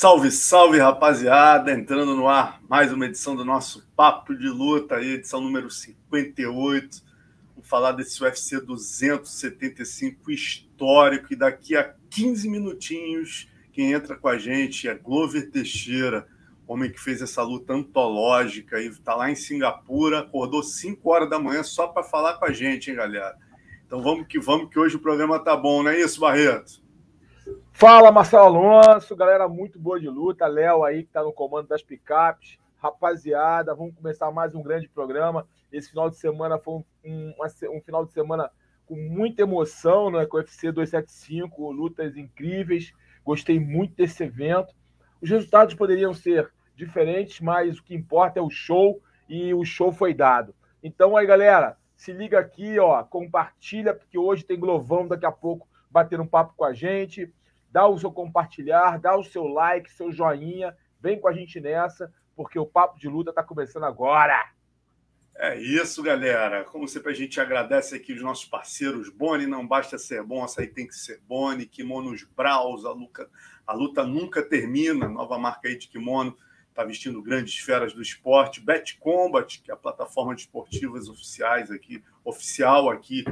Salve, salve, rapaziada! Entrando no ar mais uma edição do nosso Papo de Luta, edição número 58. Vamos falar desse UFC 275 histórico. E daqui a 15 minutinhos, quem entra com a gente é Glover Teixeira, homem que fez essa luta antológica e está lá em Singapura, acordou 5 horas da manhã só para falar com a gente, hein, galera? Então vamos que vamos, que hoje o programa tá bom, não é isso, Barreto? Fala, Marcelo Alonso, galera muito boa de luta. Léo aí que está no comando das picapes. Rapaziada, vamos começar mais um grande programa. Esse final de semana foi um, um, um final de semana com muita emoção, né? Com o UFC 275, lutas incríveis. Gostei muito desse evento. Os resultados poderiam ser diferentes, mas o que importa é o show e o show foi dado. Então aí, galera, se liga aqui, ó, compartilha, porque hoje tem Glovão daqui a pouco bater um papo com a gente dá o seu compartilhar, dá o seu like, seu joinha, vem com a gente nessa, porque o Papo de Luta está começando agora. É isso, galera. Como sempre, a gente agradece aqui os nossos parceiros. Boni, não basta ser bom, essa aí tem que ser Boni. Kimonos Braus, a a luta nunca termina. Nova marca aí de kimono, está vestindo grandes feras do esporte. Bet Combat, que é a plataforma de esportivas oficiais aqui, oficial aqui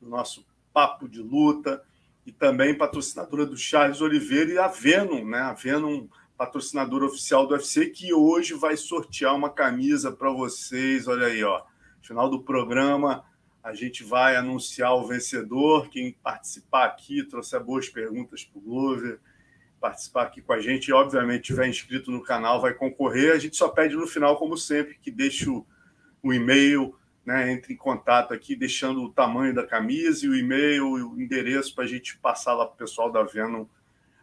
do nosso Papo de Luta e também patrocinadora do Charles Oliveira e a Venom, né? A Venom, patrocinadora oficial do UFC, que hoje vai sortear uma camisa para vocês. Olha aí, ó. Final do programa, a gente vai anunciar o vencedor. Quem participar aqui, trouxer boas perguntas para o Glover, participar aqui com a gente e, obviamente, tiver inscrito no canal, vai concorrer. A gente só pede no final, como sempre, que deixe o, o e-mail né, entre em contato aqui, deixando o tamanho da camisa e o e-mail e o endereço para a gente passar lá para o pessoal da Venom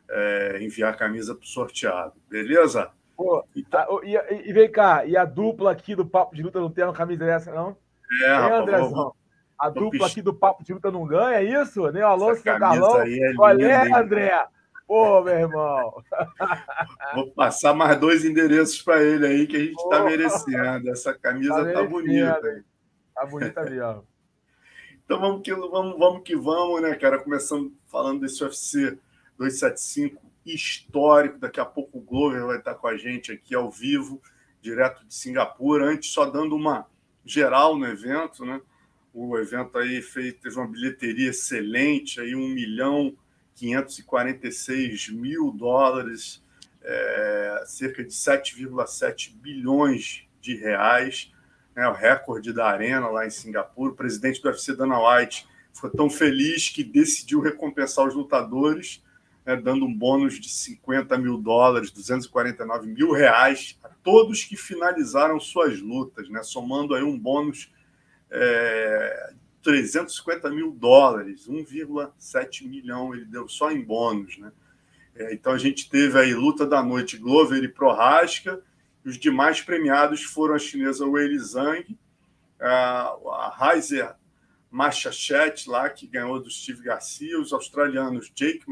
é, enviar a camisa para o sorteado. Beleza? Pô, então... e, e, vem cá, e a dupla aqui do Papo de Luta não tem uma camisa dessa, não? É, é rapaz, Andrezão. Vou, a dupla aqui do Papo de Luta não ganha, é isso? Nem o Alonso, nem o Carlão. É Qual é, André? Pô, meu irmão. Vou passar mais dois endereços para ele aí que a gente está merecendo. Essa camisa tá, tá bonita. Aí. Tá bonita mesmo. então vamos que vamos, vamos que vamos, né, cara? Começando falando desse UFC 275 histórico. Daqui a pouco o Glover vai estar com a gente aqui ao vivo, direto de Singapura. Antes, só dando uma geral no evento, né? O evento aí fez, teve uma bilheteria excelente, aí 1 milhão 546 mil dólares, é, cerca de 7,7 bilhões de reais né, o recorde da arena lá em Singapura. O presidente do UFC, Dana White, ficou tão feliz que decidiu recompensar os lutadores, né, dando um bônus de 50 mil dólares, 249 mil reais a todos que finalizaram suas lutas, né, somando aí um bônus é, 350 mil dólares, 1,7 milhão ele deu só em bônus, né? É, então a gente teve aí luta da noite Glover e Prohaska, os demais premiados foram a chinesa Wei Zhang, a Heiser Machachet, lá, que ganhou do Steve Garcia, os australianos Jake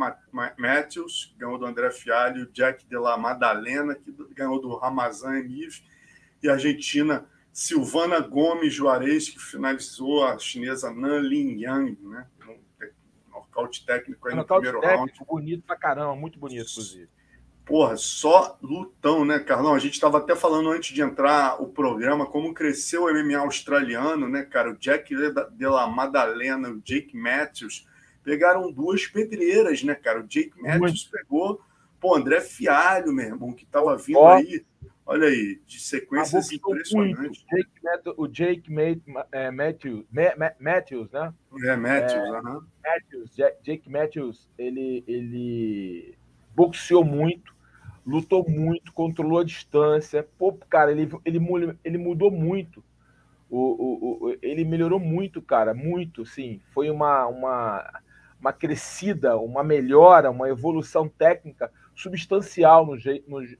Matthews, que ganhou do André Fialho, Jack de la Madalena, que ganhou do Ramazan Emiv, e a argentina Silvana Gomes Juarez, que finalizou a chinesa Nan Lin Yang, né? Um nocaute técnico aí no primeiro técnico, round. Bonito pra caramba, muito bonito, inclusive porra, só lutão, né, Carlão? A gente estava até falando antes de entrar o programa como cresceu o MMA australiano, né, cara? O Jack de la Madalena, o Jake Matthews pegaram duas pedreiras, né, cara? O Jake Matthews Muito. pegou, pô, André Fialho, meu irmão, que estava vindo oh. aí, olha aí, de sequências impressionantes. O Jake é, Matthews, Matthews, né? É, Matthews, é, uh -huh. Matthews, Jake Matthews, ele, ele boxeou muito, lutou muito, controlou a distância. Pô, cara, ele, ele, ele mudou muito O, o, o, ele melhorou muito, cara, muito, sim. Foi uma, uma, uma crescida, uma melhora, uma evolução técnica substancial no,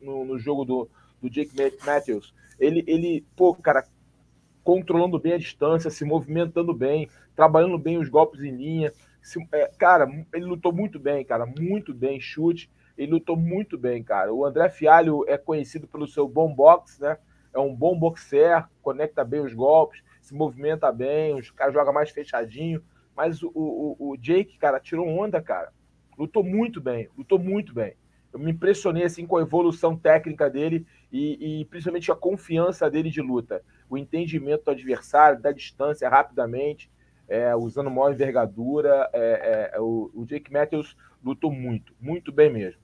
no, no jogo do, do Jake Matthews. Ele, ele, pô, cara, controlando bem a distância, se movimentando bem, trabalhando bem os golpes em linha. Se, é, cara, ele lutou muito bem, cara, muito bem, chute. Ele lutou muito bem, cara. O André Fialho é conhecido pelo seu bom boxe, né? É um bom boxer, conecta bem os golpes, se movimenta bem, os caras joga mais fechadinho. Mas o, o, o Jake, cara, tirou onda, cara. Lutou muito bem, lutou muito bem. Eu me impressionei assim com a evolução técnica dele e, e principalmente a confiança dele de luta, o entendimento do adversário, da distância rapidamente, é, usando maior envergadura. É, é, o, o Jake Matthews lutou muito, muito bem mesmo.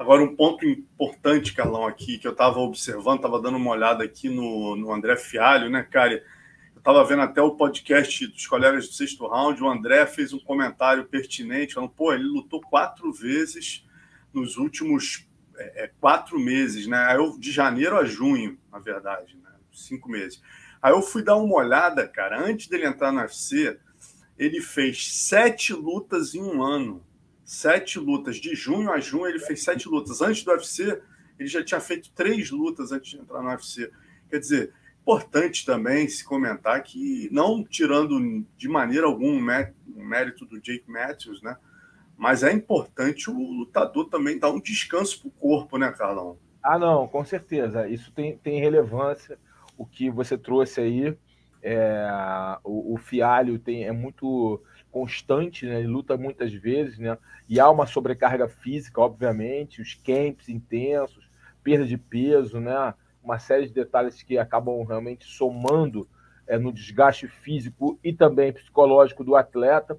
Agora, um ponto importante, Carlão, aqui, que eu estava observando, estava dando uma olhada aqui no, no André Fialho, né, cara? Eu estava vendo até o podcast dos colegas do sexto round, o André fez um comentário pertinente, falando, pô, ele lutou quatro vezes nos últimos é, é, quatro meses, né? Eu, de janeiro a junho, na verdade, né? cinco meses. Aí eu fui dar uma olhada, cara, antes dele entrar no UFC, ele fez sete lutas em um ano sete lutas. De junho a junho, ele fez sete lutas. Antes do UFC, ele já tinha feito três lutas antes de entrar no UFC. Quer dizer, importante também se comentar que, não tirando de maneira alguma o mérito do Jake Matthews, né? Mas é importante o lutador também dar um descanso para o corpo, né, Carlão? Ah, não, com certeza. Isso tem, tem relevância. O que você trouxe aí, é, o, o Fialho tem, é muito constante, né? ele luta muitas vezes, né? e há uma sobrecarga física, obviamente, os camps intensos, perda de peso, né? uma série de detalhes que acabam realmente somando é, no desgaste físico e também psicológico do atleta.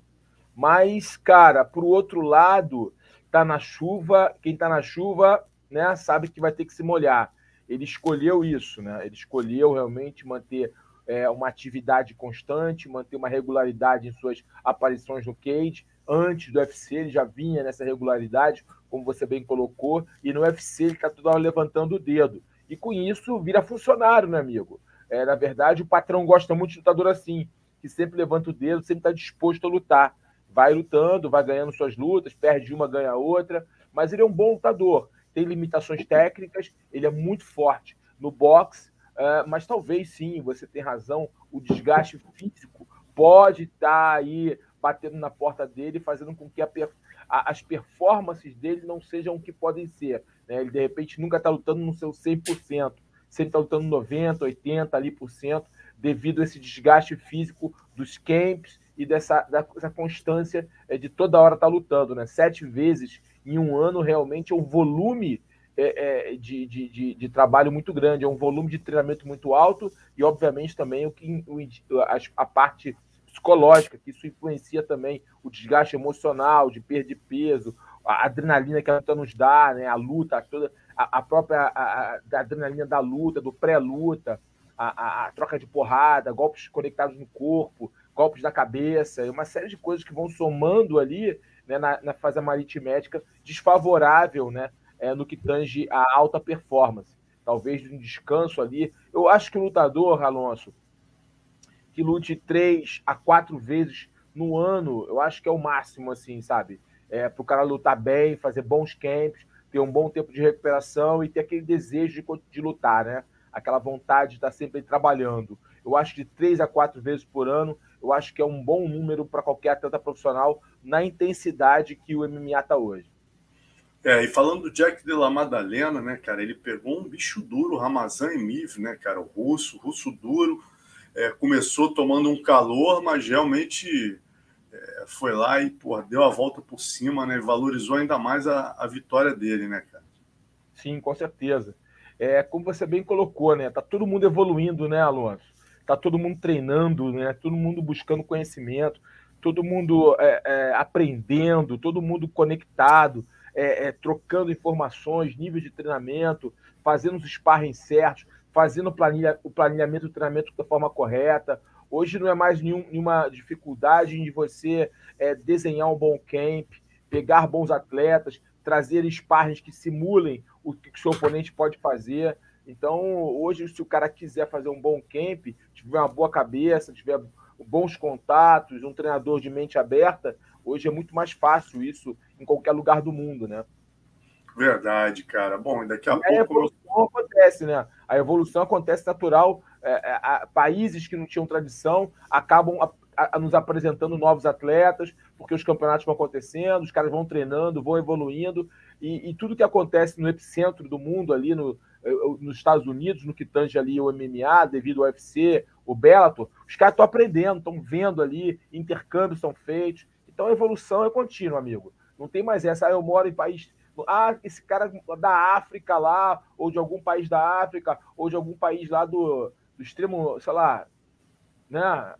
Mas, cara, por outro lado, tá na chuva, quem tá na chuva, né, sabe que vai ter que se molhar. Ele escolheu isso, né? Ele escolheu realmente manter é, uma atividade constante, manter uma regularidade em suas aparições no cage. Antes do UFC, ele já vinha nessa regularidade, como você bem colocou, e no UFC ele está toda hora levantando o dedo. E com isso vira funcionário, né, amigo? É, na verdade, o patrão gosta muito de lutador assim, que sempre levanta o dedo, sempre está disposto a lutar. Vai lutando, vai ganhando suas lutas, perde uma, ganha outra, mas ele é um bom lutador. Tem limitações técnicas, ele é muito forte no boxe, Uh, mas talvez sim, você tem razão, o desgaste físico pode estar tá aí batendo na porta dele, fazendo com que a, as performances dele não sejam o que podem ser. Né? Ele, de repente, nunca está lutando no seu 100%, sempre está lutando 90%, 80% ali por cento, devido a esse desgaste físico dos camps e dessa, dessa constância é, de toda hora estar tá lutando. Né? Sete vezes em um ano, realmente, é um volume é, é, de, de, de, de, trabalho muito grande, é um volume de treinamento muito alto e, obviamente, também o que o, a, a, parte psicológica, que isso influencia também o desgaste emocional, de perder peso, a adrenalina que a luta nos dá, né, a luta, toda, a, a própria a, a adrenalina da luta, do pré-luta, a, a, troca de porrada, golpes conectados no corpo, golpes da cabeça, uma série de coisas que vão somando ali né, na, na fase aritmética desfavorável né, é, no que tange a alta performance. Talvez um descanso ali. Eu acho que o lutador, Alonso, que lute três a quatro vezes no ano, eu acho que é o máximo, assim, sabe? É, para o cara lutar bem, fazer bons camps, ter um bom tempo de recuperação e ter aquele desejo de, de lutar, né? Aquela vontade de estar sempre trabalhando. Eu acho que três a quatro vezes por ano, eu acho que é um bom número para qualquer atleta profissional na intensidade que o MMA está hoje. É, e falando do Jack de la Madalena, né, cara, ele pegou um bicho duro, Ramazan Emiv, né, cara, o russo, russo duro, é, começou tomando um calor, mas realmente é, foi lá e porra, deu a volta por cima, né, valorizou ainda mais a, a vitória dele, né, cara. Sim, com certeza. É, como você bem colocou, né, tá todo mundo evoluindo, né, Alonso? Tá todo mundo treinando, né, todo mundo buscando conhecimento, todo mundo é, é, aprendendo, todo mundo conectado, é, é, trocando informações, níveis de treinamento, fazendo os sparring certos, fazendo planilha, o planilhamento do treinamento da forma correta. Hoje não é mais nenhum, nenhuma dificuldade de você é, desenhar um bom camp, pegar bons atletas, trazer sparrings que simulem o que o seu oponente pode fazer. Então, hoje, se o cara quiser fazer um bom camp, tiver uma boa cabeça, tiver bons contatos, um treinador de mente aberta, hoje é muito mais fácil isso em qualquer lugar do mundo, né? Verdade, cara. Bom, daqui a, a pouco. A evolução acontece, né? A evolução acontece natural. É, é, países que não tinham tradição acabam a, a nos apresentando novos atletas, porque os campeonatos vão acontecendo, os caras vão treinando, vão evoluindo, e, e tudo que acontece no epicentro do mundo ali, no, nos Estados Unidos, no que tange ali o MMA, devido ao UFC, o Bellator, os caras estão aprendendo, estão vendo ali, intercâmbios são feitos. Então a evolução é contínua, amigo. Não tem mais essa. Ah, eu moro em país. Ah, esse cara da África lá, ou de algum país da África, ou de algum país lá do, do extremo, sei lá, né?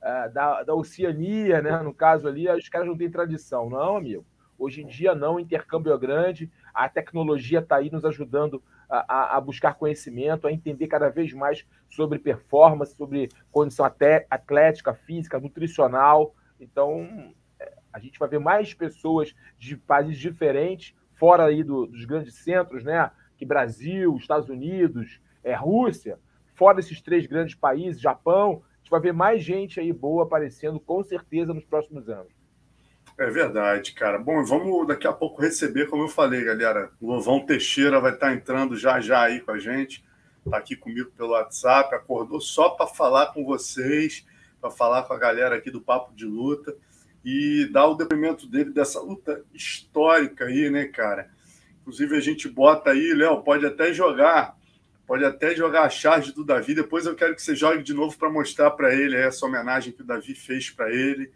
É, da, da Oceania, né? No caso ali, os caras não têm tradição, não, amigo. Hoje em dia não, o intercâmbio é grande, a tecnologia está aí nos ajudando a, a, buscar conhecimento, a entender cada vez mais sobre performance, sobre condição atlética, física, nutricional. Então, a gente vai ver mais pessoas de países diferentes, fora aí do, dos grandes centros, né? Que Brasil, Estados Unidos, é, Rússia, fora esses três grandes países, Japão, a gente vai ver mais gente aí boa aparecendo com certeza nos próximos anos. É verdade, cara. Bom, vamos daqui a pouco receber, como eu falei, galera. O Lovão Teixeira vai estar entrando já já aí com a gente. Está aqui comigo pelo WhatsApp, acordou só para falar com vocês, para falar com a galera aqui do Papo de Luta e dar o depoimento dele dessa luta histórica aí, né, cara? Inclusive a gente bota aí, Léo, pode até jogar, pode até jogar a charge do Davi. Depois eu quero que você jogue de novo para mostrar para ele essa homenagem que o Davi fez para ele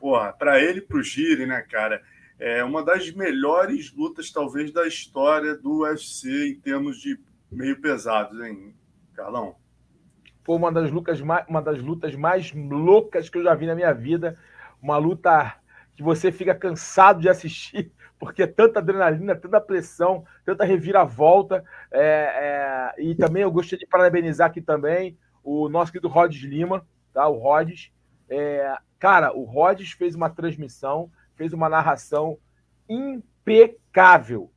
porra, para ele e pro Giri, né, cara? É uma das melhores lutas, talvez, da história do UFC em termos de meio pesados, hein, Carlão? Foi uma das, mais, uma das lutas mais loucas que eu já vi na minha vida. Uma luta que você fica cansado de assistir, porque tanta adrenalina, tanta pressão, tanta reviravolta. É, é, e também eu gostaria de parabenizar aqui também o nosso querido Rodes Lima, tá? o Rodes. É, Cara, o Rhodes fez uma transmissão, fez uma narração impecável.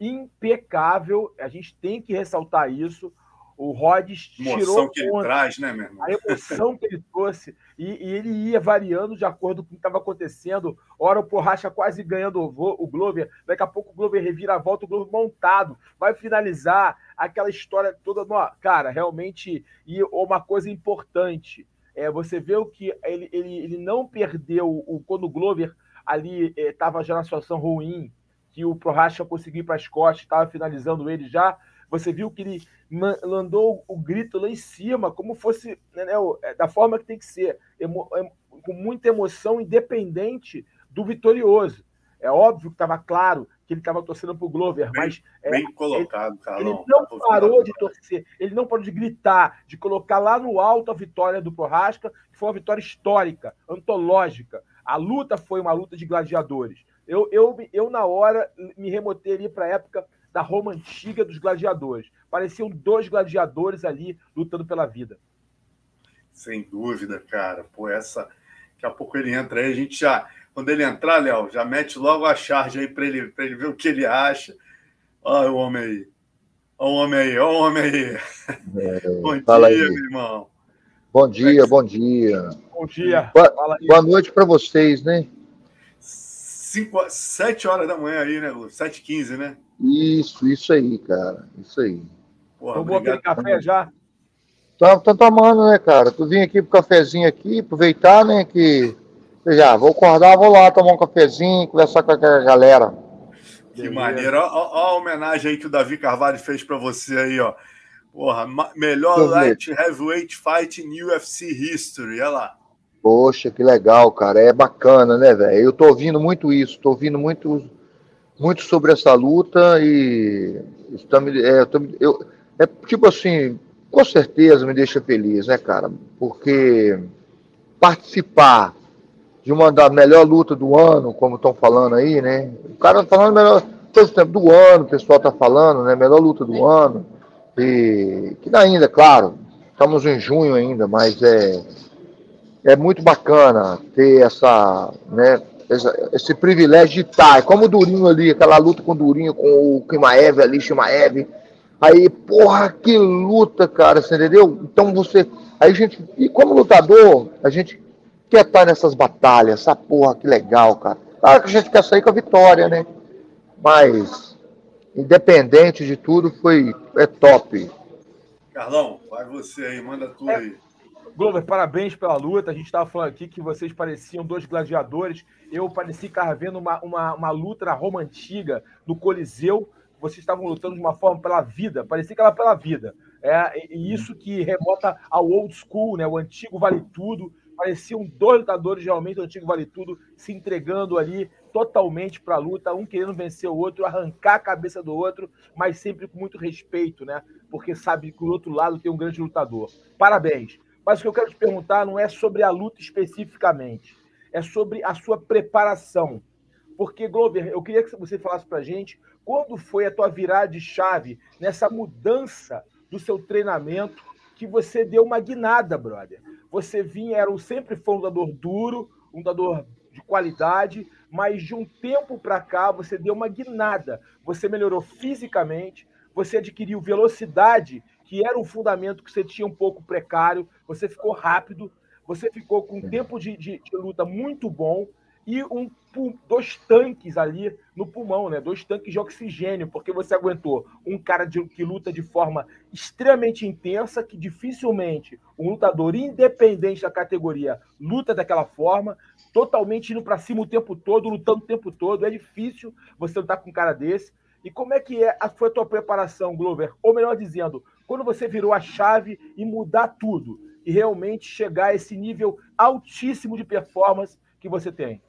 Impecável. A gente tem que ressaltar isso. O Rhodes tirou. A emoção que ele traz, né, meu irmão? A emoção que ele trouxe. E, e ele ia variando de acordo com o que estava acontecendo. Ora, o Porracha quase ganhando o, o Glover. Daqui a pouco o Glover revira a volta, o Glover montado. Vai finalizar aquela história toda. Cara, realmente. E uma coisa importante é, você vê o que ele, ele, ele não perdeu o, quando o Glover ali estava é, já na situação ruim, que o Prohaska conseguiu ir para as costas, estava finalizando ele já. Você viu que ele mandou o grito lá em cima, como fosse né, né é, da forma que tem que ser, com muita emoção, independente do vitorioso. É óbvio que estava claro que ele estava torcendo para o Glover, bem, mas. É, bem colocado, cara. Ele não parou de torcer, ele não parou de gritar, de colocar lá no alto a vitória do Prohaska, que foi uma vitória histórica, antológica. A luta foi uma luta de gladiadores. Eu, eu, eu na hora, me remotei ali para a época da Roma antiga dos gladiadores. Pareciam dois gladiadores ali lutando pela vida. Sem dúvida, cara. Pô, essa. Daqui a pouco ele entra aí, a gente já quando ele entrar, Léo, já mete logo a charge aí para ele, ele ver o que ele acha. Olha o homem aí. Olha o homem aí, olha o homem aí. É, bom dia, aí. meu irmão. Bom dia, bom dia. Bom dia. Boa, boa noite para vocês, né? Cinco, sete horas da manhã aí, né, Lu? Sete quinze, né? Isso, isso aí, cara. Isso aí. Porra, Tomou aquele café já? Tá, tá tomando, né, cara? Tu vim aqui pro cafezinho aqui, aproveitar, né, que já, vou acordar, vou lá tomar um cafezinho, conversar com a galera. Que maneiro. Olha a homenagem aí que o Davi Carvalho fez para você aí, ó. Porra, melhor light heavyweight fight in UFC history. Olha lá. Poxa, que legal, cara. É bacana, né, velho? Eu tô ouvindo muito isso, tô ouvindo muito, muito sobre essa luta e tá é, tô, eu, é tipo assim, com certeza me deixa feliz, né, cara? Porque participar de uma da melhor luta do ano, como estão falando aí, né? O cara tá falando melhor todo tempo do ano, o pessoal tá falando, né? Melhor luta do ano. E que ainda, claro, estamos em junho ainda, mas é é muito bacana ter essa, né, essa, esse privilégio de estar, é como o Durinho ali, aquela luta com o Durinho, com o Kimaev ali, Shimaev, Aí, porra, que luta, cara, você entendeu? Então você. Aí a gente. E como lutador, a gente quer estar nessas batalhas, essa porra, que legal, cara. Claro que a gente quer sair com a vitória, né? Mas, independente de tudo, foi. É top. Carlão, vai você aí, manda tudo aí. Glover, parabéns pela luta. A gente estava falando aqui que vocês pareciam dois gladiadores. Eu pareci estar vendo uma, uma, uma luta na Roma antiga, no Coliseu. Vocês estavam lutando de uma forma pela vida, parecia que era pela vida. É, e isso que remota ao old school, né? O antigo vale tudo. Pareciam dois lutadores realmente do antigo vale tudo, se entregando ali totalmente para a luta, um querendo vencer o outro, arrancar a cabeça do outro, mas sempre com muito respeito, né? Porque sabe que o outro lado tem um grande lutador. Parabéns. Mas o que eu quero te perguntar não é sobre a luta especificamente, é sobre a sua preparação. Porque, Glover, eu queria que você falasse para a gente quando foi a tua virada de chave nessa mudança do seu treinamento que você deu uma guinada, brother. Você vinha, era sempre foi um lutador duro, um lutador de qualidade, mas de um tempo para cá você deu uma guinada. Você melhorou fisicamente, você adquiriu velocidade que era um fundamento que você tinha um pouco precário, você ficou rápido, você ficou com um tempo de, de, de luta muito bom e um, dois tanques ali no pulmão, né? Dois tanques de oxigênio, porque você aguentou um cara de, que luta de forma extremamente intensa, que dificilmente um lutador independente da categoria luta daquela forma, totalmente indo para cima o tempo todo, lutando o tempo todo. É difícil você lutar com um cara desse. E como é que é, foi a tua preparação, Glover? Ou melhor dizendo, quando você virou a chave e mudar tudo e realmente chegar a esse nível altíssimo de performance que você tem?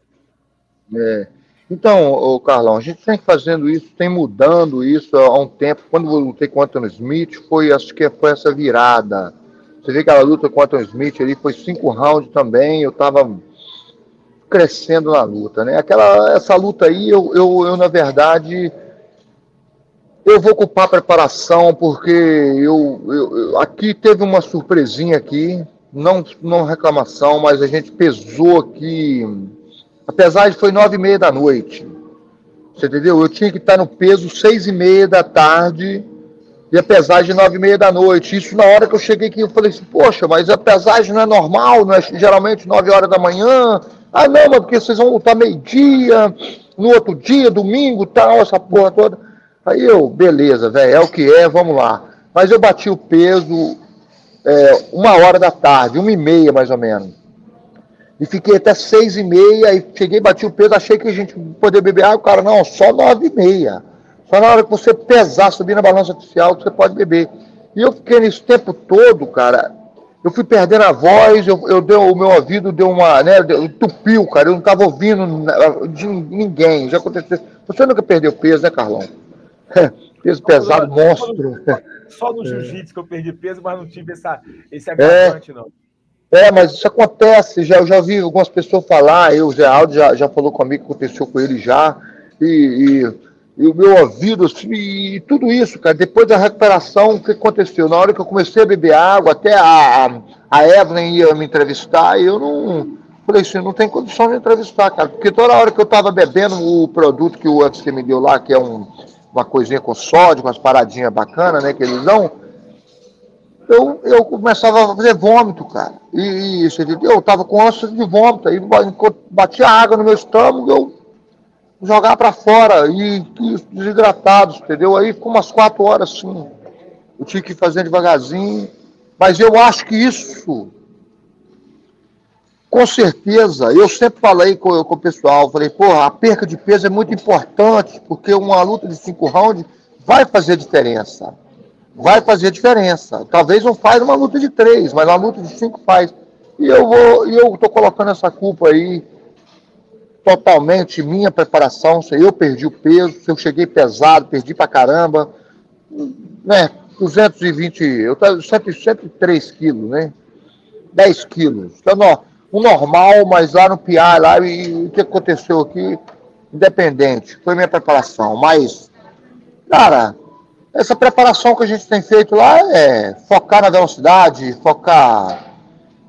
É. Então, o Carlão, a gente vem fazendo isso, tem mudando isso há um tempo. Quando eu lutei com o Anthony Smith, foi, acho que foi essa virada. Você vê que aquela luta com o Anthony Smith ali foi cinco rounds também, eu estava crescendo na luta, né? Aquela, essa luta aí, eu, eu, eu na verdade, eu vou ocupar a preparação porque eu, eu, eu, aqui teve uma surpresinha aqui, não, não reclamação, mas a gente pesou aqui, apesar de foi nove e meia da noite, você entendeu? Eu tinha que estar no peso seis e meia da tarde e a pesagem nove e meia da noite. Isso na hora que eu cheguei aqui, eu falei assim, poxa, mas a pesagem não é normal, não é geralmente nove horas da manhã. Ah, não, mas porque vocês vão lutar meio-dia, no outro dia, domingo, tal, essa porra toda. Aí eu, beleza, velho, é o que é, vamos lá. Mas eu bati o peso é, uma hora da tarde, uma e meia mais ou menos. E fiquei até seis e meia, e cheguei, bati o peso, achei que a gente poder beber água, cara, não, só nove e meia. Só na hora que você pesar, subir na balança oficial, você pode beber. E eu fiquei nesse tempo todo, cara, eu fui perdendo a voz, eu, eu dei, o meu ouvido deu uma, né, entupiu, cara, eu não estava ouvindo de ninguém, já aconteceu. Você nunca perdeu peso, né, Carlão? peso pesado, monstro. Só no jiu-jitsu que eu perdi peso, mas não tive essa, esse agravante, é, não. É, mas isso acontece, já, eu já vi algumas pessoas falar, eu, o Zé Aldo já, já falou comigo que aconteceu com ele já, e, e, e o meu ouvido, assim, e tudo isso, cara, depois da recuperação, o que aconteceu? Na hora que eu comecei a beber água, até a, a, a Evelyn ia me entrevistar, e eu não, falei assim, não tem condição de entrevistar, cara, porque toda hora que eu tava bebendo o produto que o UFC me deu lá, que é um uma coisinha com sódio, com umas paradinhas bacanas, né, que eles dão, eu, eu começava a fazer vômito, cara. E, e? Eu tava com ânsia de vômito, aí batia água no meu estômago, eu jogava para fora e, e desidratado, entendeu? Aí ficou umas quatro horas assim. Eu tinha que fazendo devagarzinho. Mas eu acho que isso com certeza, eu sempre falei com, com o pessoal, falei, porra, a perca de peso é muito importante, porque uma luta de cinco rounds vai fazer diferença. Vai fazer diferença. Talvez não faz uma luta de três, mas uma luta de cinco faz. E eu vou, eu tô colocando essa culpa aí totalmente minha preparação, se eu perdi o peso, se eu cheguei pesado, perdi pra caramba, né? 220, eu tô 103 quilos, né? 10 quilos. Então, ó, o normal, mas lá no PIA, lá, e o que aconteceu aqui, independente, foi minha preparação. Mas, cara, essa preparação que a gente tem feito lá é focar na velocidade, focar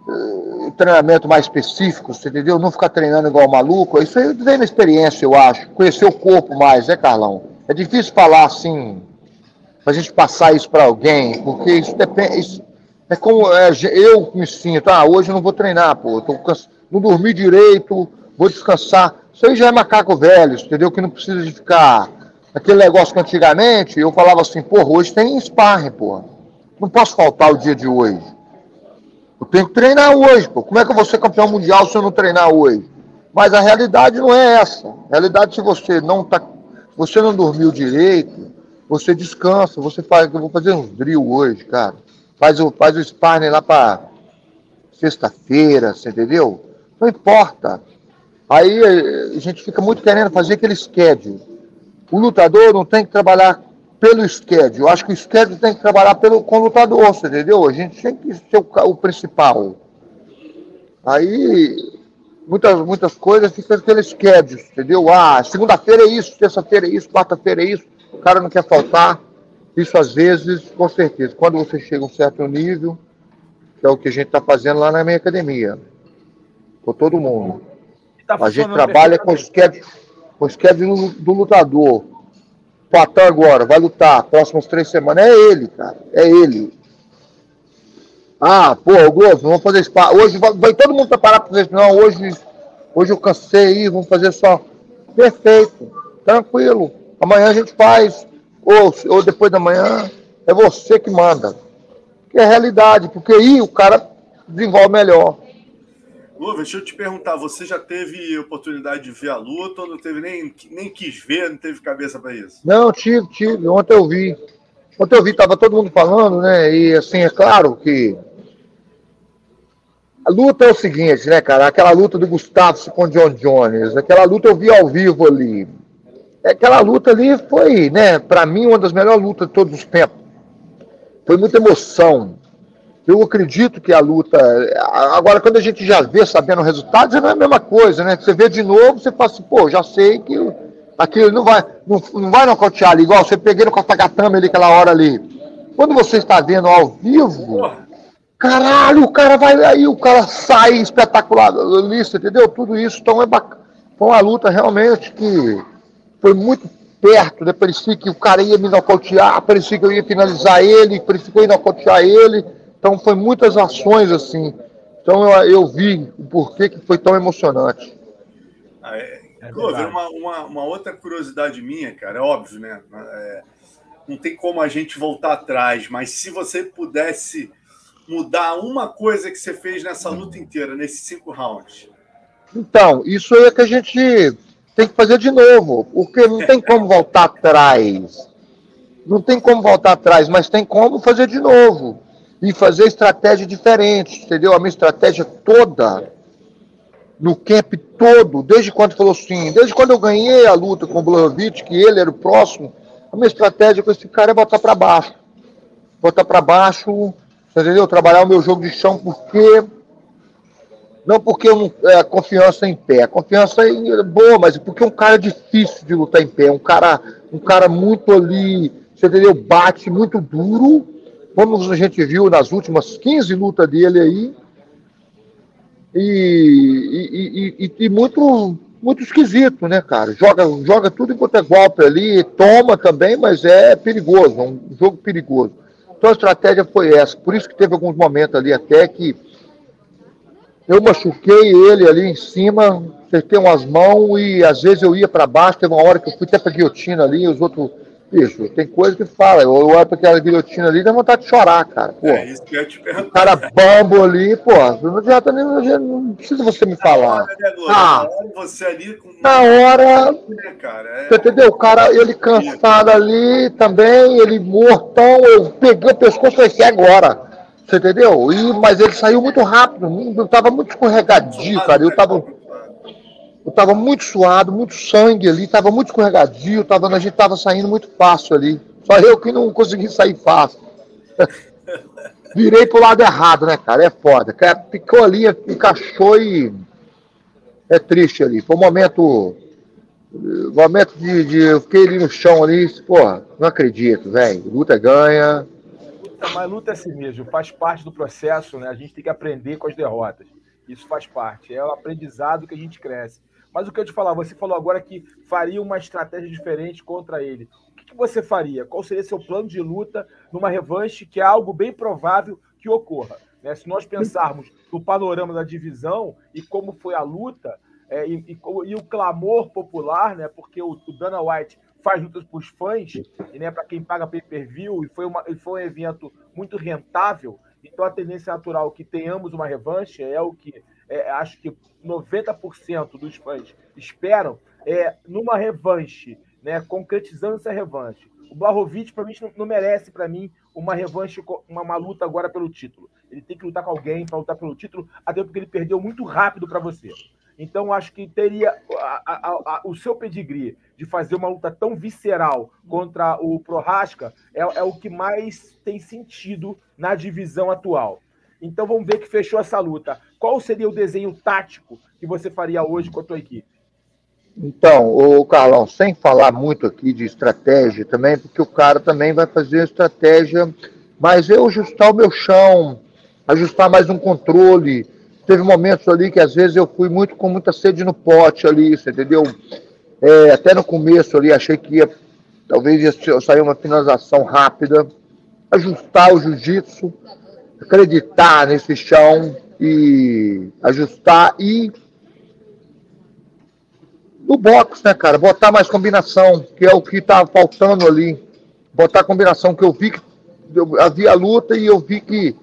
uh, treinamento mais específico, você entendeu? Não ficar treinando igual maluco. Isso aí vem na experiência, eu acho. Conhecer o corpo mais, né, Carlão? É difícil falar assim, para a gente passar isso para alguém, porque isso depende. Isso é como é, eu me sinto, ah, hoje eu não vou treinar, pô, tô cansa... não dormi direito, vou descansar. Isso aí já é macaco velho, entendeu? Que não precisa de ficar aquele negócio que antigamente eu falava assim, porra, hoje tem sparring, pô. Não posso faltar o dia de hoje. Eu tenho que treinar hoje, pô. Como é que eu vou ser campeão mundial se eu não treinar hoje? Mas a realidade não é essa. A realidade, se você não tá, você não dormiu direito, você descansa, você faz, eu vou fazer uns drill hoje, cara. Faz o, faz o sparring lá para sexta-feira, você entendeu? Não importa. Aí eh, a gente fica muito querendo fazer aquele schedule. O lutador não tem que trabalhar pelo schedule. Eu acho que o schedule tem que trabalhar pelo, com o lutador, você entendeu? A gente tem que ser o, o principal. Aí muitas, muitas coisas ficam aquele schedule, entendeu? Ah, segunda-feira é isso, terça-feira é isso, quarta-feira é isso, o cara não quer faltar. Isso às vezes, com certeza, quando você chega a um certo nível, que é o que a gente está fazendo lá na minha academia, com todo mundo. Tá a gente trabalha com o schedule, com schedule do lutador. Patão agora, vai lutar, próximas três semanas. É ele, cara, é ele. Ah, pô, o Globo, vamos fazer spa. Hoje vai, vai, todo mundo preparar para fazer Não, hoje, hoje eu cansei aí, vamos fazer só. Perfeito, tranquilo. Amanhã a gente faz, ou, ou depois da manhã, é você que manda. Que é a realidade, porque aí o cara desenvolve melhor. Lu, deixa eu te perguntar, você já teve oportunidade de ver a luta ou não teve nem, nem quis ver, não teve cabeça para isso? Não, tive, tive. Ontem eu vi. Ontem eu vi, tava todo mundo falando, né? E assim, é claro que a luta é o seguinte, né, cara? Aquela luta do Gustavo com o John Jones, aquela luta eu vi ao vivo ali. Aquela luta ali foi, né, para mim, uma das melhores lutas de todos os tempos. Foi muita emoção. Eu acredito que a luta. Agora, quando a gente já vê sabendo o resultado, já não é a mesma coisa, né? Você vê de novo, você fala assim, pô, já sei que aquilo não vai, não, não vai nocautear ali, igual você peguei no Catagatame ali aquela hora ali. Quando você está vendo ao vivo, Caralho, o cara vai aí, o cara sai espetacular lista, entendeu? Tudo isso, então é bacana. Foi uma luta realmente que foi muito perto, né? Parecia que o cara ia me nocautear, parecia que eu ia finalizar ele, parecia que eu ia nocautear ele. Então foi muitas ações assim. Então eu, eu vi o porquê que foi tão emocionante. Ah, é, é uma, uma, uma, outra curiosidade minha, cara, é óbvio, né? É, não tem como a gente voltar atrás, mas se você pudesse mudar uma coisa que você fez nessa luta inteira, nesses cinco rounds? Então, isso aí é que a gente tem que fazer de novo, porque não tem como voltar atrás. Não tem como voltar atrás, mas tem como fazer de novo. E fazer estratégia diferente, entendeu? A minha estratégia toda, no camp todo, desde quando falou assim, desde quando eu ganhei a luta com o Blahovic, que ele era o próximo, a minha estratégia com esse cara é botar para baixo. Botar para baixo entendeu? Trabalhar o meu jogo de chão porque. Não porque eu não, é, confiança em pé. A confiança é boa, mas porque é um cara difícil de lutar em pé. Um cara, um cara muito ali, você entendeu? Bate muito duro. Como a gente viu nas últimas 15 lutas dele aí. E, e, e, e, muito, muito esquisito, né, cara? Joga, joga tudo enquanto é golpe ali, toma também, mas é perigoso, é um jogo perigoso. Então a estratégia foi essa. Por isso que teve alguns momentos ali até que eu machuquei ele ali em cima, acertei umas mãos e às vezes eu ia para baixo. Teve uma hora que eu fui até para guilhotina ali, e os outros Bicho, tem coisa que fala. Eu olho pra aquela guilhotina ali dá vontade de chorar, cara. Pô, é isso que eu te pergunto. O cara bambo ali, pô, não adianta nem. Não precisa você me falar. Ah, você ali com... Na hora. Né, cara? É... Você entendeu? O cara, ele cansado ali também, ele mortão, eu peguei o pescoço e falei, que agora? Você entendeu? E, mas ele saiu muito rápido, não, tava muito escorregadio, cara. Eu tava. Eu estava muito suado, muito sangue ali, estava muito escorregadio, tava, a gente estava saindo muito fácil ali. Só eu que não consegui sair fácil. Virei pro lado errado, né, cara? É foda. Ficou ali, encaixou e. É triste ali. Foi um momento. Um momento de, de. Eu fiquei ali no chão ali, porra, não acredito, velho. Luta ganha. Mas luta é assim mesmo, faz parte do processo, né? A gente tem que aprender com as derrotas. Isso faz parte. É o aprendizado que a gente cresce. Mas o que eu te falar, você falou agora que faria uma estratégia diferente contra ele. O que, que você faria? Qual seria seu plano de luta numa revanche que é algo bem provável que ocorra? Né? Se nós pensarmos no panorama da divisão e como foi a luta, é, e, e, e, o clamor popular, né? Porque o, o Dana White faz lutas para os fãs, e né, para quem paga pay-per-view, e foi, uma, e foi um evento muito rentável. Então a tendência natural que tenhamos uma revanche é o que é, acho que 90% dos fãs esperam, é numa revanche, né, concretizando essa revanche. O Blahovic, para mim, não, não merece, para mim, uma revanche, uma, uma, luta agora pelo título. Ele tem que lutar com alguém para lutar pelo título, até porque ele perdeu muito rápido para você. Então, acho que teria a, a, a, o seu pedigree de fazer uma luta tão visceral contra o Prohaska é, é, o que mais tem sentido na divisão atual. Então, vamos ver que fechou essa luta. Qual seria o desenho tático que você faria hoje com a tua equipe? Então, o Carlão, sem falar muito aqui de estratégia também, porque o cara também vai fazer estratégia, mas eu ajustar o meu chão, ajustar mais um controle, Teve momentos ali que às vezes eu fui muito com muita sede no pote ali, você entendeu? É, até no começo ali achei que ia, talvez ia sair uma finalização rápida, ajustar o jiu-jitsu, acreditar nesse chão e ajustar e no box, né, cara? Botar mais combinação, que é o que tá faltando ali. Botar combinação, que eu vi que eu havia luta e eu vi que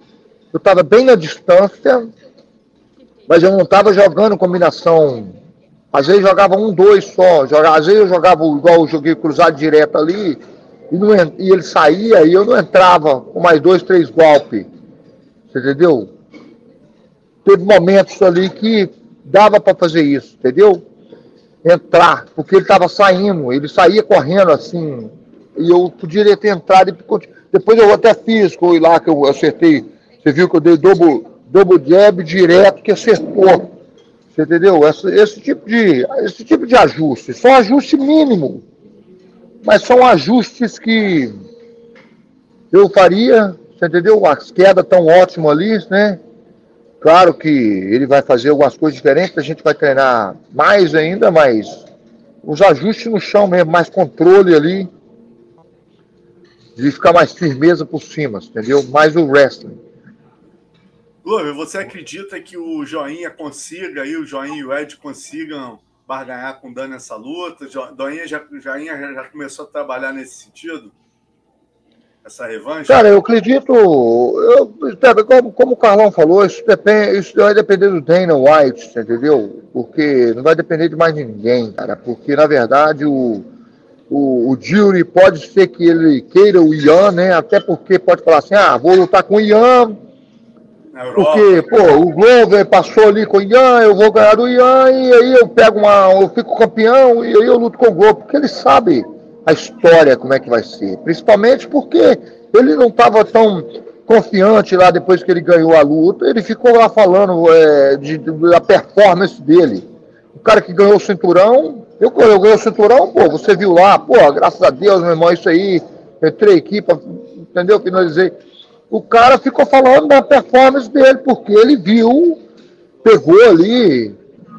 eu estava bem na distância mas eu não estava jogando combinação. Às vezes jogava um, dois só. Às vezes eu jogava igual eu joguei cruzado direto ali, e, não, e ele saía e eu não entrava com mais dois, três golpes. Você entendeu? Teve momentos ali que dava para fazer isso, entendeu? Entrar, porque ele estava saindo, ele saía correndo assim, e eu poderia ter entrado e depois eu até fiz, foi lá que eu acertei. Você viu que eu dei dobro double jab direto que acertou. Você entendeu? Esse, esse, tipo de, esse tipo de ajuste. São ajuste mínimo. Mas são ajustes que eu faria, você entendeu? As quedas tão ótimas ali, né? Claro que ele vai fazer algumas coisas diferentes, a gente vai treinar mais ainda, mas os ajustes no chão mesmo, mais controle ali, de ficar mais firmeza por cima, entendeu? Mais o wrestling. Glover, você acredita que o Joinha consiga aí, o Joinha e o Ed consigam barganhar com o Dani essa luta? Joinha já, Joinha já começou a trabalhar nesse sentido? Essa revanche? Cara, eu acredito. Eu, como, como o Carlão falou, isso, depende, isso vai depender do Dana White, entendeu? Porque não vai depender de mais ninguém, cara. Porque, na verdade, o, o, o Jury pode ser que ele queira o Ian, né? Até porque pode falar assim: ah, vou lutar com o Ian porque, pô, o Glover passou ali com o Ian, eu vou ganhar do Ian, e aí eu pego uma. Eu fico campeão, e aí eu luto com o Glover, porque ele sabe a história, como é que vai ser. Principalmente porque ele não estava tão confiante lá depois que ele ganhou a luta, ele ficou lá falando é, de, de, da performance dele. O cara que ganhou o cinturão, eu, eu ganhei o cinturão, pô, você viu lá, pô, graças a Deus, meu irmão, isso aí, entrei aqui, pra, entendeu? Finalizei o cara ficou falando da performance dele, porque ele viu, pegou ali,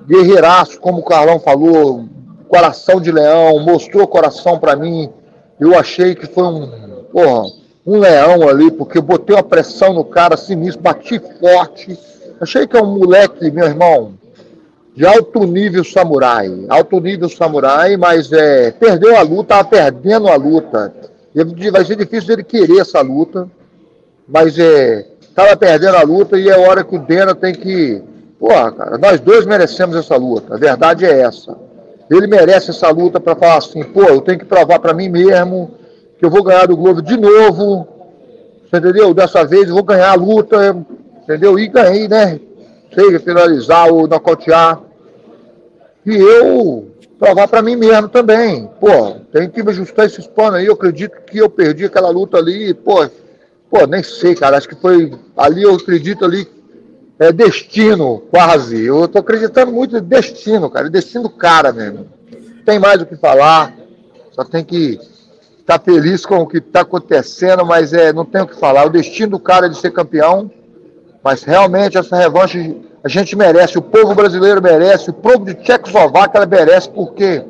guerreiraço, como o Carlão falou, coração de leão, mostrou coração para mim. Eu achei que foi um, porra, um leão ali, porque eu botei uma pressão no cara sinistro, bati forte. Achei que é um moleque, meu irmão, de alto nível samurai. Alto nível samurai, mas é, perdeu a luta, estava perdendo a luta. Vai ser difícil ele querer essa luta mas é, tava perdendo a luta e é hora que o Dena tem que. Porra, cara, nós dois merecemos essa luta. A verdade é essa. Ele merece essa luta para falar assim, pô, eu tenho que provar para mim mesmo que eu vou ganhar do Globo de novo. Entendeu? Dessa vez eu vou ganhar a luta, entendeu? E ganhei, né? Sei finalizar ou nocautear. E eu provar para mim mesmo também. Pô, tem que me ajustar esses panos aí. Eu acredito que eu perdi aquela luta ali, pô Pô, nem sei, cara. Acho que foi. Ali eu acredito ali. É destino, quase. Eu tô acreditando muito em destino, cara. Destino do cara mesmo. Tem mais o que falar. Só tem que estar tá feliz com o que está acontecendo, mas é, não tem o que falar. O destino do cara é de ser campeão. Mas realmente essa revanche a gente merece, o povo brasileiro merece, o povo de Tchecoslováquia merece, porque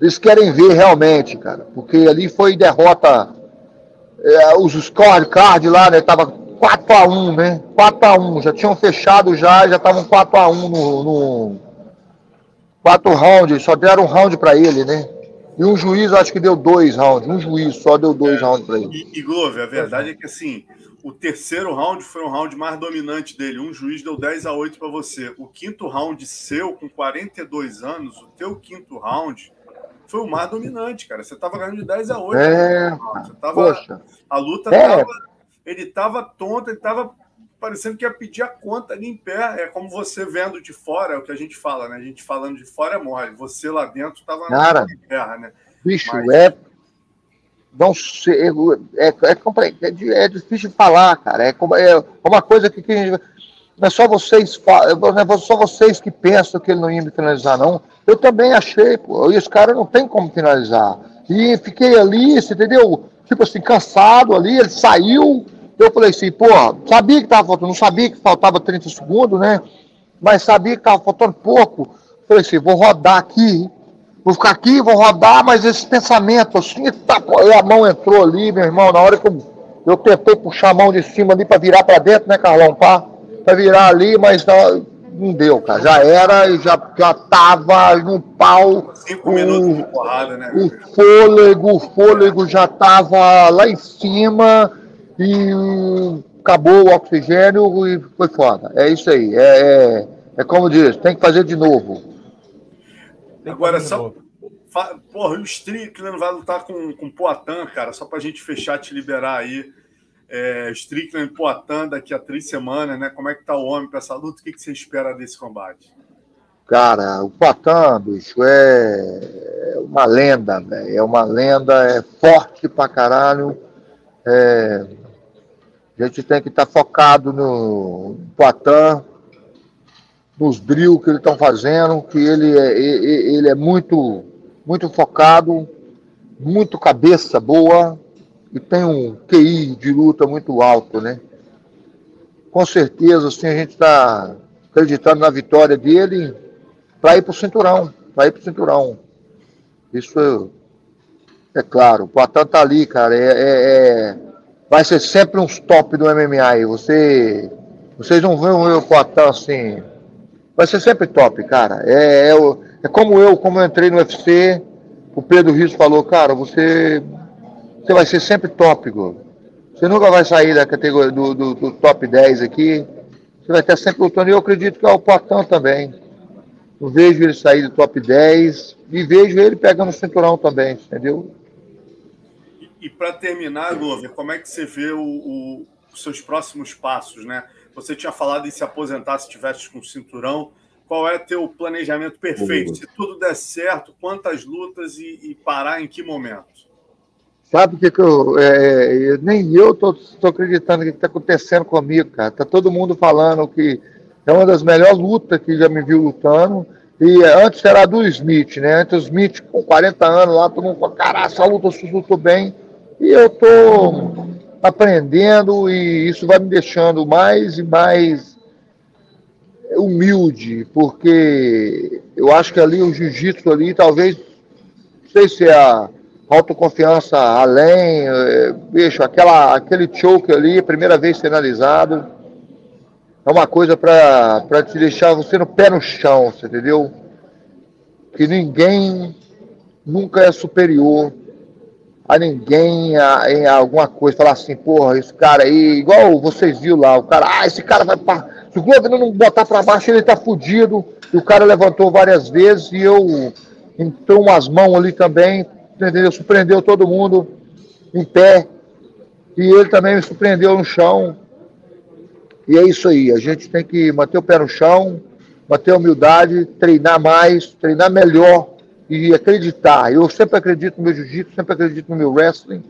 eles querem ver realmente, cara. Porque ali foi derrota. É, os scorecard lá, né? Tava 4x1, né? 4x1. Já tinham fechado já, já estavam 4x1 no, no. 4 rounds, só deram um round para ele, né? E um juiz acho que deu dois rounds. Um juiz só deu dois é, rounds para ele. E, e Glover, a verdade é que assim, o terceiro round foi um round mais dominante dele. Um juiz deu 10 a 8 para você. O quinto round seu, com 42 anos, o teu quinto round foi o mais dominante, cara. Você tava ganhando de 10 a 8. É, você tava, poxa. A luta é. tava. Ele tava tonto, ele tava parecendo que ia pedir a conta ali em pé. É como você vendo de fora, é o que a gente fala, né? A gente falando de fora é mole. Você lá dentro tava cara, na terra, né? Bicho, Mas... é. Não sei, é, é, é, é, difícil de falar, cara. É, é uma coisa que, que não é só vocês, não é só vocês que pensam que ele não ia me finalizar, não. Eu também achei, pô. E esse cara não tem como finalizar. E fiquei ali, entendeu? Tipo assim, cansado ali, ele saiu. Eu falei assim, pô, sabia que tava faltando, não sabia que faltava 30 segundos, né? Mas sabia que tava faltando pouco. Falei assim, vou rodar aqui, vou ficar aqui, vou rodar, mas esse pensamento assim, tá, a mão entrou ali, meu irmão, na hora que eu, eu tentei puxar a mão de cima ali para virar para dentro, né, Carlão, pá? Para virar ali, mas não, não deu, cara. Já era e já, já tava no pau. Cinco o, minutos de porrada, né? O fôlego, o fôlego já tava lá em cima e acabou o oxigênio e foi foda. É isso aí. É, é, é como diz, tem que fazer de novo. Agora, só. Porra, o Strickland vai lutar com, com o Poitin, cara, só pra gente fechar, te liberar aí é, Strickland Poitin daqui a três semanas, né? Como é que tá o homem para essa luta? O que, que você espera desse combate? Cara, o Poitin, bicho, é, é uma lenda, velho. É uma lenda, é forte pra caralho. É... A gente tem que estar tá focado no Poitin, nos drills que eles estão fazendo, que ele é, ele é muito, muito focado, muito cabeça boa, e tem um QI de luta muito alto, né? Com certeza, assim, a gente está acreditando na vitória dele para ir para o cinturão, para ir para o cinturão. Isso é, claro. O Poitin tá ali, cara. É, é, é, vai ser sempre uns top do MMA. Você, vocês não vão o Poitin assim. Vai ser sempre top, cara. É, é, é como eu, como eu entrei no UFC, o Pedro Rios falou, cara, você você vai ser sempre top, Gol. Você nunca vai sair da categoria do, do, do, top 10 aqui. Você vai estar sempre lutando. E eu acredito que é o Portão também. Eu vejo ele sair do top 10 e vejo ele pegando o cinturão também, entendeu? E, e para terminar, Glover, como é que você vê o, o, os seus próximos passos, né? Você tinha falado em se aposentar se tivesse com o cinturão. Qual é teu planejamento perfeito? Se tudo der certo, quantas lutas e, e parar em que momento? Sabe o que, que eu. É, nem eu estou acreditando o que está acontecendo comigo, cara. Tá todo mundo falando que é uma das melhores lutas que já me viu lutando. E antes era do Smith, né? Antes o Smith com 40 anos lá, todo mundo falou, caralho, essa luta se lutou bem. E eu tô aprendendo e isso vai me deixando mais e mais humilde, porque eu acho que ali o jiu-jitsu ali, talvez, não sei se é a autoconfiança além, é, bicho, aquela, aquele choke ali, primeira vez finalizado, é uma coisa para te deixar você no pé no chão, você entendeu? Que ninguém nunca é superior a ninguém a, em alguma coisa, falar assim, porra, esse cara aí, igual vocês viram lá, o cara, ah, esse cara vai pra. Se o Globo não botar para baixo, ele tá fudido. E o cara levantou várias vezes e eu entrou umas mãos ali também, entendeu? Surpreendeu todo mundo em pé. E ele também me surpreendeu no chão. E é isso aí. A gente tem que manter o pé no chão, manter a humildade, treinar mais, treinar melhor e acreditar. Eu sempre acredito no meu jiu-jitsu, sempre acredito no meu wrestling,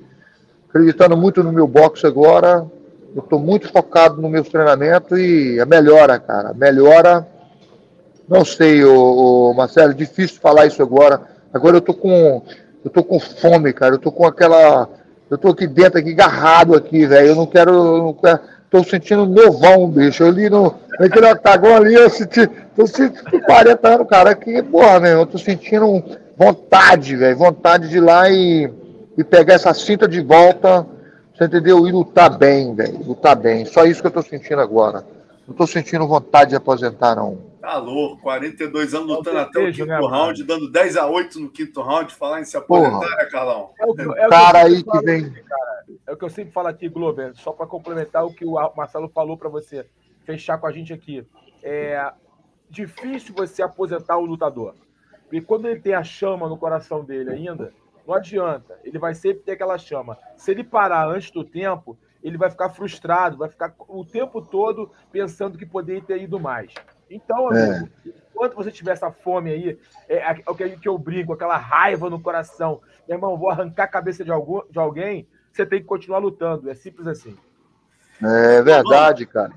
acreditando muito no meu boxe agora. Eu estou muito focado no meu treinamento e a melhora, cara. Melhora. Não sei, ô, Marcelo, difícil falar isso agora. Agora eu tô com eu tô com fome, cara. Eu tô com aquela. Eu tô aqui dentro, aqui, agarrado aqui, velho. Eu não quero. Eu não quero... tô sentindo novão, bicho. Ali no, naquele octagon ali, eu senti, tô sentindo 40 anos, cara, que, porra, meu, eu tô sentindo vontade, velho, vontade de ir lá e, e pegar essa cinta de volta, você entendeu? E lutar bem, velho, lutar bem. Só isso que eu tô sentindo agora. Não tô sentindo vontade de aposentar, não. Tá louco, 42 anos lutando até o quinto né, round, dando 10 a 8 no quinto round, falar em se aposentar, né, Carlão? É o, é o cara aí que vem. Cara, é o que eu sempre falo aqui, Glover, só para complementar o que o Marcelo falou para você, fechar com a gente aqui. É difícil você aposentar o lutador. Porque quando ele tem a chama no coração dele ainda, não adianta. Ele vai sempre ter aquela chama. Se ele parar antes do tempo, ele vai ficar frustrado, vai ficar o tempo todo pensando que poderia ter ido mais. Então, é. amigo, é. enquanto você tiver essa fome aí, é, é, é o que eu brinco, aquela raiva no coração, meu irmão, vou arrancar a cabeça de, algum, de alguém, você tem que continuar lutando. É simples assim. É verdade, cara.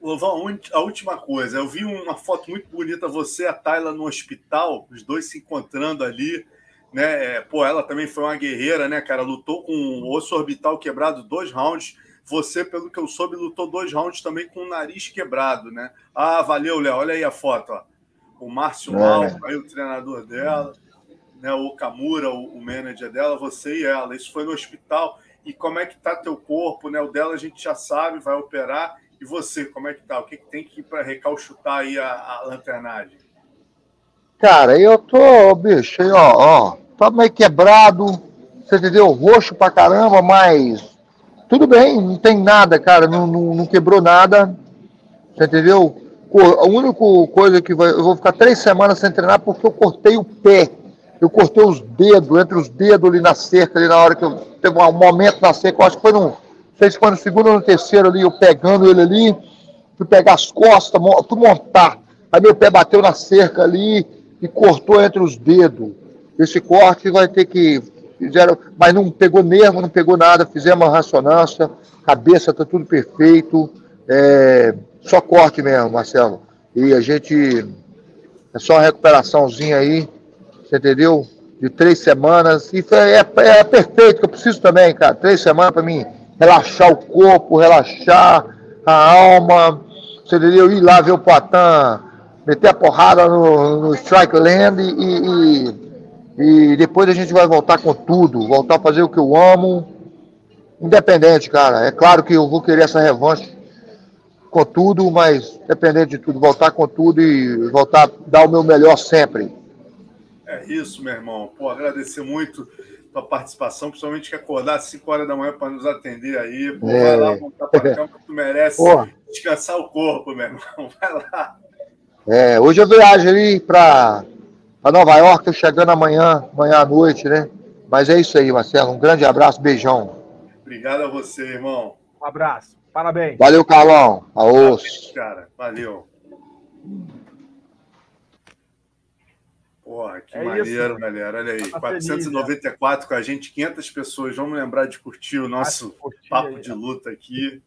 Lovão, a última coisa, eu vi uma foto muito bonita, você e a Tayla no hospital, os dois se encontrando ali, né? Pô, ela também foi uma guerreira, né, cara? Lutou com o osso orbital quebrado dois rounds. Você, pelo que eu soube, lutou dois rounds também com o nariz quebrado, né? Ah, valeu, Léo. Olha aí a foto, ó. O Márcio é. Mal, aí o treinador dela, né? O Kamura, o, o manager dela, você e ela. Isso foi no hospital. E como é que tá teu corpo, né? O dela a gente já sabe, vai operar. E você, como é que tá? O que, que tem que ir para recalchutar aí a, a lanternagem? Cara, eu tô, bicho, aí, ó, ó, tô meio quebrado, você entendeu? Roxo pra caramba, mas tudo bem, não tem nada, cara, não, não, não quebrou nada, você entendeu? A única coisa que vai, eu vou ficar três semanas sem treinar porque eu cortei o pé, eu cortei os dedos, entre os dedos ali na cerca, ali na hora que eu teve um momento na cerca, eu acho que foi no, sei se foi no segundo ou no terceiro ali, eu pegando ele ali, fui pegar as costas, fui montar, aí meu pé bateu na cerca ali e cortou entre os dedos. Esse corte vai ter que fizeram, mas não pegou nervo, não pegou nada, fizemos uma ressonância, cabeça está tudo perfeito, é, só corte mesmo, Marcelo. E a gente, é só uma recuperaçãozinha aí, você entendeu? De três semanas, e é, é perfeito, que eu preciso também, cara, três semanas para mim relaxar o corpo, relaxar a alma, você entendeu? Ir lá ver o Poitin, meter a porrada no, no Strike Land e, e e depois a gente vai voltar com tudo, voltar a fazer o que eu amo, independente, cara. É claro que eu vou querer essa revanche com tudo, mas independente de tudo, voltar com tudo e voltar a dar o meu melhor sempre. É isso, meu irmão. Pô, agradecer muito a participação, principalmente que acordar às 5 horas da manhã para nos atender aí. Pô, é. Vai lá, voltar para cama, tu merece Pô. descansar o corpo, meu irmão. Vai lá. É, hoje eu viajo ali para a Nova York, tô chegando amanhã, amanhã à noite, né? Mas é isso aí, Marcelo. Um grande abraço, beijão. Obrigado a você, irmão. Um abraço. Parabéns. Valeu, Carlão. Aos. Cara, valeu. Porra, que é maneiro, isso, galera. Olha aí, tá 494 feliz, com a gente, 500 pessoas. Vamos lembrar de curtir o nosso curtir papo aí, de luta aqui.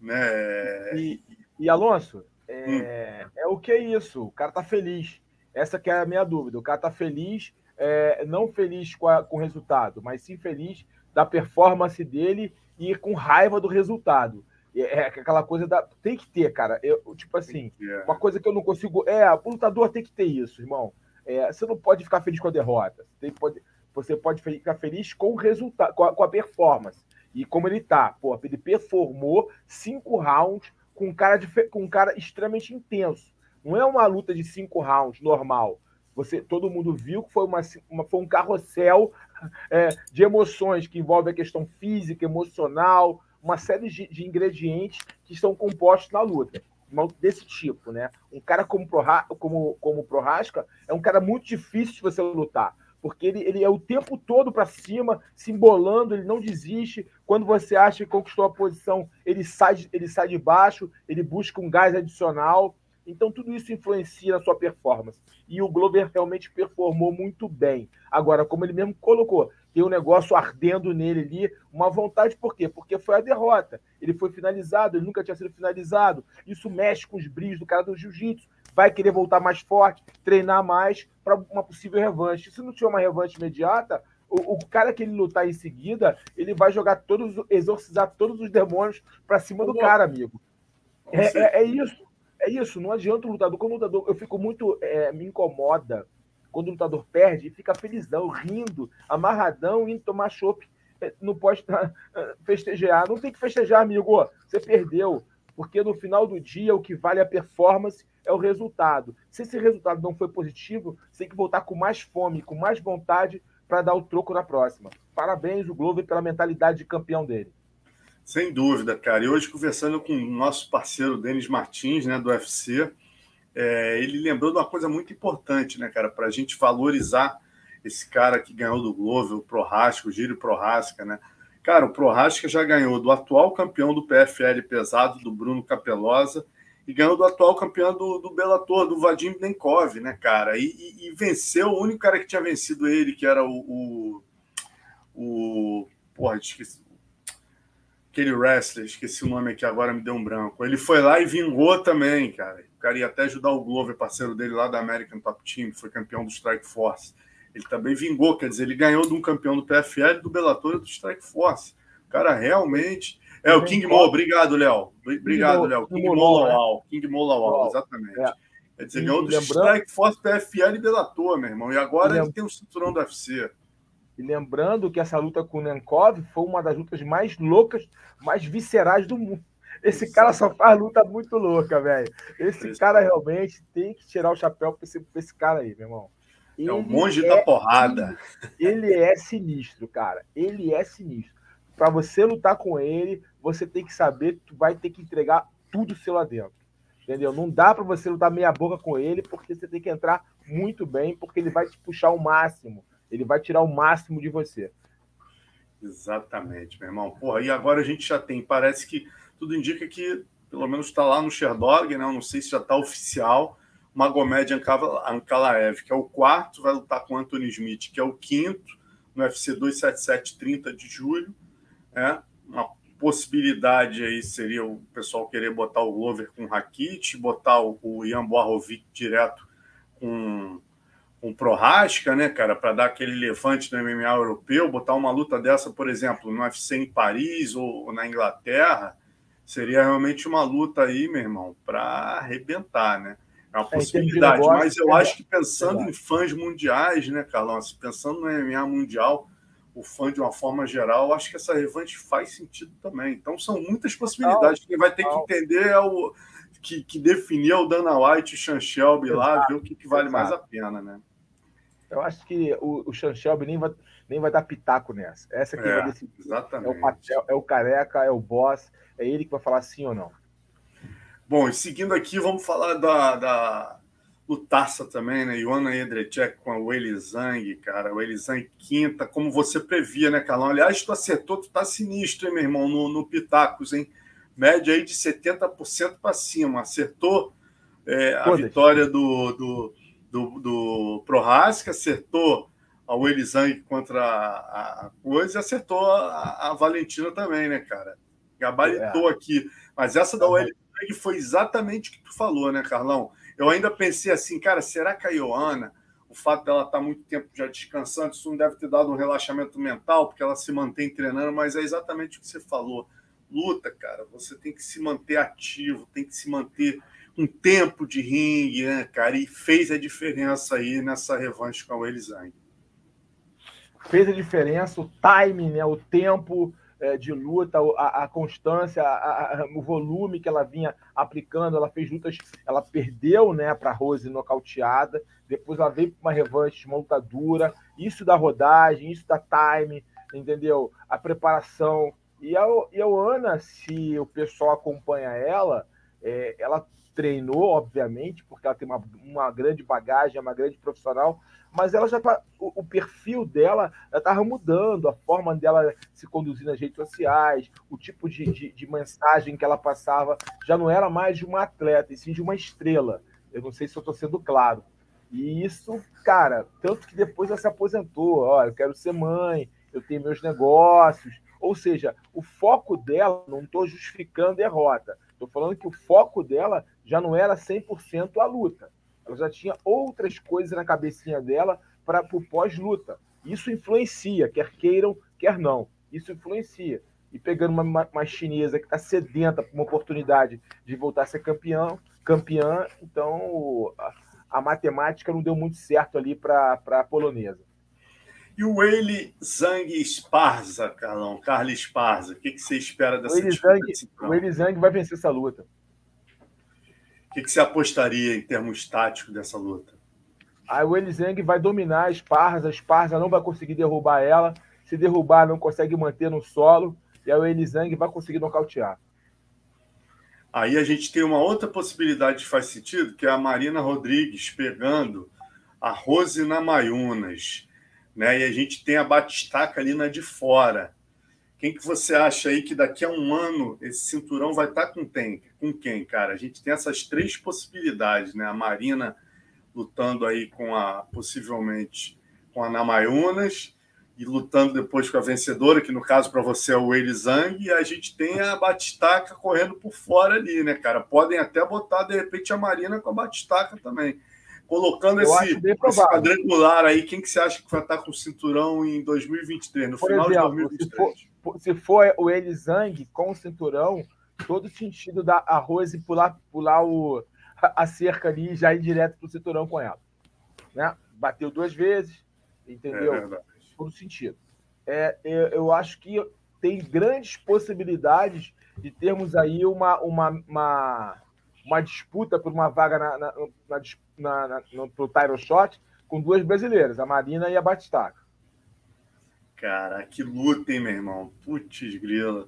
Né? E, e Alonso, é, hum. é o que é isso? O cara tá feliz. Essa que é a minha dúvida. O cara está feliz, é, não feliz com, a, com o resultado, mas sim feliz da performance dele e com raiva do resultado. É, é aquela coisa da. Tem que ter, cara. Eu, tipo assim, é. uma coisa que eu não consigo. É, o lutador tem que ter isso, irmão. É, você não pode ficar feliz com a derrota. Você, pode, você pode ficar feliz com o resultado, com a, com a performance. E como ele tá. Pô, ele performou cinco rounds com um cara, de, com um cara extremamente intenso. Não é uma luta de cinco rounds normal. Você, todo mundo viu que foi, uma, uma foi um carrossel é, de emoções que envolve a questão física, emocional, uma série de, de ingredientes que estão compostos na luta desse tipo, né? Um cara como, Proha, como, como Prohasca é um cara muito difícil de você lutar, porque ele, ele é o tempo todo para cima, se embolando, ele não desiste. Quando você acha que conquistou a posição, ele sai, ele sai de baixo, ele busca um gás adicional. Então, tudo isso influencia na sua performance. E o Glover realmente performou muito bem. Agora, como ele mesmo colocou, tem um negócio ardendo nele ali, uma vontade, por quê? Porque foi a derrota. Ele foi finalizado, ele nunca tinha sido finalizado. Isso mexe com os brilhos do cara do jiu-jitsu. Vai querer voltar mais forte, treinar mais para uma possível revanche. Se não tiver uma revanche imediata, O, o, cara que ele lutar em seguida, ele vai jogar todos, exorcizar todos os demônios para cima do cara, amigo. É, é, é, isso. É isso. Não adianta o lutador. Quando o lutador, eu fico muito. É, me incomoda quando o lutador perde e fica felizão, rindo, amarradão, indo tomar chopp. É, não pode festejar. Não tem que festejar, amigo. Você perdeu. Porque no final do dia, o que vale a performance é o resultado. Se esse resultado não foi positivo, você tem que voltar com mais fome, com mais vontade para dar o troco na próxima. Parabéns, o Glover, pela mentalidade de campeão dele. Sem dúvida, cara. E hoje, conversando com o nosso parceiro Denis Martins, né, do UFC, é, ele lembrou de uma coisa muito importante, né, cara, para a gente valorizar esse cara que ganhou do Glover, o Prohasca, o Gírio Prohasca, né? Cara, o Prohasca já ganhou do atual campeão do PFL pesado, do Bruno Capelosa, e ganhou do atual campeão do, do Bellator, do Vadim Nenkov, né, cara? E, e, e, venceu o único cara que tinha vencido ele, que era o. o, o porra, esqueci. Aquele wrestler, esqueci o nome aqui agora, me deu um branco. Ele foi lá e vingou também, cara. O cara ia até ajudar o Glover, parceiro dele lá da American Top Team, que foi campeão do Strike Force. Ele também vingou, quer dizer, ele ganhou de um campeão do PFL, do Bellator e do Strike Force. O cara realmente é, o King Mo, obrigado, Léo. Obrigado, Léo. King Mo Lawal. King Mo Lawal, exatamente. É. Quer dizer, ganhou do Strike Force, PFL e Bellator, meu irmão. E agora ele tem o cinturão do UFC. E lembrando que essa luta com o Nenkov foi uma das lutas mais loucas, mais viscerais do mundo. Esse cara só faz luta muito louca, velho. Esse cara realmente tem que tirar o chapéu pra esse, pra esse cara aí, meu irmão. Ele é o monge é, da porrada. Ele é sinistro, cara. Ele é sinistro. Para você lutar com ele, você tem que saber que tu vai ter que entregar tudo seu lá dentro. Entendeu? Não dá para você lutar meia boca com ele, porque você tem que entrar muito bem, porque ele vai te puxar o máximo. Ele vai tirar o máximo de você. Exatamente, meu irmão. Porra, e agora a gente já tem, parece que tudo indica que, pelo menos está lá no Sherdog, né? Eu não sei se já está oficial, Magomed Ankalaev, que é o quarto, vai lutar com Anthony Smith, que é o quinto, no UFC 277, 30 de julho. É, uma possibilidade aí seria o pessoal querer botar o Glover com o Rakit, botar o, Ian Boarovic direto com, com o Prohaska, né, cara, para dar aquele levante no MMA europeu, botar uma luta dessa, por exemplo, no UFC em Paris ou, ou na Inglaterra, seria realmente uma luta aí, meu irmão, para arrebentar, né? É uma é, possibilidade, negócio, mas eu é, acho que pensando é em fãs mundiais, né, Carlão, pensando no MMA mundial, o fã de uma forma geral, acho que essa revanche faz sentido também. Então são muitas possibilidades. Quem vai ter que entender é o que, que definir é o Dana White e o Sean Shelby lá, ver o que, que vale Exato. mais a pena, né? Eu acho que o, o Sean Shelby nem vai, nem vai dar pitaco nessa. Essa aqui é, vai decidir. Exatamente. É o, papel, é o careca, é o boss, é ele que vai falar sim ou não. Bom, e seguindo aqui, vamos falar da, da lutaça também, né? Ioana Edrecek com a Weili Zhang, cara. Weili Zhang quinta, como você previa, né, Carlão? Aliás, tu acertou, tu tá sinistro, hein, meu irmão, no, no Pitacos, hein? Média aí de 70% para cima. Acertou é, a vitória do, do, do, do Prohaska, acertou a Weili Zhang contra a, a coisa e acertou a, a, Valentina também, né, cara? Gabaritou é. aqui. Mas essa da Weili Zhang foi exatamente o que tu falou, né, Carlão? Eu ainda pensei assim, cara, será que a Ioana, o fato dela estar tá muito tempo já descansando, isso não deve ter dado um relaxamento mental, porque ela se mantém treinando, mas é exatamente o que você falou. Luta, cara, você tem que se manter ativo, tem que se manter um tempo de ringue, né, cara? E fez a diferença aí nessa revanche com a Elisang. Fez a diferença, o timing, né? O tempo, é, de luta, a, a constância, a, a, o volume que ela vinha aplicando. Ela fez lutas, ela perdeu né, para Rose nocauteada, depois ela veio para uma revanche, uma luta dura. Isso da rodagem, isso da time, entendeu? A preparação. E a, e a Ana, se o pessoal acompanha ela, é, ela treinou, obviamente, porque ela tem uma, uma grande bagagem, é uma grande profissional, mas ela já tá, o, o perfil dela já estava mudando, a forma dela se conduzir nas redes sociais, o tipo de, de, de, mensagem que ela passava já não era mais de uma atleta, e sim de uma estrela. Eu não sei se eu estou sendo claro. E isso, cara, tanto que depois ela se aposentou, ó, eu quero ser mãe, eu tenho meus negócios. Ou seja, o foco dela, não estou justificando derrota, estou falando que o foco dela já não era 100% a luta ela já tinha outras coisas na cabecinha dela para o pós-luta. Isso influencia, quer queiram, quer não. Isso influencia. E pegando uma, uma chinesa que está sedenta por uma oportunidade de voltar a ser campeão, campeã, então a, a matemática não deu muito certo ali para a polonesa. E o Weili Zhang Esparza, Carlão, Carlos Esparza, o que, que você espera dessa disputa? o Weili Zhang vai vencer essa luta. O que, que você apostaria em termos táticos dessa luta? Aí o Elizeng vai dominar a Esparza, a Esparza não vai conseguir derrubar ela. Se derrubar, não consegue manter no solo. E aí o Elizeng vai conseguir nocautear. Aí a gente tem uma outra possibilidade que faz sentido, que é a Marina Rodrigues pegando a Rose Namayunas. Né? E a gente tem a Batistaca ali na de fora. Quem que você acha aí que daqui a um ano esse cinturão vai estar com quem? Com quem, cara? A gente tem essas três possibilidades, né? A Marina lutando aí com a possivelmente com a Namayunas e lutando depois com a vencedora, que no caso para você é o Weili Zhang, e a gente tem a Batistaca correndo por fora ali, né, cara? Podem até botar de repente a Marina com a Batistaca também. Colocando esse, esse, quadrangular aí, quem que você acha que vai estar com o cinturão em 2023, no por final exemplo, de 2023? Se for, o Weili Zhang com o cinturão, todo sentido da Rose pular, pular o, a cerca ali e já ir direto para o cinturão com ela. Né? Bateu duas vezes, entendeu? É Todo sentido. É, eu, eu acho que tem grandes possibilidades de termos aí uma, uma, uma, uma disputa por uma vaga na, na, na, na, na no Tyro Shot com duas brasileiras, a Marina e a Batistaca. Cara, que luta, hein, meu irmão? Putz, grila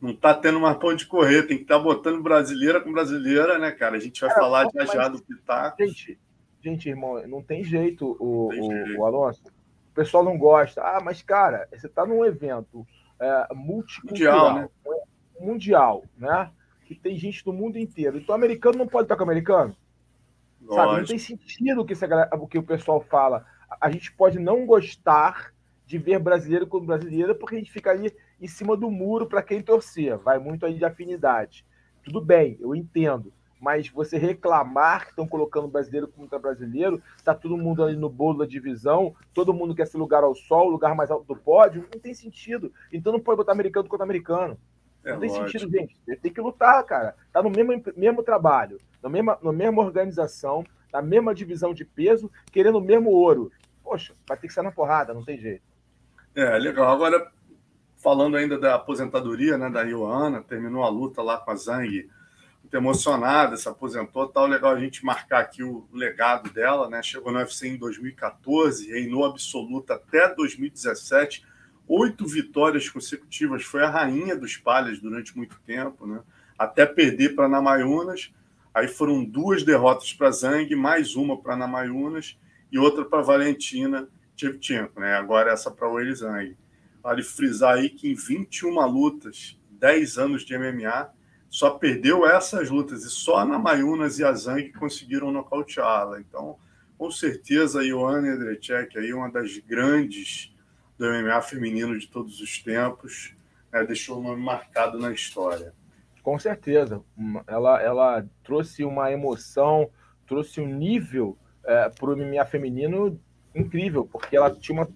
não tá tendo mais pão de correr, tem que estar tá botando brasileira com brasileira, né, cara? A gente vai cara, falar já já do Pitaco. Gente, gente, irmão, não tem jeito, o, tem o, jeito. o, Alonso. O pessoal não gosta. Ah, mas, cara, você tá num evento é, multicultural, mundial, né? mundial, né? Que tem gente do mundo inteiro. Então, americano não pode estar com americano. Lógico. Sabe? Não tem sentido o que, o que o pessoal fala. A gente pode não gostar de ver brasileiro com brasileira, porque a gente fica ali em cima do muro para quem torcer. Vai muito aí de afinidade. Tudo bem, eu entendo. Mas você reclamar que estão colocando brasileiro contra brasileiro, está todo mundo ali no bolo da divisão, todo mundo quer ser lugar ao sol, lugar mais alto do pódio, não tem sentido. Então não pode botar americano contra americano. É não tem lógico. sentido, gente. Tem que lutar, cara. Tá no mesmo, mesmo trabalho, na mesma, na mesma organização, na mesma divisão de peso, querendo o mesmo ouro. Poxa, vai ter que sair na porrada, não tem jeito. É, legal. Agora, falando ainda da aposentadoria né, da Ioana, terminou a luta lá com a Zang, muito emocionada, se aposentou, tal, legal a gente marcar aqui o legado dela, né? Chegou no UFC em 2014, reinou absoluta até 2017, oito vitórias consecutivas, foi a rainha dos palhas durante muito tempo, né? Até perder para Namayunas, aí foram duas derrotas para Zang, mais uma para Namayunas e outra para Valentina Shevchenko, né? Agora essa para o Elizang. Vale frisar aí que em 21 lutas, 10 anos de MMA, só perdeu essas lutas e só a Namayunas e a Zhang conseguiram nocauteá-la. Então, com certeza, a Ioana Edrecek aí uma das grandes do MMA feminino de todos os tempos, né? deixou o nome marcado na história. Com certeza. Ela, ela trouxe uma emoção, trouxe um nível é, para o MMA feminino incrível, porque ela tinha uma,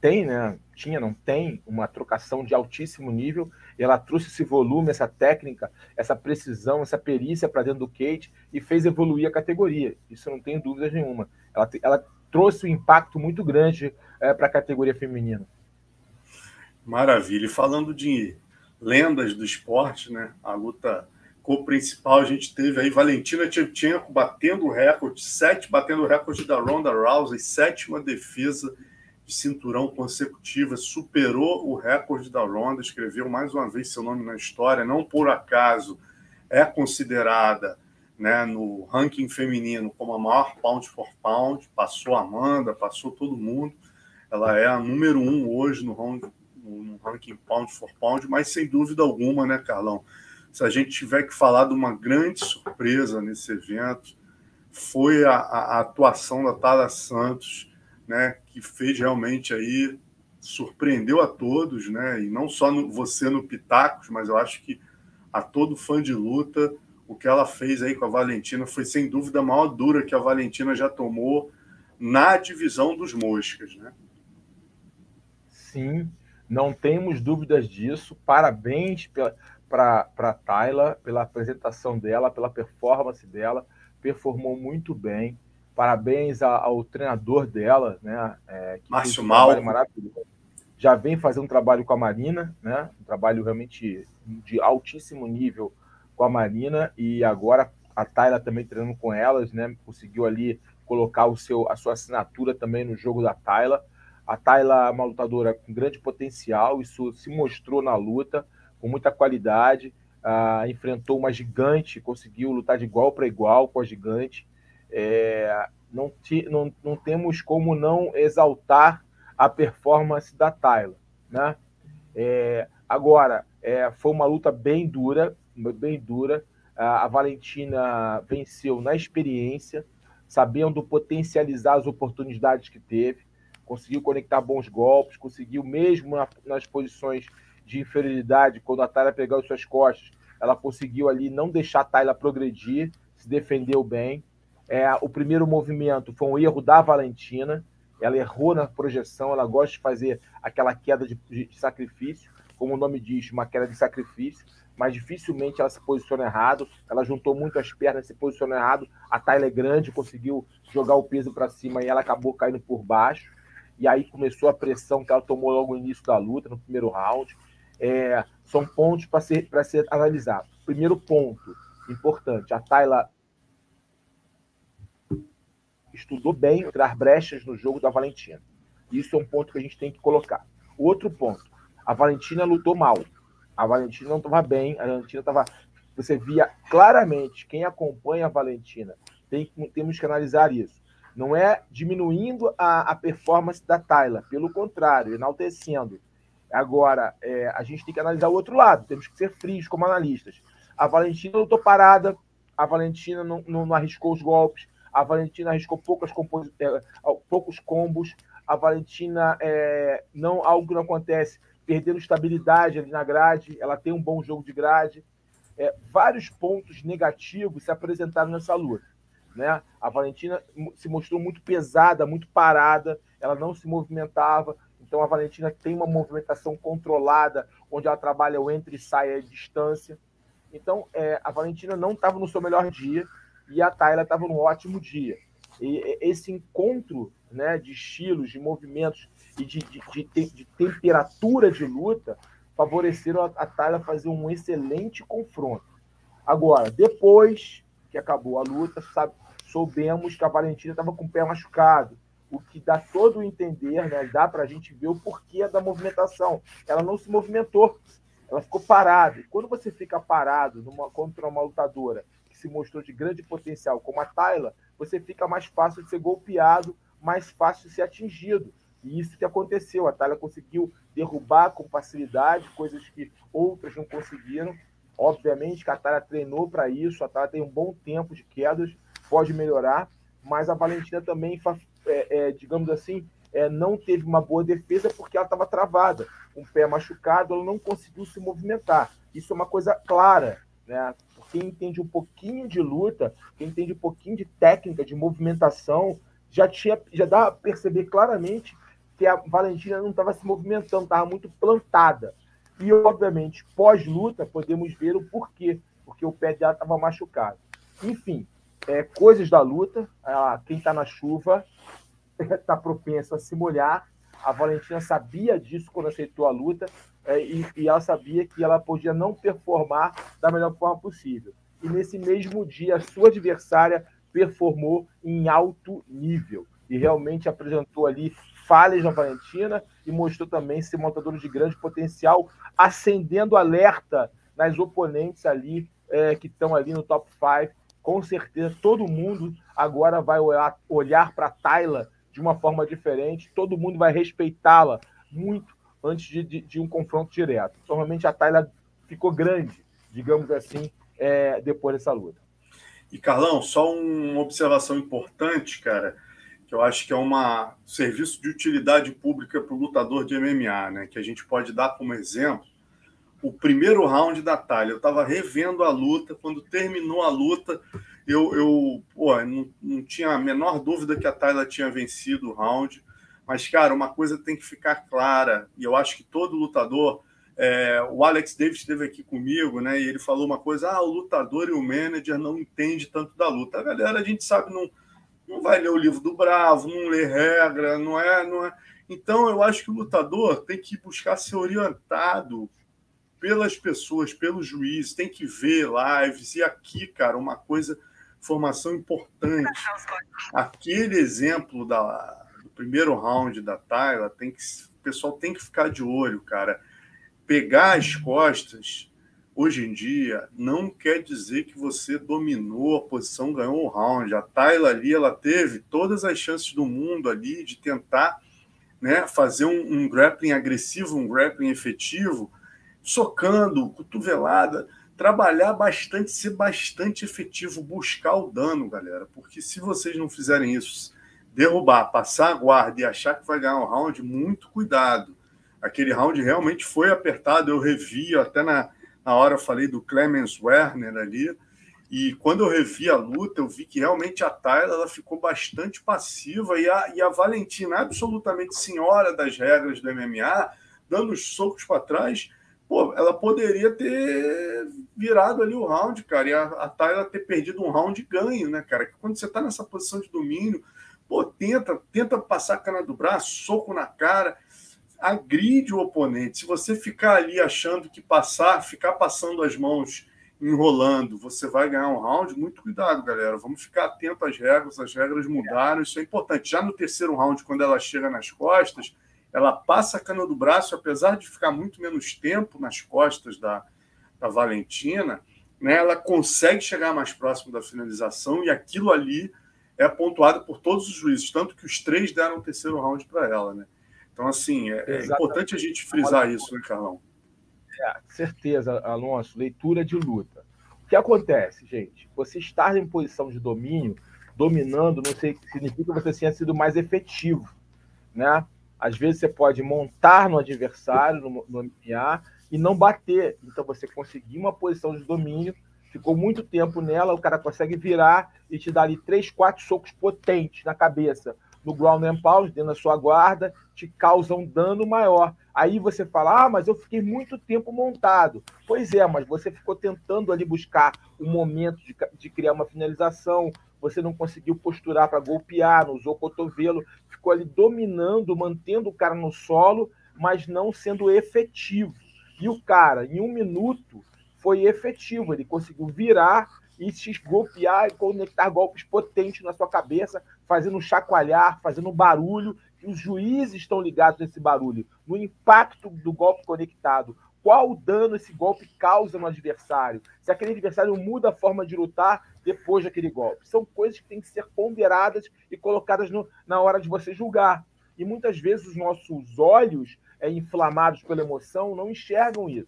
tem, né? Tinha, não tem, uma trocação de altíssimo nível. E ela trouxe esse volume, essa técnica, essa precisão, essa perícia para dentro do Kate e fez evoluir a categoria. Isso não tenho dúvida nenhuma. Ela, ela trouxe um impacto muito grande é, para a categoria feminina. Maravilha. E falando de lendas do esporte, né? A luta co-principal a gente teve aí Valentina Shevchenko batendo o recorde, sete batendo o recorde da Ronda Rousey, sétima defesa de cinturão consecutiva, superou o recorde da Ronda, escreveu mais uma vez seu nome na história, não por acaso é considerada né, no ranking feminino como a maior pound for pound, passou a Amanda, passou todo mundo, ela é a número um hoje no ranking pound for pound, mas sem dúvida alguma, né, Carlão? Se a gente tiver que falar de uma grande surpresa nesse evento, foi a, a atuação da Tara Santos, né, que fez realmente aí surpreendeu a todos, né, e não só no, você no Pitacos, mas eu acho que a todo fã de luta, o que ela fez aí com a Valentina foi sem dúvida a maior dura que a Valentina já tomou na divisão dos moscas, né? sim, não temos dúvidas disso. Parabéns para a Tayla, pela apresentação dela, pela performance dela. Performou muito bem. Parabéns ao, treinador dela, né? É, que Márcio um Mal. Já vem fazendo um trabalho com a Marina, né? Um trabalho realmente de altíssimo nível com a Marina e agora a Tayla também treinando com elas, né? Conseguiu ali colocar o seu, a sua assinatura também no jogo da Tayla. A Tayla é uma lutadora com grande potencial, isso se mostrou na luta, com muita qualidade. Ah, enfrentou uma gigante, conseguiu lutar de igual para igual com a gigante. É, não, não, não temos como não exaltar a performance da Tayla. Né? É, agora, é, foi uma luta bem dura, bem dura. A Valentina venceu na experiência, sabendo potencializar as oportunidades que teve conseguiu conectar bons golpes, conseguiu mesmo na, nas posições de inferioridade, quando a Tayla pegou as suas costas, ela conseguiu ali não deixar a Tayla progredir, se defendeu bem. É, o primeiro movimento foi um erro da Valentina, ela errou na projeção, ela gosta de fazer aquela queda de, de, de sacrifício, como o nome diz, uma queda de sacrifício, mas dificilmente ela se posiciona errado. Ela juntou muito as pernas, se posicionou errado. A Tayla é grande, conseguiu jogar o peso para cima e ela acabou caindo por baixo e aí começou a pressão que ela tomou logo no início da luta, no primeiro round. É, são pontos para ser, ser analisados. Primeiro ponto importante: a Tayla estudou bem entrar brechas no jogo da Valentina. Isso é um ponto que a gente tem que colocar. Outro ponto: a Valentina lutou mal. A Valentina não estava bem, a Valentina estava. Você via claramente, quem acompanha a Valentina, tem, temos que analisar isso não é diminuindo a, a performance da Tayla, pelo contrário, enaltecendo. Agora, é, a gente tem que analisar o outro lado, temos que ser frios como analistas. A Valentina lutou parada, a Valentina não, não, não arriscou os golpes, a Valentina arriscou poucas é, poucos combos, a Valentina, é, não algo que não acontece, perdendo estabilidade ali na grade, ela tem um bom jogo de grade. É, vários pontos negativos se apresentaram nessa luta. Né? A Valentina se mostrou muito pesada, muito parada, ela não se movimentava. Então a Valentina tem uma movimentação controlada, onde ela trabalha o entre e sai a distância. Então é, a Valentina não estava no seu melhor dia e a Tayla estava no ótimo dia. E esse encontro né, de estilos, de movimentos e de, de, de, de temperatura de luta favoreceram a, a Tayla fazer um excelente confronto. Agora, depois que acabou a luta, sabe, soubemos que a Valentina estava com o pé machucado, o que dá todo o entender, né? dá para a gente ver o porquê da movimentação. Ela não se movimentou, ela ficou parada. E quando você fica parado numa, contra uma lutadora que se mostrou de grande potencial, como a Tayla, você fica mais fácil de ser golpeado, mais fácil de ser atingido. E isso que aconteceu. A Tayla conseguiu derrubar com facilidade coisas que outras não conseguiram. Obviamente que a Tayla treinou para isso, a Tayla tem um bom tempo de quedas, pode melhorar, mas a Valentina também, é, é, digamos assim, é, não teve uma boa defesa porque ela estava travada, com o pé machucado, ela não conseguiu se movimentar. Isso é uma coisa clara, né? Quem entende um pouquinho de luta, quem entende um pouquinho de técnica, de movimentação, já tinha, já dá a perceber claramente que a Valentina não estava se movimentando, estava muito plantada. E, obviamente, pós-luta, podemos ver o porquê, porque o pé dela estava machucado. Enfim, é, coisas da luta. Quem está na chuva está propenso a se molhar. A Valentina sabia disso quando aceitou a luta é, e, e, ela sabia que ela podia não performar da melhor forma possível. E nesse mesmo dia, a sua adversária performou em alto nível e realmente apresentou ali falhas na Valentina e mostrou também ser montador de grande potencial, acendendo alerta nas oponentes ali é, que estão ali no top 5 com certeza todo mundo agora vai olhar, olhar para a Tayla de uma forma diferente, todo mundo vai respeitá-la muito antes de, de, de, um confronto direto. Normalmente a Tayla ficou grande, digamos assim, é, depois dessa luta. E Carlão, só uma observação importante, cara, que eu acho que é um serviço de utilidade pública para o lutador de MMA, né? Que a gente pode dar como exemplo o primeiro round da Thalia. Eu estava revendo a luta. Quando terminou a luta, eu, eu pô, não, não tinha a menor dúvida que a Thalia tinha vencido o round. Mas, cara, uma coisa tem que ficar clara, e eu acho que todo lutador. É, o Alex Davis esteve aqui comigo, né? E ele falou uma coisa: ah, o lutador e o manager não entendem tanto da luta. A galera, a gente sabe, não, não vai ler o livro do Bravo, não lê regra, não é, não é. Então, eu acho que o lutador tem que buscar ser orientado pelas pessoas, pelos juízes, tem que ver lives. E aqui, cara, uma coisa, formação importante. Aquele exemplo da, primeiro round da Tyler, tem que, o pessoal tem que ficar de olho, cara. Pegar as costas, hoje em dia, não quer dizer que você dominou a posição, ganhou o round. A Tyler ali, ela teve todas as chances do mundo ali de tentar né, fazer um, um grappling agressivo, um grappling efetivo, socando, cotovelada, trabalhar bastante, ser bastante efetivo, buscar o dano, galera. Porque se vocês não fizerem isso, derrubar, passar a guarda e achar que vai ganhar um round, muito cuidado. Aquele round realmente foi apertado, eu revi, até na, na hora eu falei do Clemens Werner ali, e quando eu revi a luta, eu vi que realmente a Tyler ela ficou bastante passiva e a, e a Valentina, absolutamente senhora das regras do MMA, dando os socos para trás, pô, ela poderia ter virado ali o round, cara, e a, a ter perdido um round ganho, né, cara? Quando você está nessa posição de domínio, Pô, tenta, tenta passar a cana do braço, soco na cara, agride o oponente. Se você ficar ali achando que passar, ficar passando as mãos, enrolando, você vai ganhar um round, muito cuidado, galera. Vamos ficar atento às regras, as regras mudaram, isso é importante. Já no terceiro round, quando ela chega nas costas, ela passa a cana do braço, apesar de ficar muito menos tempo nas costas da, da Valentina, né, ela consegue chegar mais próximo da finalização e aquilo ali é pontuada por todos os juízes, tanto que os três deram o terceiro round para ela, né? Então, assim, é, é, importante a gente frisar isso, né, Carlão? É, certeza, Alonso, leitura de luta. O que acontece, gente? Você estar em posição de domínio, dominando, não sei, significa que você tenha sido mais efetivo, né? Às vezes você pode montar no adversário, no, no MMA, e não bater. Então você conseguir uma posição de domínio ficou muito tempo nela, o cara consegue virar e te dar ali três, quatro socos potentes na cabeça, no ground and pound, dentro da sua guarda, te causa um dano maior. Aí você fala, ah, mas eu fiquei muito tempo montado. Pois é, mas você ficou tentando ali buscar o um momento de, de criar uma finalização, você não conseguiu posturar para golpear, não usou o cotovelo, ficou ali dominando, mantendo o cara no solo, mas não sendo efetivo. E o cara, em um minuto, foi efetivo. Ele conseguiu virar e se golpear e conectar golpes potentes na sua cabeça, fazendo chacoalhar, fazendo barulho. E os juízes estão ligados nesse barulho, no impacto do golpe conectado. Qual dano esse golpe causa no adversário? Se aquele adversário muda a forma de lutar depois daquele golpe. São coisas que têm que ser ponderadas e colocadas no, na hora de você julgar. E muitas vezes os nossos olhos, é, inflamados pela emoção, não enxergam isso.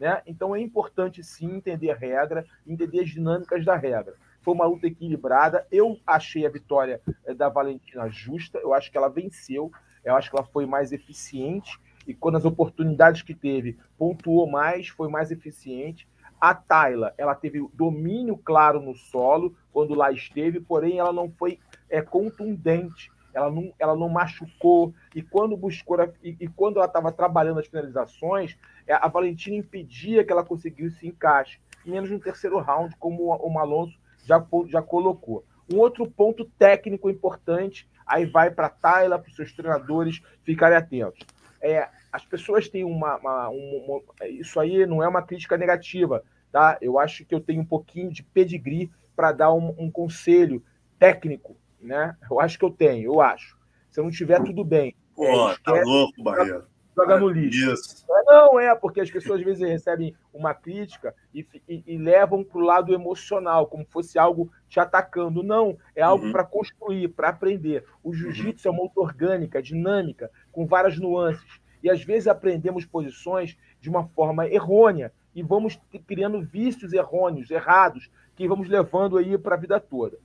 Né? Então é importante sim entender a regra, entender as dinâmicas da regra. Foi uma luta equilibrada. Eu achei a vitória eh, da Valentina justa, eu acho que ela venceu, eu acho que ela foi mais eficiente e quando as oportunidades que teve, pontuou mais, foi mais eficiente. A Tayla, ela teve domínio claro no solo quando lá esteve, porém ela não foi é, contundente ela não, ela não machucou, e quando buscou, e, e quando ela estava trabalhando as finalizações, é, a Valentina impedia que ela conseguisse encaixe, menos no terceiro round, como o Malonso já, já colocou. Um outro ponto técnico importante, aí vai para a Tayla, para os seus treinadores ficarem atentos. É, as pessoas têm uma, uma, uma, Isso aí não é uma crítica negativa, tá? Eu acho que eu tenho um pouquinho de pedigree para dar um, um conselho técnico né? Eu acho que eu tenho, eu acho. Se eu não tiver, tudo bem. Pô, é, tá louco, Barreto. Joga no lixo. Isso. Não, é, porque as pessoas às vezes recebem uma crítica e, e, e levam para o lado emocional, como fosse algo te atacando. Não, é algo uhum. para construir, para aprender. O jiu-jitsu uhum. é uma luta orgânica, dinâmica, com várias nuances. E às vezes aprendemos posições de uma forma errônea e vamos criando vícios errôneos, errados, que vamos levando aí para a vida toda.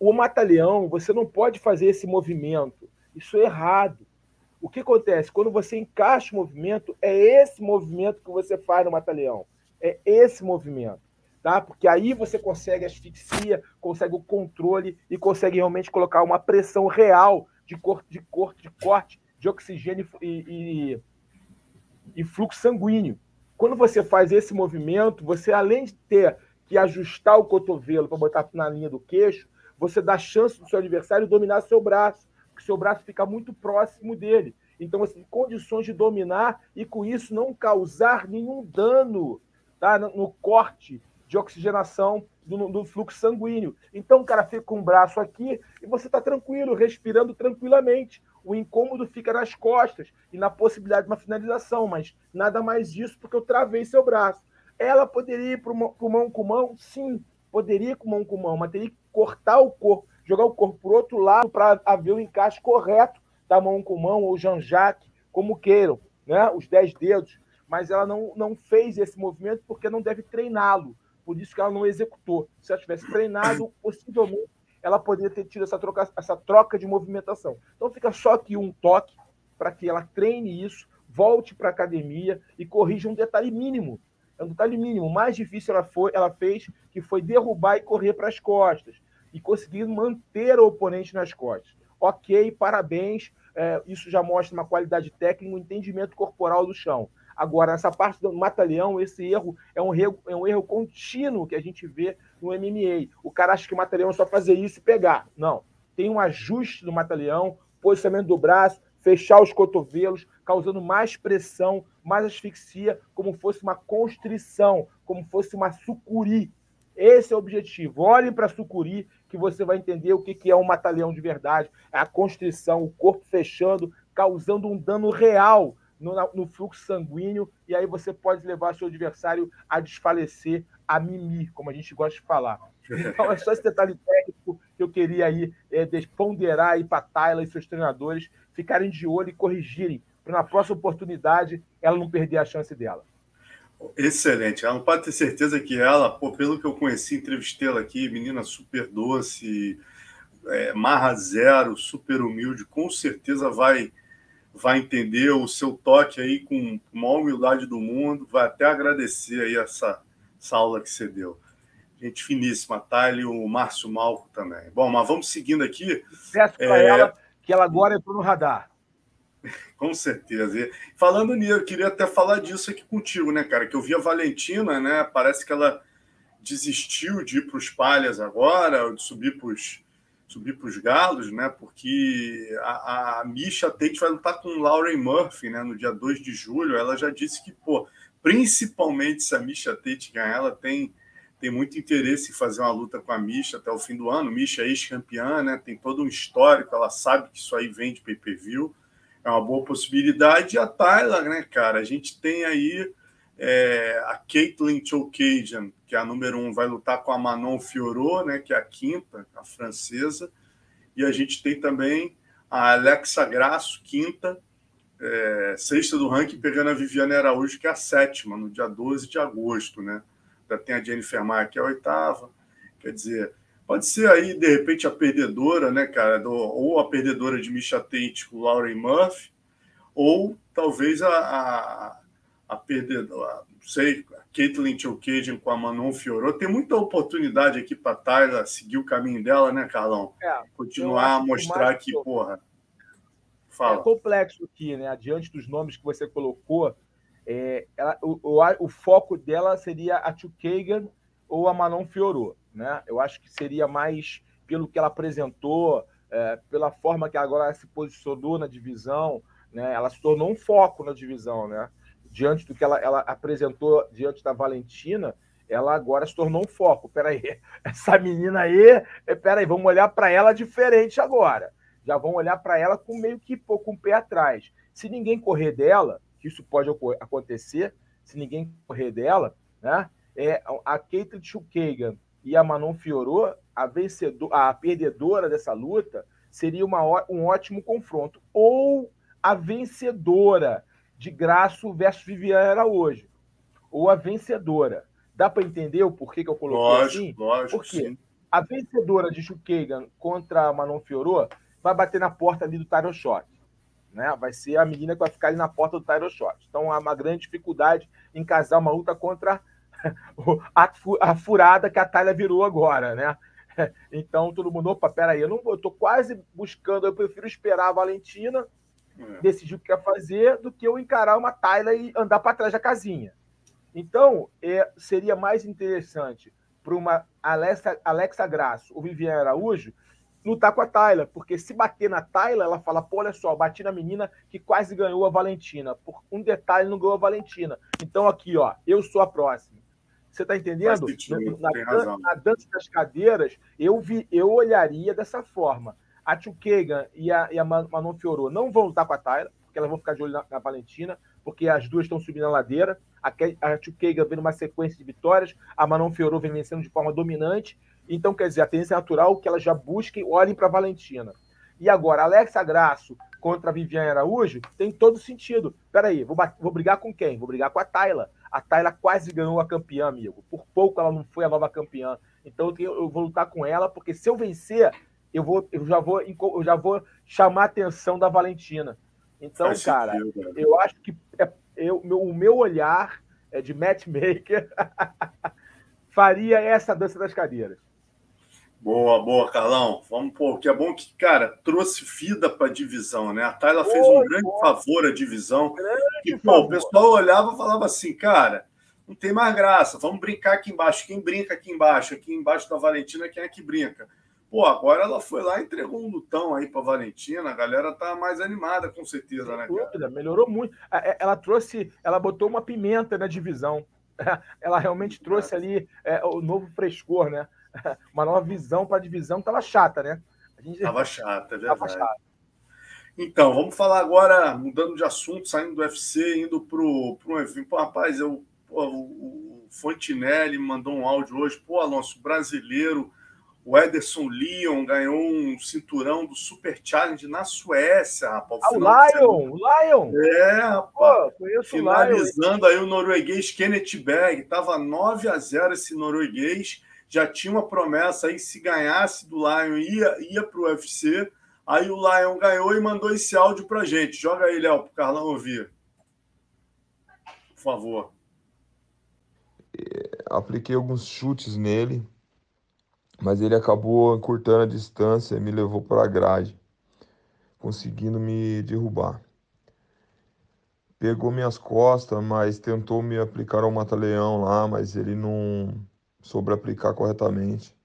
O mata-leão, você não pode fazer esse movimento. Isso é errado. O que acontece? Quando você encaixa o movimento, é esse movimento que você faz no mata-leão. É esse movimento. Tá? Porque aí você consegue asfixia, consegue o controle e consegue realmente colocar uma pressão real de corte de corte de corte de oxigênio e, e, e fluxo sanguíneo. Quando você faz esse movimento, você além de ter que ajustar o cotovelo para botar na linha do queixo, você dá chance do seu adversário dominar seu braço, porque seu braço fica muito próximo dele. Então, tem condições de dominar e, com isso, não causar nenhum dano tá? no, corte de oxigenação do, do, fluxo sanguíneo. Então, o cara fica com o braço aqui e você está tranquilo, respirando tranquilamente. O incômodo fica nas costas e na possibilidade de uma finalização, mas nada mais disso porque eu travei seu braço. Ela poderia ir para mão com mão? Sim, poderia ir com mão com mão, mas teria que cortar o corpo, jogar o corpo para o outro lado para haver o encaixe correto da mão com mão ou Jean-Jacques, como queiram, né? os dez dedos. Mas ela não, não fez esse movimento porque não deve treiná-lo. Por isso que ela não executou. Se ela tivesse treinado, possivelmente ela poderia ter tido essa troca, essa troca de movimentação. Então fica só aqui um toque para que ela treine isso, volte para a academia e corrija um detalhe mínimo. É um detalhe mínimo. O mais difícil ela, foi, ela fez, que foi derrubar e correr para as costas. E conseguir manter o oponente nas costas. Ok, parabéns. É, isso já mostra uma qualidade técnica, um entendimento corporal do chão. Agora, essa parte do mata-leão, esse erro é um erro, é um erro contínuo que a gente vê no MMA. O cara acha que o mata-leão é só fazer isso e pegar. Não. Tem um ajuste do mata-leão, posicionamento do braço, fechar os cotovelos, causando mais pressão, mais asfixia, como fosse uma constrição, como fosse uma sucuri. Esse é o objetivo. Olhem para sucuri que você vai entender o que é um mata-leão de verdade. É a constrição, o corpo fechando, causando um dano real no, no, fluxo sanguíneo, e aí você pode levar seu adversário a desfalecer, a mimir, como a gente gosta de falar. Então, é só esse detalhe técnico que eu queria aí é, ponderar aí para a Tayla e seus treinadores ficarem de olho e corrigirem, para na próxima oportunidade ela não perder a chance dela. Excelente. Ela não pode ter certeza que ela, pô, pelo que eu conheci, entrevistei ela aqui, menina super doce, é, marra zero, super humilde, com certeza vai vai entender o seu toque aí com a maior humildade do mundo, vai até agradecer aí essa, essa aula que você deu. Gente finíssima, tá? E o Márcio Malco também. Bom, mas vamos seguindo aqui. Peço para é... ela que ela agora entrou no radar. Com certeza. E falando nisso, eu queria até falar disso aqui contigo, né, cara? Que eu vi a Valentina, né? Parece que ela desistiu de ir para os palhas agora, de subir para os subir para os galos, né? Porque a, a Misha Tate vai lutar com Lauren Murphy, né? No dia 2 de julho. Ela já disse que, pô, principalmente se a Misha Tate ganhar, ela tem, tem muito interesse em fazer uma luta com a Misha até o fim do ano. Misha é ex-campeã, né? Tem todo um histórico, ela sabe que isso aí vem de pay-per-view. É uma boa possibilidade. E a Tyler, né, cara? A gente tem aí é, a Caitlin Choukagian, que é a número um, vai lutar com a Manon Fiorot, né, que é a quinta, a francesa. E a gente tem também a Alexa Grasso, quinta, é, sexta do ranking, pegando a Viviane Araújo, que é a sétima, no dia 12 de agosto. Né? Já tem a Jennifer Maia, que é a oitava. Quer dizer, pode ser aí, de repente, a perdedora, né, cara? Do, ou a perdedora de Misha Tate com Lauren Murphy, ou talvez a, a, a perdedora, não sei, Caitlin Chilkagian com a Manon Fiorot. Tem muita oportunidade aqui para a seguir o caminho dela, né, Carlão? É, Continuar a mostrar que, que porra. Fala. É complexo aqui, né? Adiante dos nomes que você colocou, é, ela, o, o, o, foco dela seria a Chilkagan ou a Manon Fiorot, né? Eu acho que seria mais pelo que ela apresentou, é, pela forma que agora se posicionou na divisão, né? Ela se tornou um foco na divisão, né? diante do que ela, ela apresentou diante da Valentina, ela agora se tornou um foco. Peraí, essa menina aí, é, peraí, vamos olhar para ela diferente agora. Já vão olhar para ela com meio que com o pé atrás. Se ninguém correr dela, que isso pode acontecer, se ninguém correr dela, né? É, a Kate Chukagan e a Manon Fiorot, a vencedora, a perdedora dessa luta, seria uma, um ótimo confronto. Ou a vencedora de Graço versus Viviane Araújo. Ou a vencedora. Dá para entender o porquê que eu coloquei lógico, assim? Lógico, Porque sim. a vencedora de Chukagan contra a Manon Fiorot vai bater na porta ali do Tyro Shot. Né? Vai ser a menina que vai ficar ali na porta do Tyro Shot. Então há uma grande dificuldade em casar uma luta contra a, furada que a Thalia virou agora, né? Então todo mundo, opa, peraí, eu não eu tô quase buscando, eu prefiro esperar a Valentina é. decidir o que quer fazer do que eu encarar uma Tayla e andar para trás da casinha. Então, é, seria mais interessante para uma Alexa, Alexa Grasso ou Viviane Araújo lutar com a Tayla, porque se bater na Tayla, ela fala, pô, olha só, bati na menina que quase ganhou a Valentina. Por um detalhe, não ganhou a Valentina. Então, aqui, ó, eu sou a próxima. Você está entendendo? Sentido, na, na, na, dança das cadeiras, eu, vi, eu olharia dessa forma. A Tio Kagan e a, e a Manon Fiorot não vão lutar com a Tayla, porque elas vão ficar de olho na, na Valentina, porque as duas estão subindo a ladeira. A, a Tio Kagan vem numa sequência de vitórias, a Manon Fiorot vem vencendo de forma dominante. Então, quer dizer, a tendência natural é que elas já busquem, olhem para a Valentina. E agora, Alexa Grasso contra a Viviane Araújo tem todo sentido. Peraí, vou, vou brigar com quem? Vou brigar com a Tayla. A Tayla quase ganhou a campeã, amigo. Por pouco ela não foi a nova campeã. Então eu, vou lutar com ela, porque se eu vencer, eu, vou, eu, já, vou, eu já vou chamar a atenção da Valentina. Então, Faz cara, sentido, eu acho que é, eu, meu, o meu olhar é de matchmaker faria essa dança das cadeiras. Boa, boa, Carlão. Vamos pô, que é bom que, cara, trouxe vida para a divisão, né? A Tayla fez um grande favor à divisão. E, pô, o pessoal olhava e falava assim, cara, não tem mais graça, vamos brincar aqui embaixo. Quem brinca aqui embaixo? Aqui embaixo da Valentina, quem é que brinca? Pô, agora ela foi lá e entregou um lutão aí para Valentina. A galera tá mais animada, com certeza, né? Cara? Melhorou muito. É, ela trouxe, ela botou uma pimenta na divisão. Ela realmente trouxe ali é, o novo frescor, né? uma nova visão para a divisão estava chata, né? Estava chata, é verdade. Chata. Então, vamos falar agora, mudando de assunto, saindo do UFC, indo para um evento. Rapaz, eu, pô, o, o Fontinelli mandou um áudio hoje. Pô, Alonso, brasileiro, o Ederson Leon ganhou um cinturão do Super Challenge na Suécia, rapaz. Ah, o Lion, o Lion. É, rapaz. Pô, Finalizando o Lion. aí o norueguês Kenneth Berg. Tava 9 a 0 esse norueguês já tinha uma promessa aí, se ganhasse do Lion, ia, ia para o UFC. Aí o Lion ganhou e mandou esse áudio para gente. Joga aí, Léo, para o Carlão ouvir. Por favor. É, apliquei alguns chutes nele, mas ele acabou encurtando a distância e me levou para a grade, conseguindo me derrubar. Pegou minhas costas, mas tentou me aplicar ao mata-leão lá, mas ele não sobre aplicar corretamente.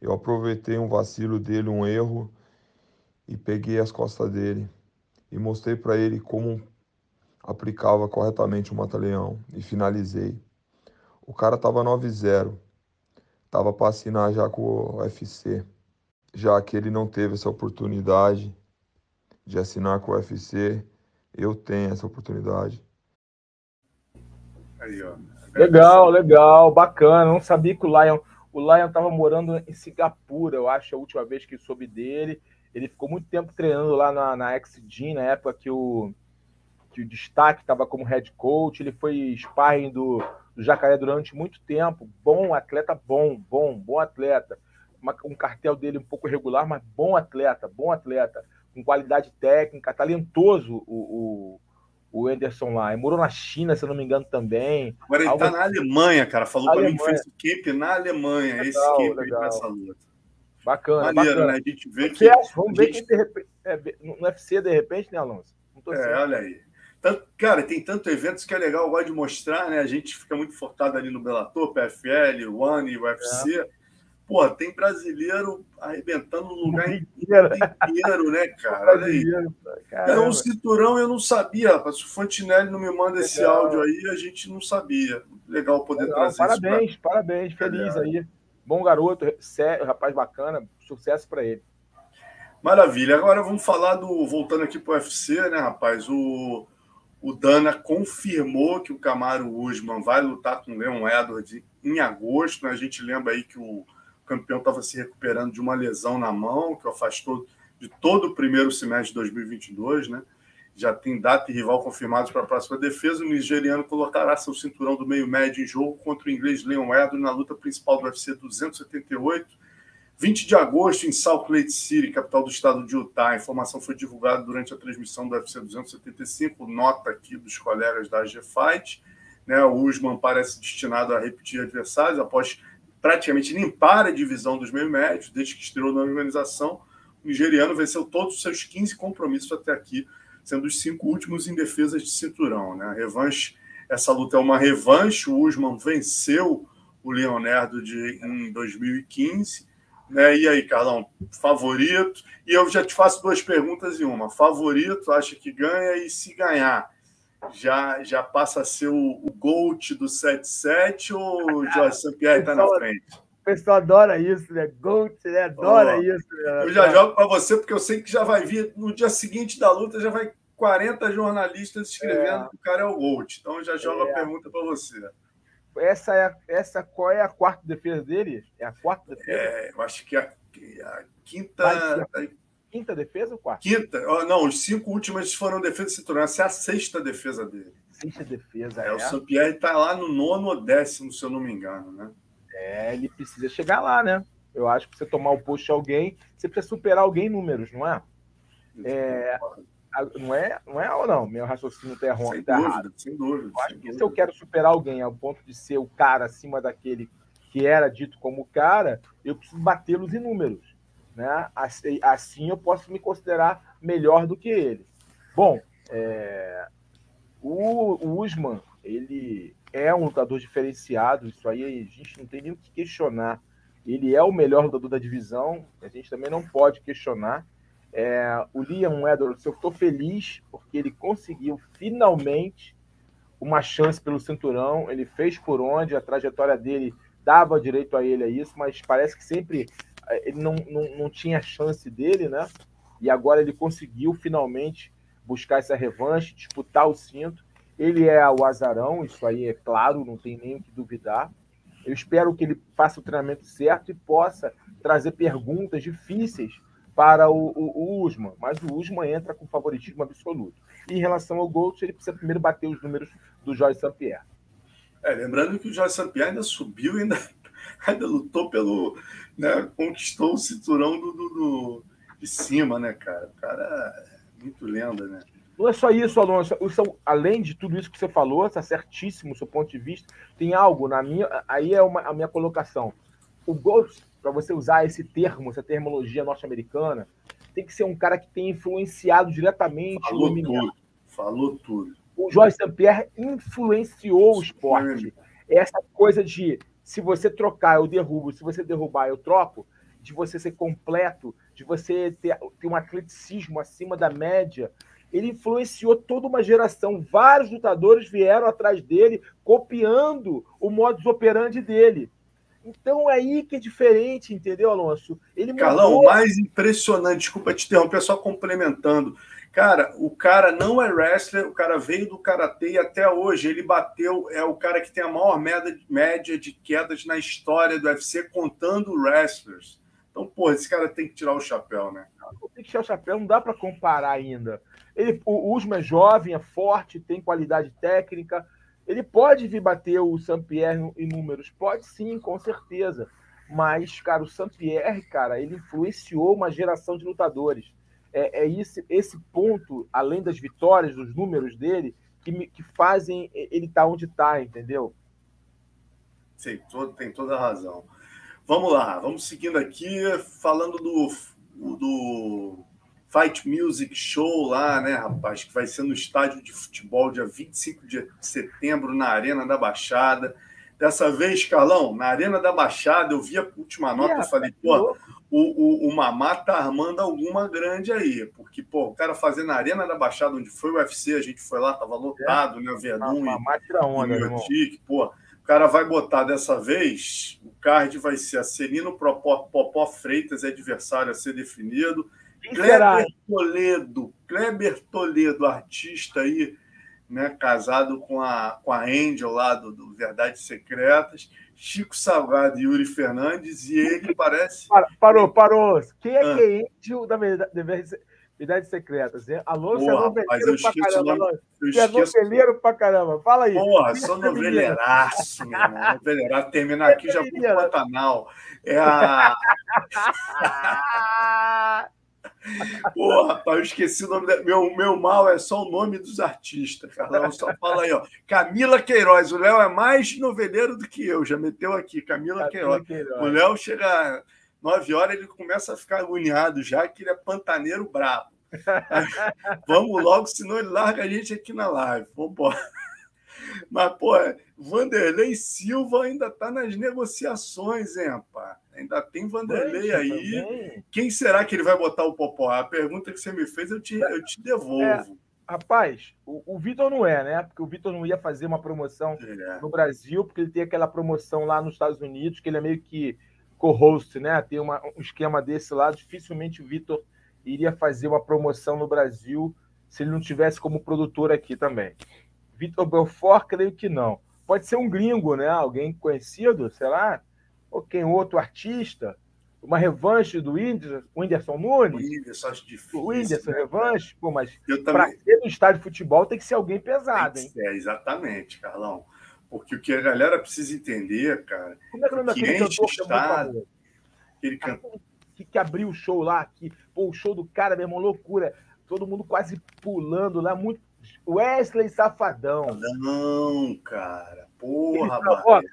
Eu aproveitei um vacilo dele, um erro, e peguei as costas dele e mostrei para ele como aplicava corretamente o mata-leão e finalizei. O cara tava 9-0, tava para assinar já com o UFC, já que ele não teve essa oportunidade de assinar com o UFC, eu tenho essa oportunidade. Aí, ó. Legal, legal, bacana. Não sabia que o Lion. O Lion estava morando em Singapura, eu acho, a última vez que soube dele. Ele ficou muito tempo treinando lá na, na XG, na época que o, que o destaque estava como head coach. Ele foi sparring do, do Jacaré durante muito tempo. Bom atleta, bom, bom, bom atleta. Uma, um cartel dele um pouco irregular, mas bom atleta, bom atleta. Com qualidade técnica, talentoso o, o o Anderson lá. Ele morou na China, se eu não me engano, também. Agora ele está na Alemanha, cara. Falou para mim que fez camp na Alemanha. Legal, esse camp legal. nessa luta. Bacana, Maneiro, bacana. né? A gente vê que. Vamos ver gente... de repente. É, no UFC, de repente, né, Alonso? É, olha aí. Tanto, cara, tem tanto eventos que é legal, eu gosto de mostrar, né? A gente fica muito fortado ali no Bellator, PFL, One, UFC. É. Pô, tem brasileiro arrebentando no lugar inteiro, inteiro né, cara? Olha aí. É um cinturão, eu não sabia, rapaz. Se o Fontinelli não me manda esse Legal. áudio aí, a gente não sabia. Legal poder Legal. trazer parabéns, isso. Parabéns, pra... parabéns. Feliz aí. Bom garoto, sério, rapaz bacana. Sucesso para ele. Maravilha. Agora vamos falar do. Voltando aqui para o UFC, né, rapaz? O, o Dana confirmou que o Camaro Usman vai lutar com o Leon Edwards em agosto. Né? A gente lembra aí que o campeão estava se recuperando de uma lesão na mão, que o afastou de todo o primeiro semestre de 2022, né? Já tem data e rival confirmados para a próxima defesa. O nigeriano colocará seu cinturão do meio médio em jogo contra o inglês Leon Edwards na luta principal do UFC 278, 20 de agosto, em Salt Lake City, capital do estado de Utah. A informação foi divulgada durante a transmissão do UFC 275, nota aqui dos colegas da AG Fight. Né, o Usman parece destinado a repetir adversários após praticamente limpar a divisão dos meio médios, desde que estreou na organização. O nigeriano venceu todos os seus 15 compromissos até aqui, sendo os cinco últimos em defesas de cinturão. Né? A revanche, essa luta é uma revanche. O Usman venceu o Leonardo de, em 2015. Né? E aí, Carlão, favorito? E eu já te faço duas perguntas em uma. Favorito, acha que ganha? E se ganhar, já, já passa a ser o, o GOAT do 7-7 ou o Jorge St-Pierre está na frente? O pessoal adora isso, né? GOAT, né? Adora oh, isso. Né? Eu já jogo para você, porque eu sei que já vai vir, no dia seguinte da luta, já vai 40 jornalistas escrevendo é. que o cara é o GOAT. Então, eu já jogo é. a pergunta para você. Essa é, essa, qual é a quarta defesa dele? É a quarta defesa? É, eu acho que a, a quinta. Quinta defesa ou quarta? Quinta. Não, os cinco últimos foram defesa cinturão. Essa é a sexta defesa dele. Sexta defesa, é. é. O Saint-Pierre está lá no nono ou décimo, se eu não me engano, né? É, ele precisa chegar lá, né? Eu acho que você tomar o posto de alguém, você precisa superar alguém em números, não é? É, não é, não é ou não? Meu raciocínio está errado. Sem tá dúvida, sem dúvida. Eu acho que se eu quero superar alguém ao ponto de ser o cara acima daquele que era dito como cara, eu preciso batê-los em números. Né? Assim, assim eu posso me considerar melhor do que ele. Bom, é, o, o Usman, ele é um lutador diferenciado, isso aí a gente não tem nem o que questionar. Ele é o melhor lutador da divisão, a gente também não pode questionar. É, o Liam Edwards, eu estou feliz porque ele conseguiu finalmente uma chance pelo cinturão. Ele fez por onde, a trajetória dele dava direito a ele a isso, mas parece que sempre ele não, não, não tinha chance dele, né? E agora ele conseguiu finalmente buscar essa revanche, disputar o cinto. Ele é o azarão, isso aí é claro, não tem nem o que duvidar. Eu espero que ele faça o treinamento certo e possa trazer perguntas difíceis para o, o, o Usman, mas o Usman entra com favoritismo absoluto. E em relação ao Gold, ele precisa primeiro bater os números do Jorge St-Pierre. É, lembrando que o Jorge St-Pierre ainda subiu, ainda, ainda lutou pelo, né, conquistou o cinturão do, do, do, de cima, né, cara? O cara é muito lenda, né? Não é só isso, Alonso. além de tudo isso que você falou, está certíssimo o seu ponto de vista. Tem algo na minha. Aí é uma, a minha colocação. O Ghost, para você usar esse termo, essa terminologia norte-americana, tem que ser um cara que tem influenciado diretamente Falou o MMA. Tudo. Falou tudo. O Jorge St. Pierre influenciou o esporte. Essa coisa de se você trocar, eu derrubo, se você derrubar, eu troco, de você ser completo, de você ter, ter um atleticismo acima da média. Ele influenciou toda uma geração. Vários lutadores vieram atrás dele, copiando o modus operandi dele. Então é aí que é diferente, entendeu, Alonso? Ele Carlão, o mais impressionante, desculpa te interromper, só complementando. Cara, o cara não é wrestler, o cara veio do karatê e até hoje ele bateu, é o cara que tem a maior média de quedas na história do UFC, contando wrestlers. Então, pô, esse cara tem que tirar o chapéu, né? Tem que tirar o chapéu, não dá para comparar ainda. Ele, o Usman é jovem, é forte, tem qualidade técnica. Ele pode vir bater o Saint-Pierre em números? Pode sim, com certeza. Mas, cara, o Saint-Pierre, cara, ele influenciou uma geração de lutadores é, é esse, esse ponto, além das vitórias, dos números dele, que, que fazem ele estar tá onde está, entendeu? Sim, tem toda a razão. Vamos lá, vamos seguindo aqui, falando do, do Fight Music Show lá, né, rapaz, que vai ser no estádio de futebol dia 25 de setembro, na Arena da Baixada. Dessa vez, Carlão, na Arena da Baixada, eu vi a última nota e falei, pô, o, o, o Mamá tá armando alguma grande aí, porque, pô, o cara fazendo a Arena da Baixada, onde foi o UFC, a gente foi lá, tava lotado, é. né, o Verdun Mamá tira onda, e o Tique, pô, o cara vai botar dessa vez, o card vai ser a Celino Popó, Popó Freitas, é adversário a ser definido, Quem Kleber será? Toledo, Kleber Toledo, artista aí, né, casado com a, com a Angel lá do, do Verdades Secretas, Chico Salgado e Yuri Fernandes, e ele parece. Parou, parou. Quem é ah. que é Angel da Verdades Secretas? Alô, Porra, você é noveleiro pra caramba. Nome, você é noveleiro pra caramba. Fala aí. Porra, sou noveleiraço, meu irmão. Noveleiraço. Terminar aqui já pro Pantanal. É a. Porra, rapaz, eu esqueci o nome da... meu meu mal é só o nome dos artistas, Carlão. Só fala aí, ó. Camila Queiroz. O Léo é mais noveleiro do que eu, já meteu aqui, Camila, Camila Queiroz. Queiroz. O Léo chega nove horas, ele começa a ficar agoniado já, que ele é pantaneiro brabo. Vamos logo, senão ele larga a gente aqui na live. Vambora. Mas, pô, Vanderlei Silva ainda está nas negociações, hein, rapaz? Ainda tem Vanderlei aí. Também. Quem será que ele vai botar o Popó? A pergunta que você me fez, eu te, eu te devolvo. É, rapaz, o, o Vitor não é, né? Porque o Vitor não ia fazer uma promoção é. no Brasil, porque ele tem aquela promoção lá nos Estados Unidos, que ele é meio que co-host, né? Tem uma, um esquema desse lá. Dificilmente o Vitor iria fazer uma promoção no Brasil se ele não tivesse como produtor aqui também. Vitor Belfort, creio que não. Pode ser um gringo, né? Alguém conhecido, sei lá, ou quem outro artista. Uma revanche do Whindersson, Whindersson Nunes. O Whindersson, acho difícil. O Whindersson, né? revanche. Pô, mas para ser no estádio de futebol tem que ser alguém pesado, hein? É, exatamente, Carlão. Porque o que a galera precisa entender, cara. Como é que é o nome daquele cantor estado, é Aquele Que, que abriu o show lá, que, pô, o show do cara, meu irmão, loucura. Todo mundo quase pulando lá, muito. Wesley Safadão. Não, cara. Porra, ele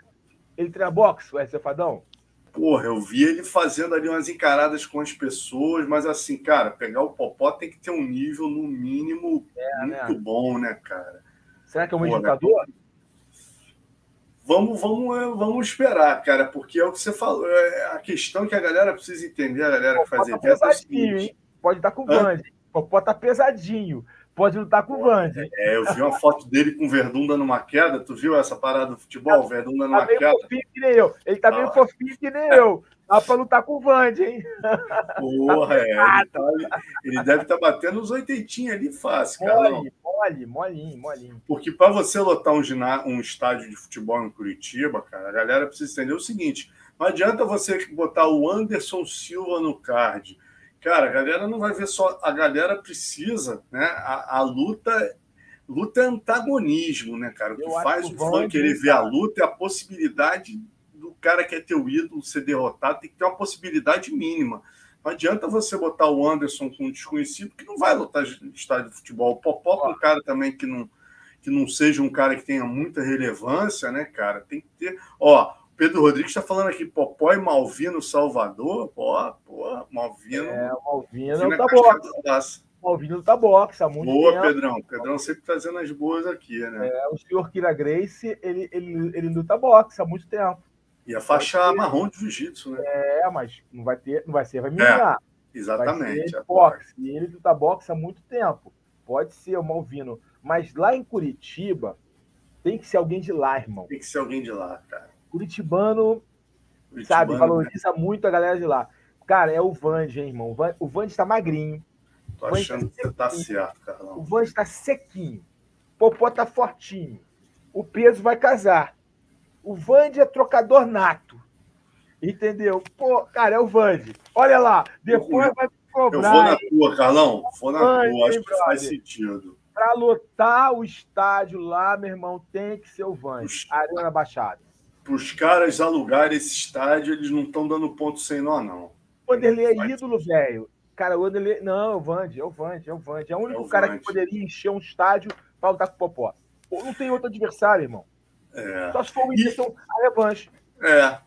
treina boxe, o Safadão? Porra, eu vi ele fazendo ali umas encaradas com as pessoas, mas assim, cara, pegar o Popó tem que ter um nível, no mínimo, é, muito né? bom, né, cara? Será que é um indicador? Vamos, vamos, é, vamos esperar, cara, porque é o que você falou. É a questão que a galera precisa entender, a galera que faz tá pesadinho, é Pode estar com o Band. O Popó tá pesadinho pode lutar com o Vande. É, eu vi uma foto dele com o Verdun dando uma queda. Tu viu essa parada do futebol? O Verdun dando tá uma queda. Fofinho que nem eu. Ele tá ah. meio fofinho que nem eu. Dá pra lutar com o Vande, hein? Porra, é. Ele, tá, ele deve estar tá batendo uns oitentinhos ali fácil, cara. Mole, mole, molinho, molinho. Porque para você lotar um, um estádio de futebol em Curitiba, cara, a galera precisa entender o seguinte: não adianta você botar o Anderson Silva no card Cara, a galera não vai ver só. A galera precisa, né? A, a luta. Luta é antagonismo, né, cara? O que Eu faz o fã querer ver a luta é a possibilidade do cara que é teu ídolo ser derrotado, tem que ter uma possibilidade mínima. Não adianta você botar o Anderson com um desconhecido que não vai lutar no estádio de futebol. O Popó com um cara também que não, que não seja um cara que tenha muita relevância, né, cara? Tem que ter. Ó, Pedro Rodrigues está falando aqui, Popó e Malvino Salvador. Pô, pô, Malvino. É, Malvino, tá boxe. Malvino tá boxe há muito Boa, tempo. Pedrão. Pedrão sempre trazendo as boas aqui, né? É, o senhor Kira Grace, ele, ele, ele luta boxe há muito tempo. E a faixa ter... marrom de jiu-jitsu, né? É, mas não vai ter, não vai ser, vai mirar. É, exatamente. Vai boxe. E ele luta boxe há muito tempo. Pode ser o Malvino. Mas lá em Curitiba, tem que ser alguém de lá, irmão. Tem que ser alguém de lá, cara. Curitibano, Curitibano sabe, né? valoriza né? muito a galera de lá. Cara, é o Vande, hein, irmão? O Vande está magrinho. Tô achando tá que você tá certo, Carlão. O Vande está sequinho. O Popó tá fortinho. O peso vai casar. O Vande é trocador nato. Entendeu? Pô, cara, é o Vande. Olha lá, depois vai cobrar. Eu vou na tua, Carlão. Vou na Vande, tua, acho que faz sentido. Para lotar o estádio lá, meu irmão, tem que ser o Vande. Arena Baixada para os caras alugarem esse estádio, eles não estão dando ponto sem nó, não. O Vanderlei é ídolo, velho. Cara, o Vanderlei. Não, é o Vande, é o Vande, é o Vande. É o único é o cara que poderia encher um estádio para lutar com o Popó. Não tem outro adversário, irmão. É. Só se for o Whindersson, a revanche. É.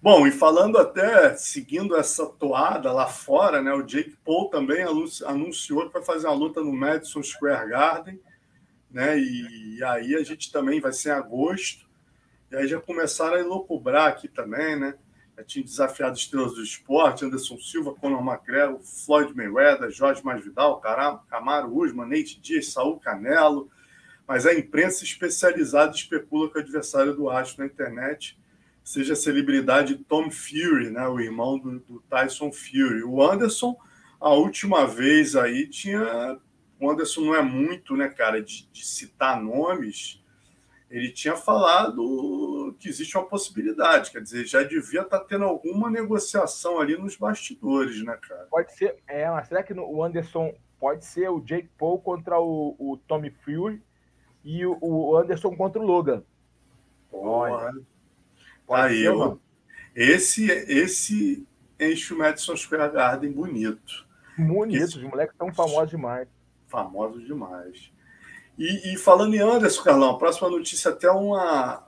Bom, e falando até, seguindo essa toada lá fora, né? O Jake Paul também anunciou que vai fazer uma luta no Madison Square Garden, né? E, e aí a gente também vai ser em agosto. E aí já começaram a elocubrar aqui também, né? Já tinha desafiado estrelas do esporte, Anderson Silva, Conor McGregor, Floyd Mayweather, Jorge Masvidal, Camaro Usman, Nate Diaz, Saul Canelo. Mas a imprensa especializada especula que o adversário do Astro na internet seja a celebridade Tom Fury, né? o irmão do, do Tyson Fury. O Anderson, a última vez aí, tinha... O Anderson não é muito, né, cara, de, de citar nomes ele tinha falado que existe uma possibilidade, quer dizer, já devia estar tá tendo alguma negociação ali nos bastidores, né, cara? Pode ser, é, mas será que o Anderson pode ser o Jake Paul contra o, o Tommy Fury e o, o Anderson contra o Logan? Porra. Pode Aí, ser, eu, esse, esse enche o Madison Square Garden bonito. Bonitos, os moleques estão famosos demais. Famosos demais. E, e, falando em Anderson, Carlão, a próxima notícia até uma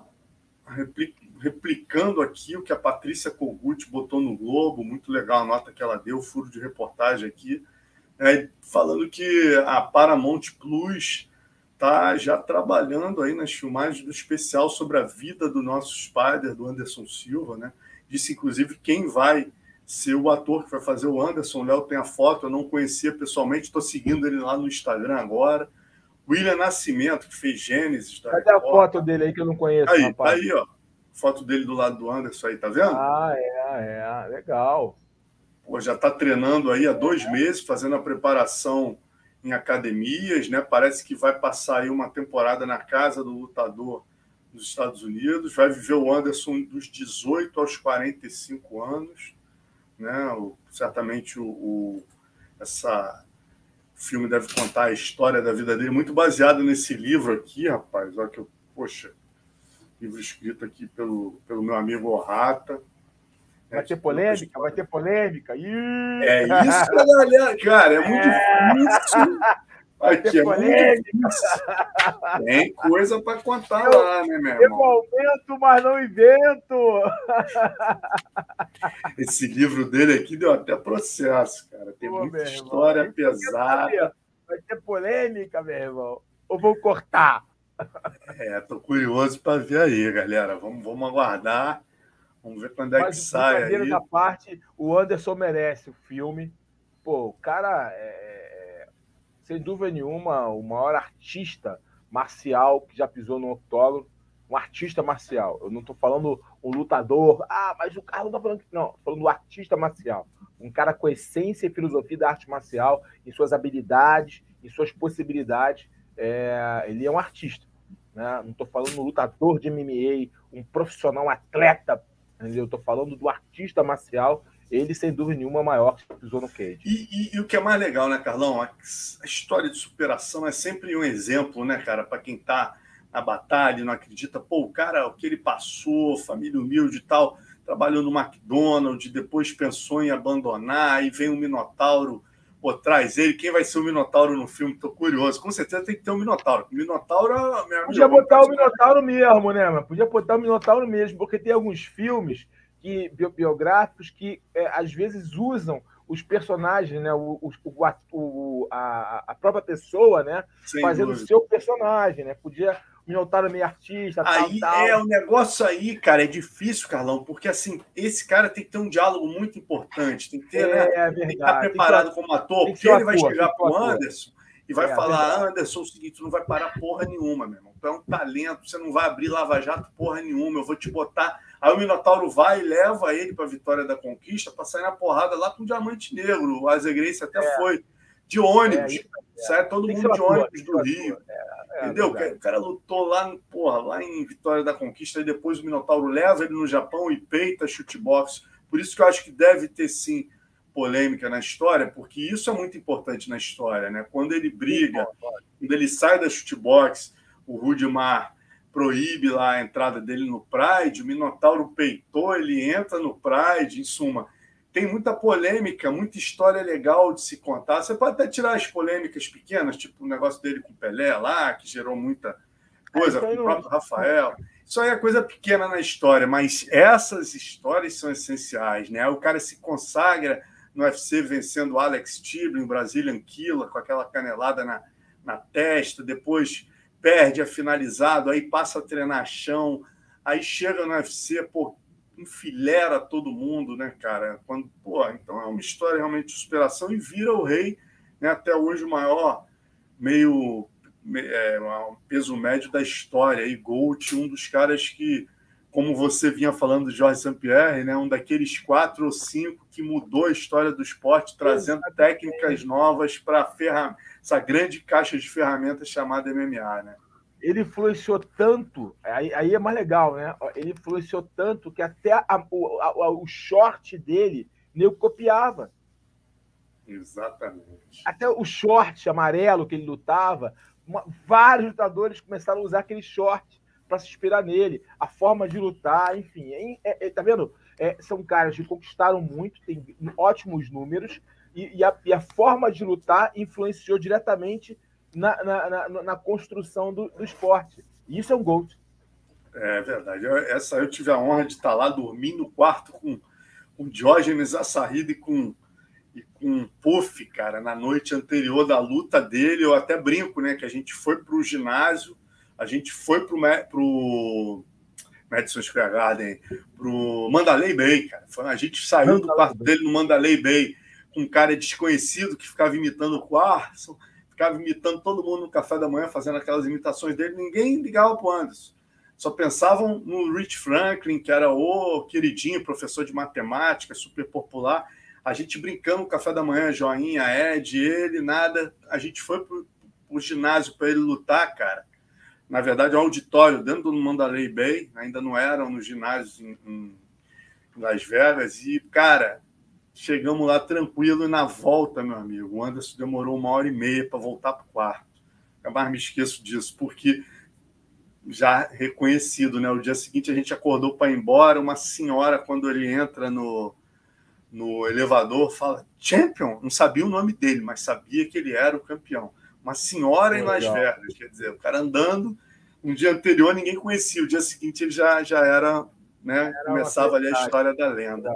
replicando aqui o que a Patrícia Kogut botou no Globo, muito legal a nota que ela deu, furo de reportagem aqui, é, falando que a Paramount Plus está já trabalhando aí nas filmagens do especial sobre a vida do nosso Spider, do Anderson Silva, né? Disse, inclusive, quem vai ser o ator que vai fazer o Anderson. O Léo tem a foto, eu não conhecia pessoalmente, estou seguindo ele lá no Instagram agora. William Nascimento, que fez Gênesis. Cadê a foto dele aí que eu não conheço? Aí, tá aí, ó. Foto dele do lado do Anderson aí, tá vendo? Ah, é, é. Legal. Pô, já está treinando aí há dois é. meses, fazendo a preparação em academias, né? Parece que vai passar aí uma temporada na casa do lutador nos Estados Unidos, vai viver o Anderson dos 18 aos 45 anos, né? O, certamente o, o essa o filme deve contar a história da vida dele, muito baseado nesse livro aqui, rapaz. Olha que eu, poxa, livro escrito aqui pelo, pelo meu amigo Orrata. Vai ter polêmica, vai ter polêmica. Ih! É isso, galera, cara, é muito é. difícil. Vai ter é polêmica. Tem coisa para contar eu, lá, né, meu irmão? Eu aumento, mas não invento. Esse livro dele aqui deu até processo, cara. Tem Pô, muita história irmão, pesada. Vai ter polêmica, meu irmão. Ou vou cortar? É, tô curioso para ver aí, galera. Vamos, vamos aguardar. Vamos ver quando é Mas, que sai. Aí. da parte, o Anderson merece o filme. Pô, o cara é, é, sem dúvida nenhuma, o maior artista marcial que já pisou no octógono. Um artista marcial. Eu não estou falando um lutador. Ah, mas o cara não tá falando. Não, falando do artista marcial. Um cara com essência e filosofia da arte marcial, em suas habilidades, em suas possibilidades. É, ele é um artista. Né? Não estou falando um lutador de MMA, um profissional atleta Entendeu? Eu tô falando do artista marcial, ele sem dúvida nenhuma é maior que pisou no cage. E, e, e, o que é mais legal, né, Carlão? A, a, história de superação é sempre um exemplo, né, cara, para quem tá na batalha, não acredita, pô, o cara, o que ele passou, família humilde e tal, trabalhou no McDonald's, depois pensou em abandonar, e vem o um Minotauro pô, traz ele. Quem vai ser o Minotauro no filme? Tô curioso. Com certeza tem que ter um Minotauro. O Minotauro é Podia botar o Minotauro mesmo, né, mano? Podia botar o Minotauro mesmo, porque tem alguns filmes que, biográficos que é, às vezes usam os personagens, né? O, o, o a, a, própria pessoa, né? Sem fazendo o seu personagem, né? Podia Minotauro meio artista, aí, tal, tal. É, o negócio aí, cara, é difícil, Carlão, porque assim, esse cara tem que ter um diálogo muito importante, tem que ter, é, né? É tem que estar preparado como ator, porque ele vai chegar pro Anderson e vai é, falar, Anderson, é o seguinte, tu não vai parar porra nenhuma, meu irmão. Tu é um talento, você não vai abrir lava-jato porra nenhuma, eu vou te botar. Aí o Minotauro vai e leva ele para a vitória da conquista para sair na porrada lá com o Diamante Negro. O Azegrense até é. foi de ônibus. É, sai todo mundo de ônibus do Rio. É, entendeu? o cara lutou lá, porra, lá em Vitória da Conquista, e depois o Minotauro leva ele no Japão e peita chutebox. Por isso que eu acho que deve ter sim polêmica na história, porque isso é muito importante na história, né? Quando ele briga, quando ele sai da chutebox, o Rudimar proíbe lá a entrada dele no Pride, o Minotauro peitou, ele entra no Pride, em suma tem muita polêmica, muita história legal de se contar. Você pode até tirar as polêmicas pequenas, tipo o negócio dele com o Pelé lá, que gerou muita coisa, com o próprio Rafael. Isso aí é coisa pequena na história, mas essas histórias são essenciais, né? O cara se consagra no UFC vencendo o Alex Tiblin, o Brazilian Killa, com aquela canelada na, na testa, depois perde a finalizado, aí passa a treinar chão, aí chega no UFC, pô, enfilera todo mundo, né, cara? Quando, pô, então é uma história realmente de superação e vira o rei, né, até hoje o maior meio é, peso médio da história. E Gold, um dos caras que, como você vinha falando de Jorge St-Pierre, né, um daqueles quatro ou cinco que mudou a história do esporte, trazendo técnicas novas para essa grande caixa de ferramentas chamada MMA, né? ele influenciou tanto, aí, aí, é mais legal, né? Ele influenciou tanto que até a, o, a, o short dele nem copiava. Exatamente. Até o short amarelo que ele lutava, uma, vários lutadores começaram a usar aquele short para se inspirar nele, a forma de lutar, enfim. É, é, tá vendo? É, são caras que conquistaram muito, têm ótimos números, e, e, a, e a, forma de lutar influenciou diretamente na, na, na, na construção do, do, esporte. E isso é um gol. É verdade. Eu, essa eu tive a honra de estar lá dormindo no quarto com, com Diógenes Assarrido e com e com Puff, cara, na noite anterior da luta dele, eu até brinco, né, que a gente foi para o ginásio, a gente foi para o Madison Square Garden, para o Mandalay Bay, cara. Foi, a gente saiu do quarto dele no Mandalay Bay com um cara desconhecido que ficava imitando o Quarson, ficava imitando todo mundo no café da manhã, fazendo aquelas imitações dele, ninguém ligava para o Anderson. Só pensavam no Rich Franklin, que era o queridinho professor de matemática, super popular, a gente brincando no café da manhã, joinha, Ed, ele, nada. A gente foi pro, pro ginásio para ele lutar, cara. Na verdade, um auditório dentro do Mandalay Bay, ainda não eram nos ginásios em, em Las Vegas. E, cara, chegamos lá tranquilo e na volta, meu amigo, o Anderson demorou uma hora e meia para voltar para o quarto. Eu mais me esqueço disso, porque já reconhecido, né? O dia seguinte a gente acordou para ir embora. Uma senhora, quando ele entra no, no elevador, fala Champion, não sabia o nome dele, mas sabia que ele era o campeão. Uma senhora em Las Vegas, quer dizer, o cara andando, no dia anterior ninguém conhecia, o dia seguinte ele já, já era, né, era começava ali a história da lenda.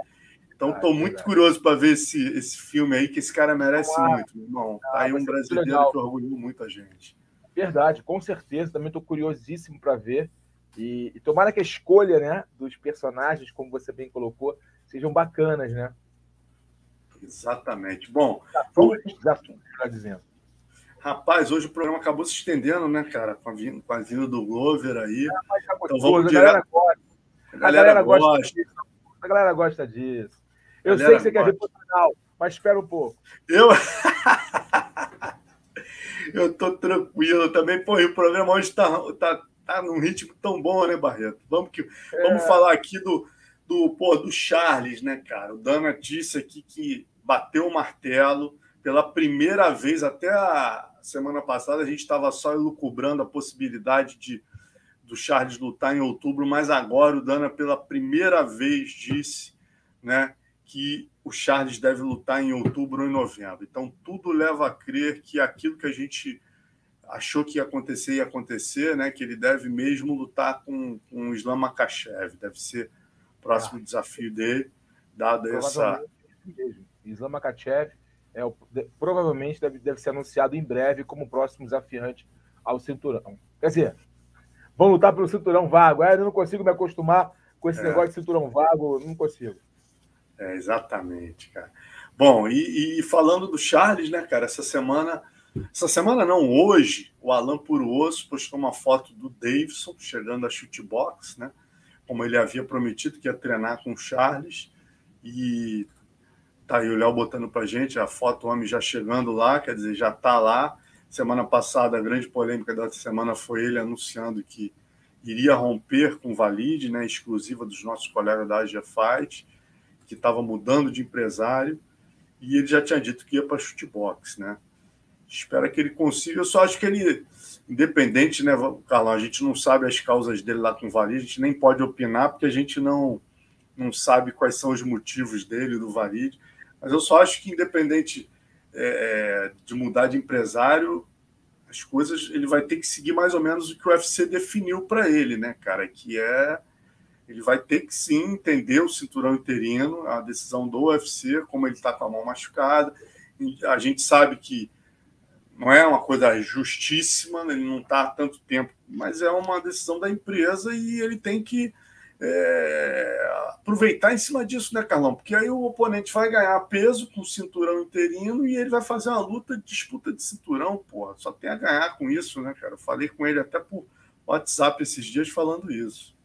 Então estou muito curioso para ver esse, esse filme aí, que esse cara merece ah, muito, meu irmão. Tá aí um brasileiro que orgulhou muita gente. Verdade, com certeza. Também estou curiosíssimo para ver. E, e tomara que a escolha né, dos personagens, como você bem colocou, sejam bacanas, né? Exatamente. Bom, já está dizendo. Rapaz, hoje o programa acabou se estendendo, né, cara? Com a vinda, com a vinda do Glover aí. É, então vamos direto. A galera gosta. A galera, gosta. disso. A galera gosta disso. Eu sei que você gosta. quer ver pro final, mas espera um pouco. Eu. Eu tô tranquilo também. Pô, e o programa hoje tá, tá, tá num ritmo tão bom, né, Barreto? Vamos, que, é... vamos falar aqui do, do, pô, do Charles, né, cara? O Dana disse aqui que bateu o martelo pela primeira vez, até a semana passada, a gente estava só elucubrando a possibilidade de do Charles lutar em outubro, mas agora o Dana, pela primeira vez, disse né, que o Charles deve lutar em outubro ou em novembro. Então, tudo leva a crer que aquilo que a gente achou que ia acontecer ia acontecer, né, que ele deve mesmo lutar com, com o Islam Makachev. Deve ser o próximo ah. desafio dele, dado essa Islam Makachev é o, provavelmente deve, deve ser anunciado em breve como próximo desafiante ao cinturão. Quer dizer, vão lutar pelo cinturão vago. É, eu não consigo me acostumar com esse é. negócio de cinturão vago, não consigo. É, exatamente, cara. Bom, e, e, falando do Charles, né, cara, essa semana, essa semana não, hoje, o Alan Puruoso postou uma foto do Davidson chegando a chutebox, né, como ele havia prometido que ia treinar com o Charles, e Tá aí o Léo botando para gente a foto, homem já chegando lá, quer dizer, já está lá. Semana passada, a grande polêmica da semana foi ele anunciando que iria romper com o Valide, né, exclusiva dos nossos colegas da Asia Fight, que estava mudando de empresário, e ele já tinha dito que ia para chutebox, né? Espero que ele consiga. Eu só acho que ele, independente, né, Carlão, a gente não sabe as causas dele lá com Valide, a gente nem pode opinar, porque a gente não, não sabe quais são os motivos dele, do Valide. Mas eu só acho que, independente é, é, de mudar de empresário, as coisas ele vai ter que seguir mais ou menos o que o UFC definiu para ele, né, cara? Que é ele vai ter que sim entender o cinturão interino, a decisão do UFC, como ele está com a mão machucada. A gente sabe que não é uma coisa justíssima, ele não está há tanto tempo, mas é uma decisão da empresa e ele tem que é, aproveitar em cima disso, né, Carlão? Porque aí o oponente vai ganhar peso com o cinturão interino e ele vai fazer uma luta disputa de cinturão, porra. Só tem a ganhar com isso, né, cara? Eu falei com ele até por WhatsApp esses dias falando isso.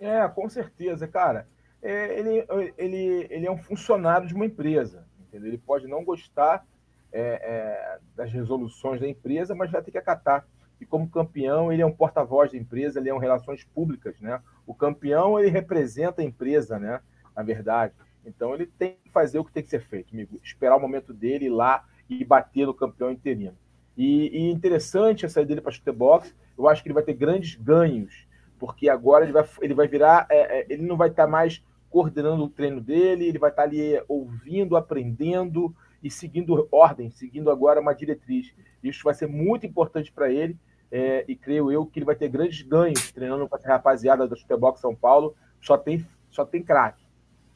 É, com certeza, cara. É, ele, ele, ele é um funcionário de uma empresa, entendeu? Ele pode não gostar é, é, das resoluções da empresa, mas vai ter que acatar e como campeão ele é um porta-voz da empresa, ele é um relações públicas, né? O campeão ele representa a empresa, né? Na verdade, então ele tem que fazer o que tem que ser feito, amigo. Esperar o momento dele ir lá e bater no campeão interino. E, e interessante a saída dele para a box. Eu acho que ele vai ter grandes ganhos, porque agora ele vai, ele vai virar, é, é, ele não vai estar tá mais coordenando o treino dele, ele vai estar tá ali ouvindo, aprendendo e seguindo ordem, seguindo agora uma diretriz. Isso vai ser muito importante para ele é, e creio eu que ele vai ter grandes ganhos treinando com essa rapaziada da Superbox São Paulo. Só tem, só tem craque.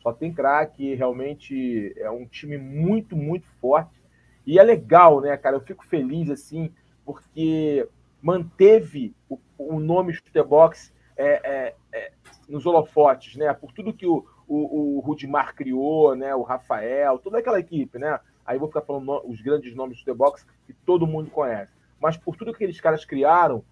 Só tem craque, realmente é um time muito, muito forte. E é legal, né, cara? Eu fico feliz, assim, porque manteve o, o nome Superbox é, é, é, nos holofotes, né? Por tudo que o, o, o Rudimar criou, né? O Rafael, toda aquela equipe, né? Aí vou ficar falando os grandes nomes do que todo mundo conhece mas por tudo que aqueles caras criaram,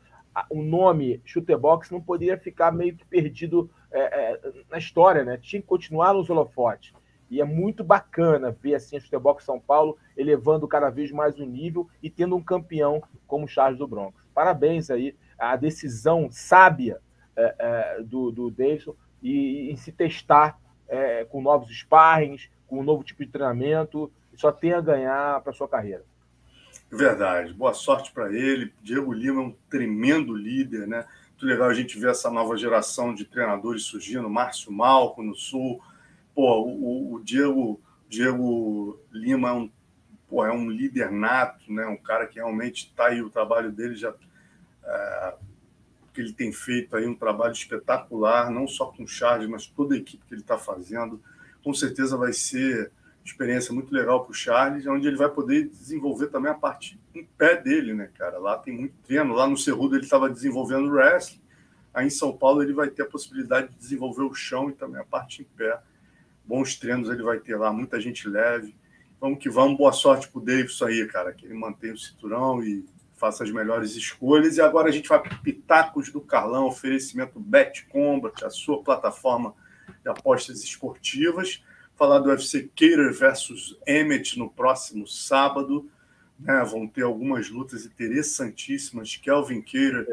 o nome Shooterbox não poderia ficar meio que perdido é, é, na história, né? Tinha que continuar nos holofotes. E é muito bacana ver assim a Shooterbox São Paulo elevando cada vez mais o nível e tendo um campeão como o Charles do Bronx. Parabéns aí a decisão sábia é, é do, do Davidson e em se testar é, com novos sparrings, com um novo tipo de treinamento. Só tem a ganhar para sua carreira. Verdade. Boa sorte para ele. Diego Lima é um tremendo líder, né? Muito legal a gente ver essa nova geração de treinadores surgindo. Márcio Malco no Sul. Pô, o, o Diego, Diego Lima é um, pô, é um líder nato, né? Um cara que realmente está aí, o trabalho dele já. É, que ele tem feito aí um trabalho espetacular, não só com o Charles, mas toda a equipe que ele está fazendo. Com certeza vai ser experiência muito legal para o Charles, onde ele vai poder desenvolver também a parte em pé dele, né, cara? Lá tem muito treino. Lá no Cerrudo ele estava desenvolvendo wrestling. Aí em São Paulo ele vai ter a possibilidade de desenvolver o chão e também a parte em pé. Bons treinos ele vai ter lá, muita gente leve. Vamos que vamos, boa sorte para o Davidson aí, cara, que ele mantenha o cinturão e faça as melhores escolhas. E agora a gente vai para Pitacos do Carlão, oferecimento Bet Combat, a sua plataforma de apostas esportivas falar do UFC Cater versus Emmett no próximo sábado. Né? Vão ter algumas lutas interessantíssimas. Kelvin Cater,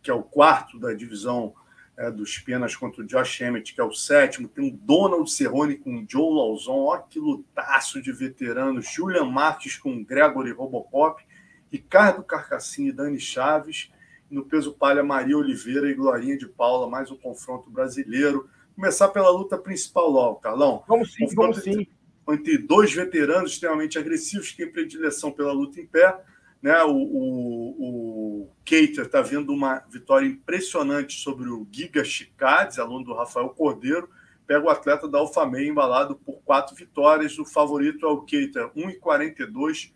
que é o quarto da divisão é, dos penas, contra o Josh Emmett, que é o sétimo. Tem o Donald Cerrone com o Joe Lauzon. Olha que lutaço de veteranos. Julian Marques com o Gregory Robocop. Ricardo Carcassini e Dani Chaves. no peso palha, Maria Oliveira e Glorinha de Paula. Mais um confronto brasileiro começar pela luta principal logo, Carlão. Vamos sim, vamos sim. Entre dois veteranos extremamente agressivos que têm predileção pela luta em pé. Né? O, o, o Keiter está vendo uma vitória impressionante sobre o Giga Chicades, aluno do Rafael Cordeiro. Pega o atleta da Alfamei embalado por quatro vitórias. O favorito é o Keiter, 1,42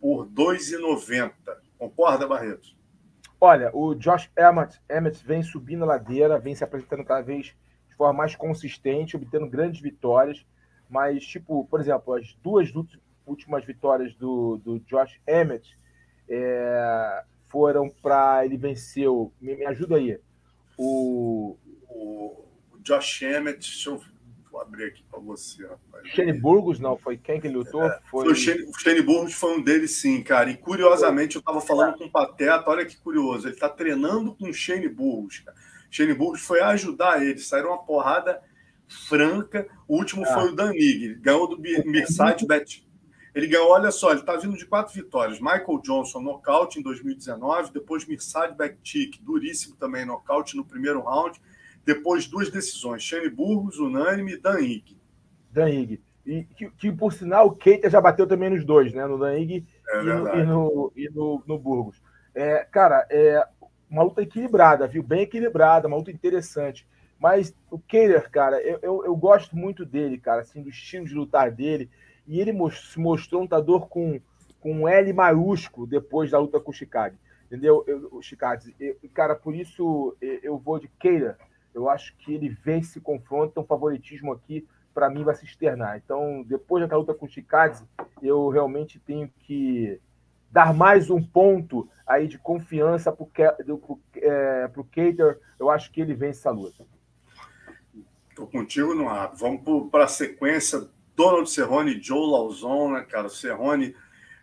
por 2,90. Concorda, Barreto? Olha, o Josh Emmett, Emmett vem subindo a ladeira, vem se apresentando cada vez forma mais consistente, obtendo grandes vitórias. Mas, tipo, por exemplo, as duas últimas vitórias do, do Josh Emmett é, foram para. Ele venceu. Me, me, ajuda aí. O, o, Josh Emmett, deixa eu vou abrir aqui para você, rapaz. Shane Burgos, não, foi quem que lutou? É, foi... O, Shane, o Shane Burgos foi um deles, sim, cara. E curiosamente, eu estava falando com o Pateta, olha que curioso, ele está treinando com o Shane Burgos, cara. Schönburg foi ajudar ele, saíram uma porrada franca. O último ah. foi o Danig, ganhou do Mirsad Bet. Ele ganhou, olha só, ele está vindo de quatro vitórias. Michael Johnson, nocaute em 2019. Depois Mirsad Bektik, duríssimo também, nocaute no primeiro round. Depois duas decisões, Shane Burgos, unânime, Dan Ig. Dan Ig. E que, que, por sinal o Keita já bateu também nos dois, né? No Dan Ig é e, no, e, no, e no, no Burgos. É, cara, é, uma luta equilibrada, viu? Bem equilibrada, uma luta interessante. Mas o Keiler, cara, eu, eu, eu, gosto muito dele, cara, assim, do estilo de lutar dele. E ele se mostrou um lutador com, com um L maiúsculo depois da luta com o Chicago. Entendeu? Eu, o Chicago. Eu, cara, por isso eu vou de Keiler. Eu acho que ele vence esse confronto, então favoritismo aqui, para mim, vai se externar. Então, depois da luta com o Chicago, eu realmente tenho que dar mais um ponto aí de confiança para o é, Cater, eu acho que ele vence essa luta. Estou contigo no ar. Vamos para a sequência. Donald Cerrone e Joe Lauzon, né, cara? O Cerrone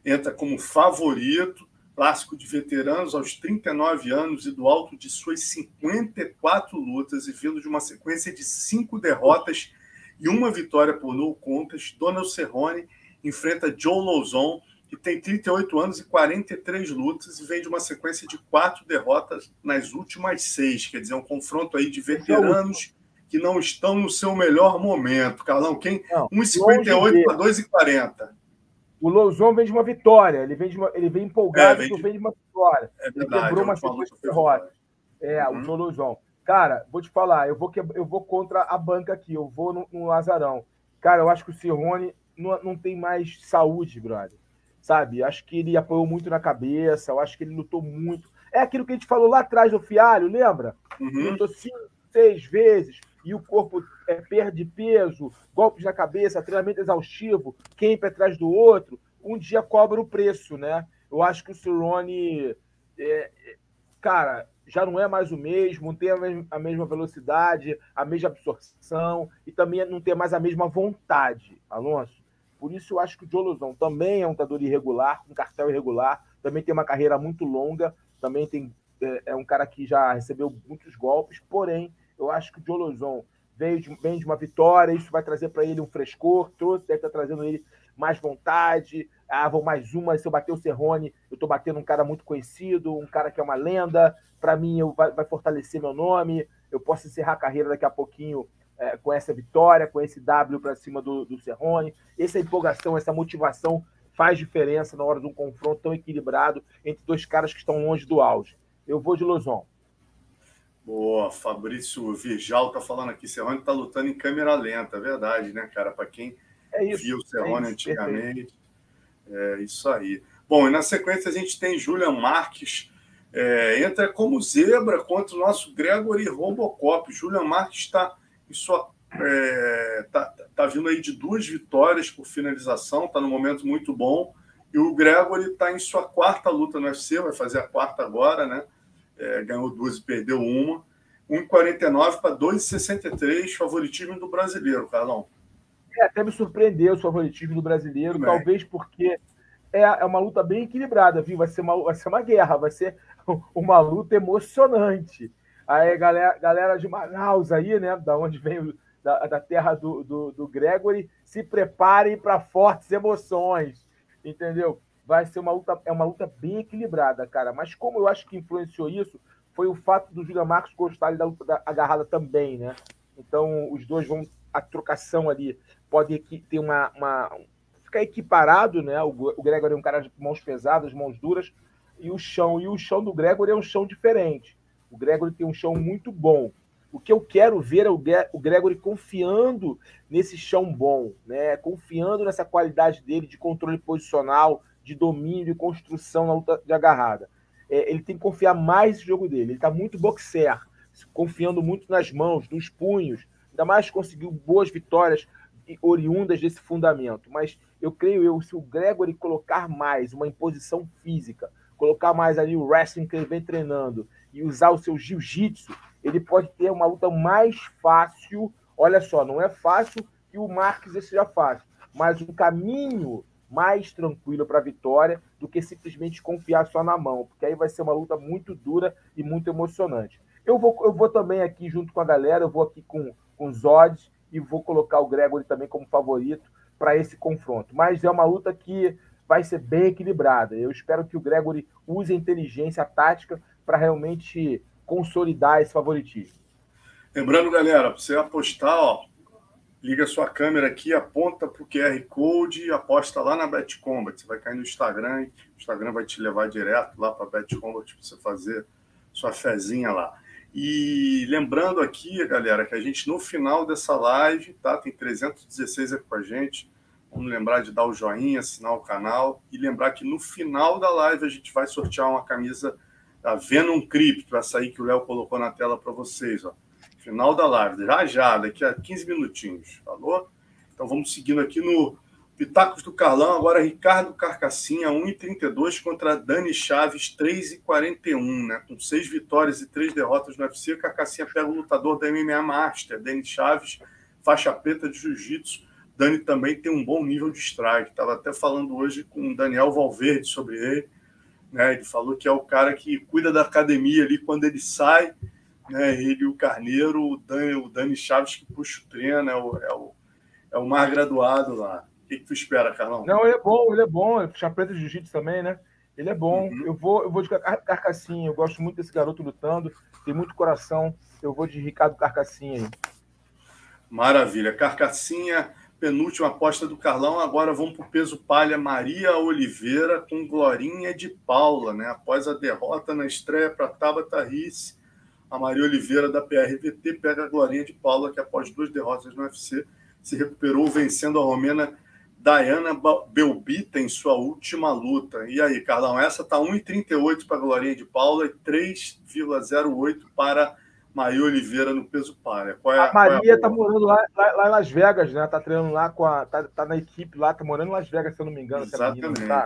entra como favorito, clássico de veteranos aos 39 anos e do alto de suas 54 lutas e vindo de uma sequência de cinco derrotas e uma vitória por no contas. Donald Cerrone enfrenta Joe Lauzon que tem 38 anos e 43 lutas e vem de uma sequência de quatro derrotas nas últimas seis. Quer dizer, um confronto aí de veteranos que não estão no seu melhor momento. Carlão, quem? 1,58 para 2,40. O Louzon vem de uma vitória, ele vem, de uma, ele vem empolgado, é, vem de... vem de uma vitória. É verdade, ele quebrou uma sequência de derrota. É, uhum. o Louzon. Cara, vou te falar, eu vou, que, eu vou contra a banca aqui, eu vou no, no Lazarão. Cara, eu acho que o Cirrone não, não tem mais saúde, brother. Sabe? Acho que ele apoiou muito na cabeça, eu acho que ele lutou muito. É aquilo que a gente falou lá atrás do Fialho, lembra? Uhum. Lutou cinco, seis vezes e o corpo é, perde peso, golpes na cabeça, treinamento exaustivo, quem para atrás do outro, um dia cobra o preço, né? Eu acho que o Cirone, é, cara, já não é mais o mesmo, não tem a mesma velocidade, a mesma absorção e também não tem mais a mesma vontade, Alonso. Por isso eu acho que o Jolozão também é um lutador irregular, um cartel irregular, também tem uma carreira muito longa, também tem, é, é um cara que já recebeu muitos golpes, porém eu acho que o Jolozon veio de, vem de uma vitória, isso vai trazer para ele um frescor, trouxe, deve estar tá trazendo ele mais vontade. Ah, vou mais uma. Se eu bater o Serrone, eu estou batendo um cara muito conhecido, um cara que é uma lenda. Para mim, eu, vai, vai, fortalecer meu nome. Eu posso encerrar a carreira daqui a pouquinho é, com essa vitória, com esse W para cima do, do Serrone. Essa empolgação, essa motivação faz diferença na hora de um confronto tão equilibrado entre dois caras que estão longe do auge. Eu vou de Lozon. Boa, Fabrício Virjal tá falando aqui, Serrone tá lutando em câmera lenta, é verdade, né, cara? Para quem é isso, viu o Serrone é antigamente, é isso aí. Bom, e na sequência a gente tem Julian Marques, é, entra como zebra contra o nosso Gregory Robocop. Julian Marques está em sua é, tá, tá vindo aí de duas vitórias por finalização, tá no momento muito bom. E o Gregory está em sua quarta luta no UFC, vai fazer a quarta agora, né? é, ganhou duas e perdeu uma. 1,49 para 2,63, favoritismo do brasileiro, Carlão. É, até me surpreendeu o favoritismo do brasileiro, Também. talvez porque é, é uma luta bem equilibrada, viu? Vai ser, uma, vai ser uma guerra, vai ser uma luta emocionante. Aí, galera, galera de Manaus aí, né? Da onde vem da, da terra do, do, do Gregory, se preparem para fortes emoções, entendeu? vai ser uma luta, é uma luta bem equilibrada, cara. Mas como eu acho que influenciou isso, foi o fato do Julian Marcos gostar da luta da agarrada também, né? Então, os dois vão. A trocação ali pode ter uma. uma ficar equiparado, né? O, o Gregory é um cara de mãos pesadas, mãos duras, e o chão. E o chão do Gregory é um chão diferente. O Gregory tem um chão muito bom. O que eu quero ver é o Gregory confiando nesse chão bom, né? Confiando nessa qualidade dele de controle posicional, de domínio e construção na luta de agarrada. É, ele tem que confiar mais no jogo dele. Ele está muito boxer, confiando muito nas mãos, nos punhos. Ainda mais conseguiu boas vitórias oriundas desse fundamento. Mas eu creio eu, se o Gregory colocar mais uma imposição física, colocar mais ali o wrestling que ele vem treinando e usar o seu jiu-jitsu, ele pode ter uma luta mais fácil. Olha só, não é fácil que o Marques seja fácil, mas um caminho mais tranquilo para a vitória do que simplesmente confiar só na mão, porque aí vai ser uma luta muito dura e muito emocionante. Eu vou, eu vou também aqui junto com a galera, eu vou aqui com, com os odds e vou colocar o Gregory também como favorito para esse confronto. Mas é uma luta que vai ser bem equilibrada. Eu espero que o Gregory use a inteligência a tática para realmente consolidar esse favoritismo. Lembrando, galera, para você apostar, ó, liga sua câmera aqui, aponta para o QR Code e aposta lá na BetCombat. Você vai cair no Instagram, o Instagram vai te levar direto lá para a BetCombat para você fazer sua fezinha lá. E lembrando aqui, galera, que a gente no final dessa live, tá? Tem 316 aqui com a gente. Vamos lembrar de dar o joinha, assinar o canal e lembrar que no final da live a gente vai sortear uma camisa da Venom Crypto, vai sair que o Léo colocou na tela para vocês, ó Final da live, já já, daqui a 15 minutinhos, falou? Então vamos seguindo aqui no Pitacos do Carlão, agora Ricardo Carcassinha, 1,32 contra Dani Chaves, 3,41, né? Com seis vitórias e três derrotas no UFC, Carcassinha pega o lutador da MMA Master, Dani Chaves, faixa preta de Jiu-Jitsu. Dani também tem um bom nível de strike. Estava até falando hoje com o Daniel Valverde sobre ele. Né? Ele falou que é o cara que cuida da academia ali quando ele sai né? Ele e o Carneiro, o Dani, o Dani Chaves que puxa o treino, é o, é o, é o mais graduado lá. O que, que tu espera, Carlão? Não, ele é bom, ele é bom. Preta de jiu-jitsu também, né? Ele é bom. Uhum. Eu vou, eu vou de Carcassinha. Eu gosto muito desse garoto lutando. Tem muito coração. Eu vou de Ricardo Carcassinha aí. Maravilha. Carcassinha penúltima aposta do Carlão. Agora vamos para o peso palha Maria Oliveira com Glorinha de Paula, né? Após a derrota na estreia para Tabata Risse, a Maria Oliveira da PRVT pega a Glorinha de Paula, que após duas derrotas no UFC se recuperou vencendo a romena Diana Belbita em sua última luta. E aí, Carlão, essa tá 1,38 para a Glorinha de Paula e 3,08 para Maria Oliveira no peso palha. É, a Maria é a tá morando lá, lá, lá, em Las Vegas, né? Tá treinando lá com a. Tá, tá, na equipe lá, tá morando em Las Vegas, se eu não me engano. Exatamente. Menina, tá?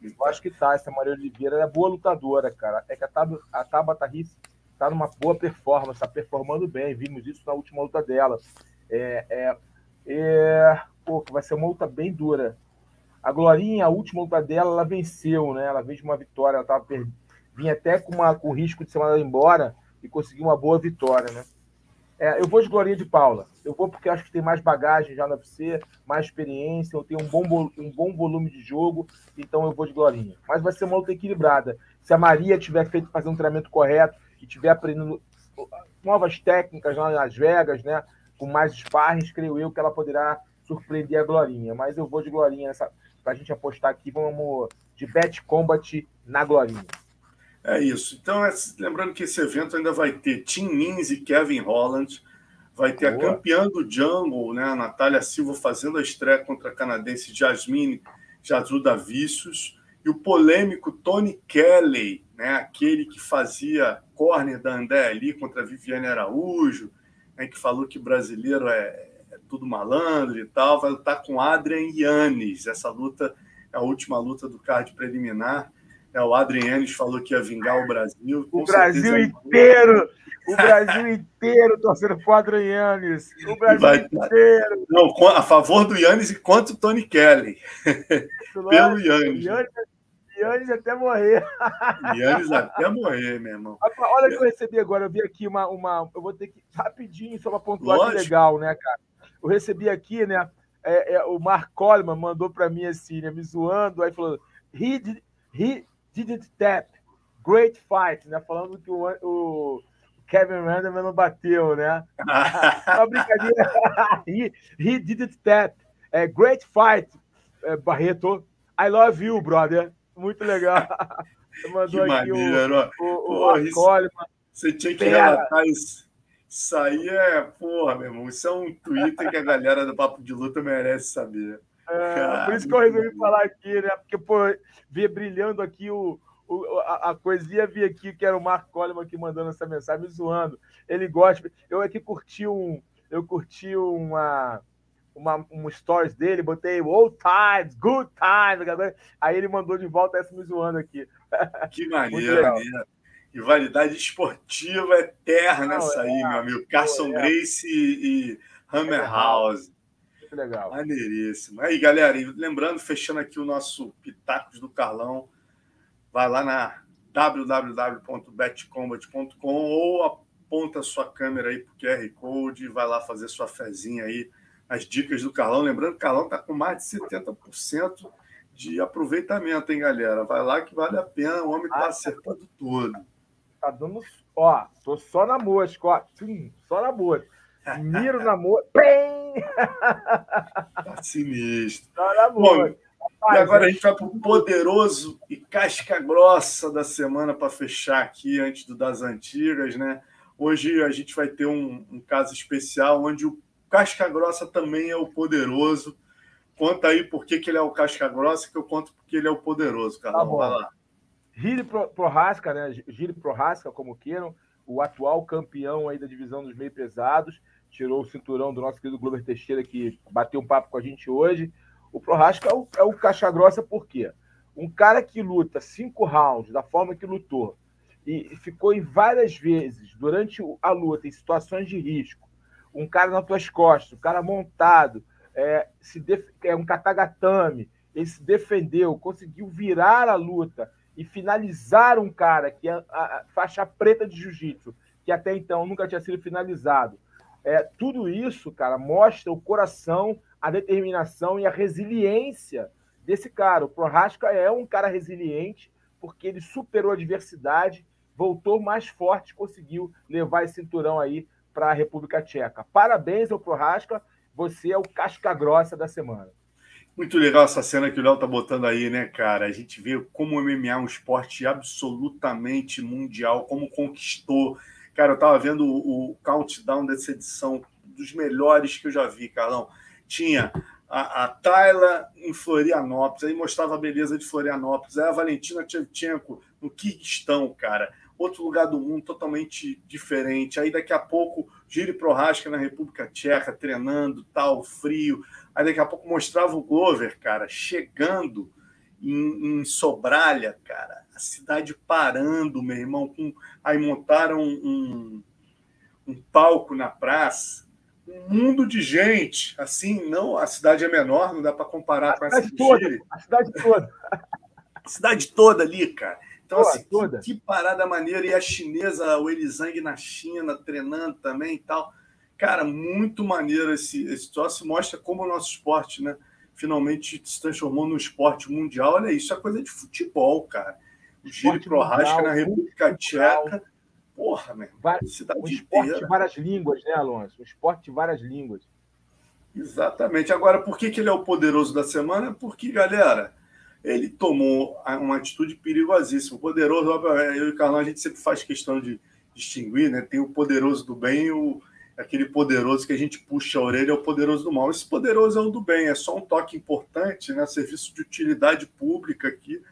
Eu acho que tá. Essa Maria Oliveira é boa lutadora, cara. É que a, Tab, a Tabata tá numa boa performance, tá performando bem. Vimos isso na última luta dela. É, é, é, pô, vai ser uma luta bem dura. A Glorinha, a última luta dela, ela venceu, né? Ela veio de uma vitória, ela tava per... vinha até com, uma, com risco de ser mandada embora e conseguir uma boa vitória, né? É, eu vou de Glorinha de Paula. Eu vou porque acho que tem mais bagagem já no UFC, mais experiência, eu tenho um bom, um bom volume de jogo, então eu vou de Glorinha. Mas vai ser uma luta equilibrada. Se a Maria tiver feito fazer um treinamento correto e tiver aprendendo novas técnicas lá nas Vegas, né, com mais sparrings, creio eu que ela poderá surpreender a Glorinha. Mas eu vou de Glorinha para a gente apostar aqui. Vamos de Bet Combat na Glorinha. É isso. Então, é, lembrando que esse evento ainda vai ter Tim Means e Kevin Holland, vai ter Boa. a campeã do Jungle, né, a Natália Silva, fazendo a estreia contra a canadense Jasmine Jazuda Vícios, e o polêmico Tony Kelly, né, aquele que fazia corner da André ali contra a Viviane Araújo, né, que falou que brasileiro é, é tudo malandro e tal, vai lutar com Adrian Yannis. Essa luta é a última luta do card preliminar. É, o Adrianes falou que ia vingar o Brasil. O Brasil inteiro! O Brasil inteiro torcendo pro Adrianes. O Brasil Vai... inteiro. Não, a favor do Yannis e contra o Tony Kelly. Pelo Yannis. Yannis até morrer. Yannis até morrer, meu irmão. Olha o que eu recebi agora. Eu vi aqui uma. uma eu vou ter que. Rapidinho, só uma pontuar que legal, né, cara? Eu recebi aqui, né? É, é, o Mark Coleman mandou para mim assim, né, me zoando, aí falou: he, did, didn't tap, great fight, né? Falando que o, o Kevin Randleman não bateu, né? Uma brincadeira. he, he didn't tap, é, great fight, é, Barreto. I love you, brother. Muito legal. Mandou que aqui maneiro, o, o, o Você tinha que Pera. relatar isso. Isso aí é, porra, meu irmão. Isso é um Twitter que a galera do Papo de Luta merece saber. É, por isso que eu resolvi falar aqui, né? Porque, pô, vi brilhando aqui o, o a, a, coisinha, vi aqui que era o Marco Coleman aqui mandando essa mensagem, me zoando. Ele gosta. Eu aqui curti um. Eu curti uma. Uma, um stories dele, botei old times, good times. Aí ele mandou de volta essa me zoando aqui. Que maneiro, maneiro. Rivalidade esportiva eterna essa aí, é, meu amigo. Carson é. Grace e, e Hammer Legal. Maneiríssimo. Aí, galera, lembrando, fechando aqui o nosso Pitacos do Carlão, vai lá na www.betcombat.com ou aponta sua câmera aí pro QR Code, vai lá fazer sua fezinha aí, as dicas do Carlão. Lembrando que o Carlão tá com mais de 70% de aproveitamento, hein, galera? Vai lá que vale a pena, o homem tá acertando tudo. Tá dando. Ó, tô só na mosca, ó. Sim, só na mosca. Miro na mosca. Tá sinistro. Tá Bom, e agora a gente vai para o poderoso e casca grossa da semana para fechar aqui, antes do das antigas, né? Hoje a gente vai ter um, um, caso especial onde o casca grossa também é o poderoso. Conta aí por que, que ele é o casca grossa, que eu conto porque ele é o poderoso, cara. Tá vai lá. Gire Prohasca, né? Gire Prohasca, como queiram, o atual campeão aí da divisão dos meio pesados tirou o cinturão do nosso querido Glover Teixeira, que bateu um papo com a gente hoje. O Prohaska é o, é o caixa grossa por quê? Um cara que luta cinco rounds da forma que lutou e ficou em várias vezes durante a luta em situações de risco, um cara nas tuas costas, um cara montado, é, se def... é um katagatame, ele se defendeu, conseguiu virar a luta e finalizar um cara que é a faixa preta de jiu-jitsu, que até então nunca tinha sido finalizado. É, tudo isso, cara, mostra o coração, a determinação e a resiliência desse cara. O Prohaska é um cara resiliente porque ele superou a adversidade, voltou mais forte, conseguiu levar esse cinturão aí para a República Tcheca. Parabéns ao Prohaska. você é o casca grossa da semana. Muito legal essa cena que o Léo tá botando aí, né, cara? A gente vê como o MMA é um esporte absolutamente mundial, como conquistou. Cara, eu tava vendo o, o countdown dessa edição, dos melhores que eu já vi, Carlão. Tinha a, a Tayla em Florianópolis, aí mostrava a beleza de Florianópolis, aí a Valentina Shevchenko no Kirguistão, cara. Outro lugar do mundo totalmente diferente. Aí daqui a pouco, Giri Prohaska na República Tcheca, treinando, tal, frio. Aí daqui a pouco mostrava o Glover, cara, chegando em, em Sobralha, cara, a cidade parando, meu irmão. Com... Aí montaram um, um palco na praça, um mundo de gente. Assim, não, a cidade é menor, não dá para comparar a com essa toda, A cidade toda. a cidade toda ali, cara. Então, Pô, assim, toda. Que, que, parada maneira. E a chinesa, o Elizang na China, treinando também e tal. Cara, muito maneiro esse, esse troço. Mostra como o nosso esporte, né? Finalmente se transformou num esporte mundial. Olha isso, é coisa de futebol, cara. O Giro Prorrasca na República Tcheca. Porra, meu. Cidade um esporte inteira. de várias línguas, né, Alonso? Um esporte de várias línguas. Exatamente. Agora, por que, que ele é o poderoso da semana? Porque, galera, ele tomou uma atitude perigosíssima. O poderoso, eu e o Carlão, a gente sempre faz questão de distinguir, né? Tem o poderoso do bem e o aquele poderoso que a gente puxa a orelha é o poderoso do mal. Esse poderoso é o do bem, é só um toque importante, né? Serviço de utilidade pública aqui.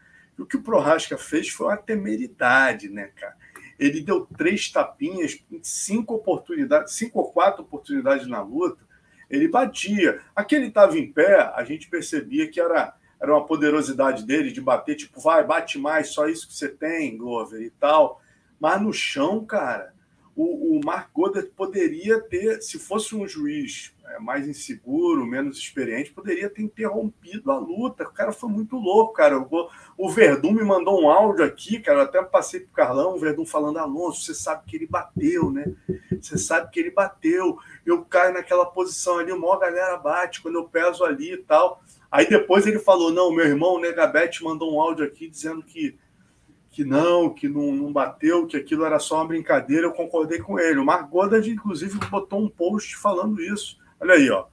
O que o Prorasca fez foi uma temeridade, né, cara? Ele deu três tapinhas cinco oportunidades, cinco ou quatro oportunidades na luta. Ele batia. Aquele estava em pé, a gente percebia que era, era uma poderosidade dele de bater, tipo, vai, bate mais, só isso que você tem, Glover e tal. Mas no chão, cara, o, o Mark Goddard poderia ter, se fosse um juiz mais inseguro, menos experiente, poderia ter interrompido a luta. O cara foi muito louco, cara. O, Verdun me mandou um áudio aqui, cara. Até passei pro Carlão, o Verdun falando: Alonso, você sabe que ele bateu, né? Você sabe que ele bateu. Eu caio naquela posição ali, a maior galera bate quando eu peso ali e tal. Aí depois ele falou: Não, meu irmão, o Negabete mandou um áudio aqui dizendo que que não, que não, não, bateu, que aquilo era só uma brincadeira, eu concordei com ele. O Mark Goddard, inclusive, botou um post falando isso. Olha aí, ó.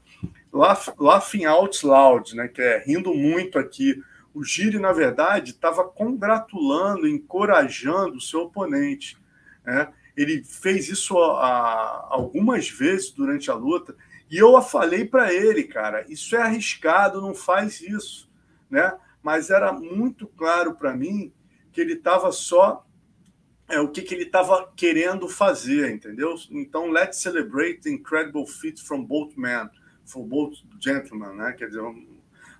Laughing out loud, né? Que é rindo muito aqui. O Giri, na verdade, estava congratulando, encorajando o seu oponente. Né? Ele fez isso a, a, algumas vezes durante a luta. E eu falei para ele, cara, isso é arriscado, não faz isso. Né? Mas era muito claro para mim que ele estava só é, o que, que ele estava querendo fazer, entendeu? Então, let's celebrate the incredible feat from both men, from both gentlemen, né? Quer dizer,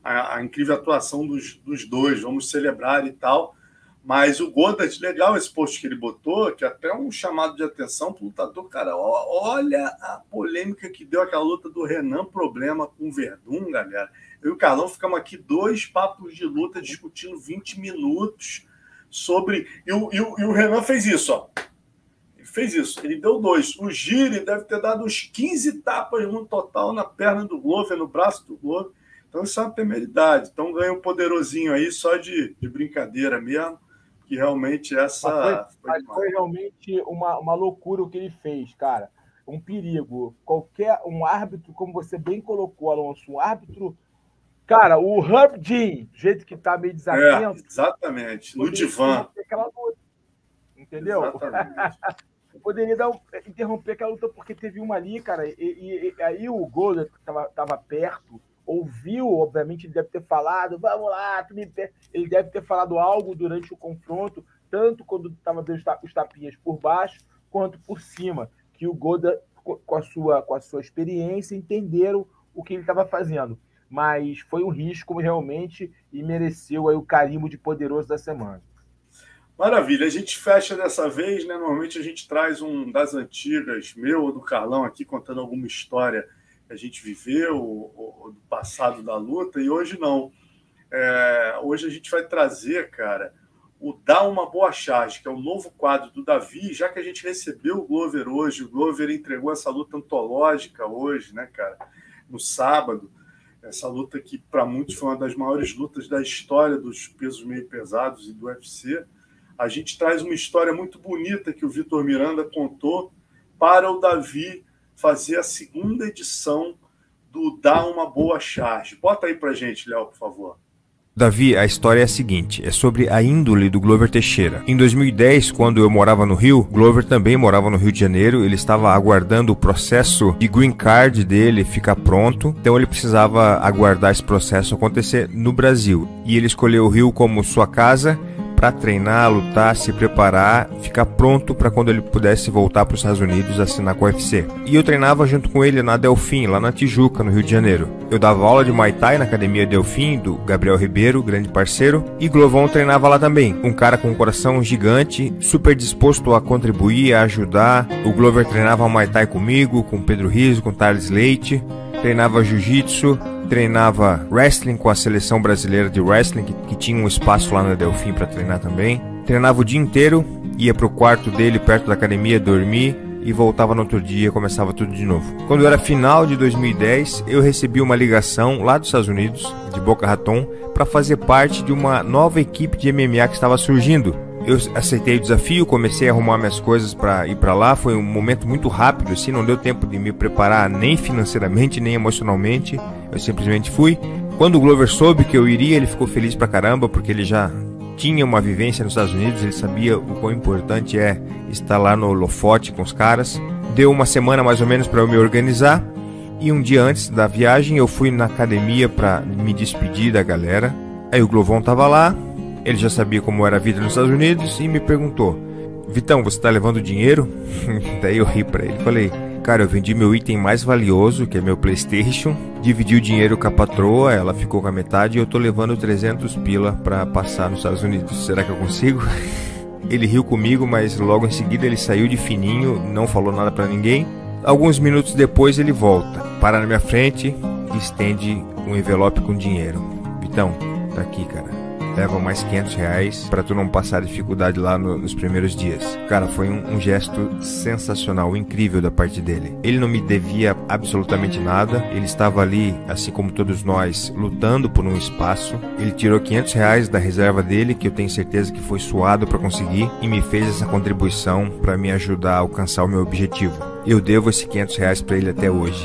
a, a incrível atuação dos, dos, dois, vamos celebrar e tal. Mas o Goddard, legal esse post que ele botou, que é até um chamado de atenção para o lutador, cara. Olha a polêmica que deu aquela luta do Renan Problema com o Verdun, galera. Eu e o Carlão ficamos aqui dois papos de luta discutindo 20 minutos sobre. E o, e o, e o Renan fez isso, ó. Ele fez isso, ele deu dois. O Giri deve ter dado uns 15 tapas no total na perna do Glover, no braço do Glover. Então isso é uma temeridade. Então ganha um poderosinho aí só de, de brincadeira mesmo, que realmente essa. Mas foi, mas foi realmente uma, uma loucura o que ele fez, cara. Um perigo. Qualquer um árbitro, como você bem colocou, Alonso, um árbitro Cara, o Herb Jean, do jeito que tá meio desatento. É, exatamente, no divã. entendeu? poderia dar, interromper aquela luta porque teve uma ali, cara, e, e, e aí o Golder, que tava, tava perto, ouviu, obviamente, ele deve ter falado, vamos lá, tu me ele deve ter falado algo durante o confronto, tanto quando estava dando os tapinhas por baixo, quanto por cima, que o Golder, com a sua, com a sua experiência, entenderam o que ele estava fazendo mas foi um risco realmente e mereceu aí o carimbo de poderoso da semana. Maravilha, a gente fecha dessa vez, né? Normalmente a gente traz um das antigas, meu ou do Carlão aqui, contando alguma história que a gente viveu, ou, do passado da luta, e hoje não. É, hoje a gente vai trazer, cara, o Dá Uma Boa Charge, que é o novo quadro do Davi, já que a gente recebeu o Glover hoje, o Glover entregou essa luta antológica hoje, né, cara, no sábado. Essa luta que, para muitos, foi uma das maiores lutas da história dos pesos meio pesados e do UFC. A gente traz uma história muito bonita que o Vitor Miranda contou para o Davi fazer a segunda edição do Dar uma Boa Charge. Bota aí pra gente, Léo, por favor. Davi, a história é a seguinte: é sobre a índole do Glover Teixeira. Em 2010, quando eu morava no Rio, Glover também morava no Rio de Janeiro. Ele estava aguardando o processo de green card dele ficar pronto, então ele precisava aguardar esse processo acontecer no Brasil. E ele escolheu o Rio como sua casa para treinar, lutar, se preparar, ficar pronto para quando ele pudesse voltar para os Estados Unidos assinar com o UFC. E eu treinava junto com ele na Delfim, lá na Tijuca, no Rio de Janeiro. Eu dava aula de Muay Thai na academia Delfim, do Gabriel Ribeiro, grande parceiro, e Glovão treinava lá também. Um cara com um coração gigante, super disposto a contribuir, a ajudar. O Glover treinava Muay Thai comigo, com Pedro Riso, com Thales Leite, treinava Jiu-Jitsu, treinava wrestling com a seleção brasileira de wrestling, que, que tinha um espaço lá na Delfim para treinar também. Treinava o dia inteiro, ia pro quarto dele perto da academia dormir e voltava no outro dia, começava tudo de novo. Quando era final de 2010, eu recebi uma ligação lá dos Estados Unidos, de Boca Raton, para fazer parte de uma nova equipe de MMA que estava surgindo. Eu aceitei o desafio, comecei a arrumar minhas coisas para ir para lá. Foi um momento muito rápido, assim, não deu tempo de me preparar nem financeiramente, nem emocionalmente. Eu simplesmente fui. Quando o Glover soube que eu iria, ele ficou feliz pra caramba, porque ele já tinha uma vivência nos Estados Unidos, ele sabia o quão importante é estar lá no holofote com os caras. Deu uma semana mais ou menos para eu me organizar. E um dia antes da viagem eu fui na academia para me despedir da galera. Aí o Glovon tava lá, ele já sabia como era a vida nos Estados Unidos e me perguntou: Vitão, você tá levando dinheiro? Daí eu ri pra ele. Falei: Cara, eu vendi meu item mais valioso, que é meu PlayStation. Dividi o dinheiro com a patroa, ela ficou com a metade e eu tô levando 300 pila pra passar nos Estados Unidos. Será que eu consigo? Ele riu comigo, mas logo em seguida ele saiu de fininho, não falou nada para ninguém. Alguns minutos depois ele volta, para na minha frente e estende um envelope com dinheiro. Vitão, tá aqui, cara leva mais 500 reais para tu não passar dificuldade lá no, nos primeiros dias. Cara, foi um, um, gesto sensacional, incrível da parte dele. Ele não me devia absolutamente nada, ele estava ali, assim como todos nós, lutando por um espaço. Ele tirou 500 reais da reserva dele, que eu tenho certeza que foi suado para conseguir, e me fez essa contribuição para me ajudar a alcançar o meu objetivo. Eu devo esses 500 reais para ele até hoje.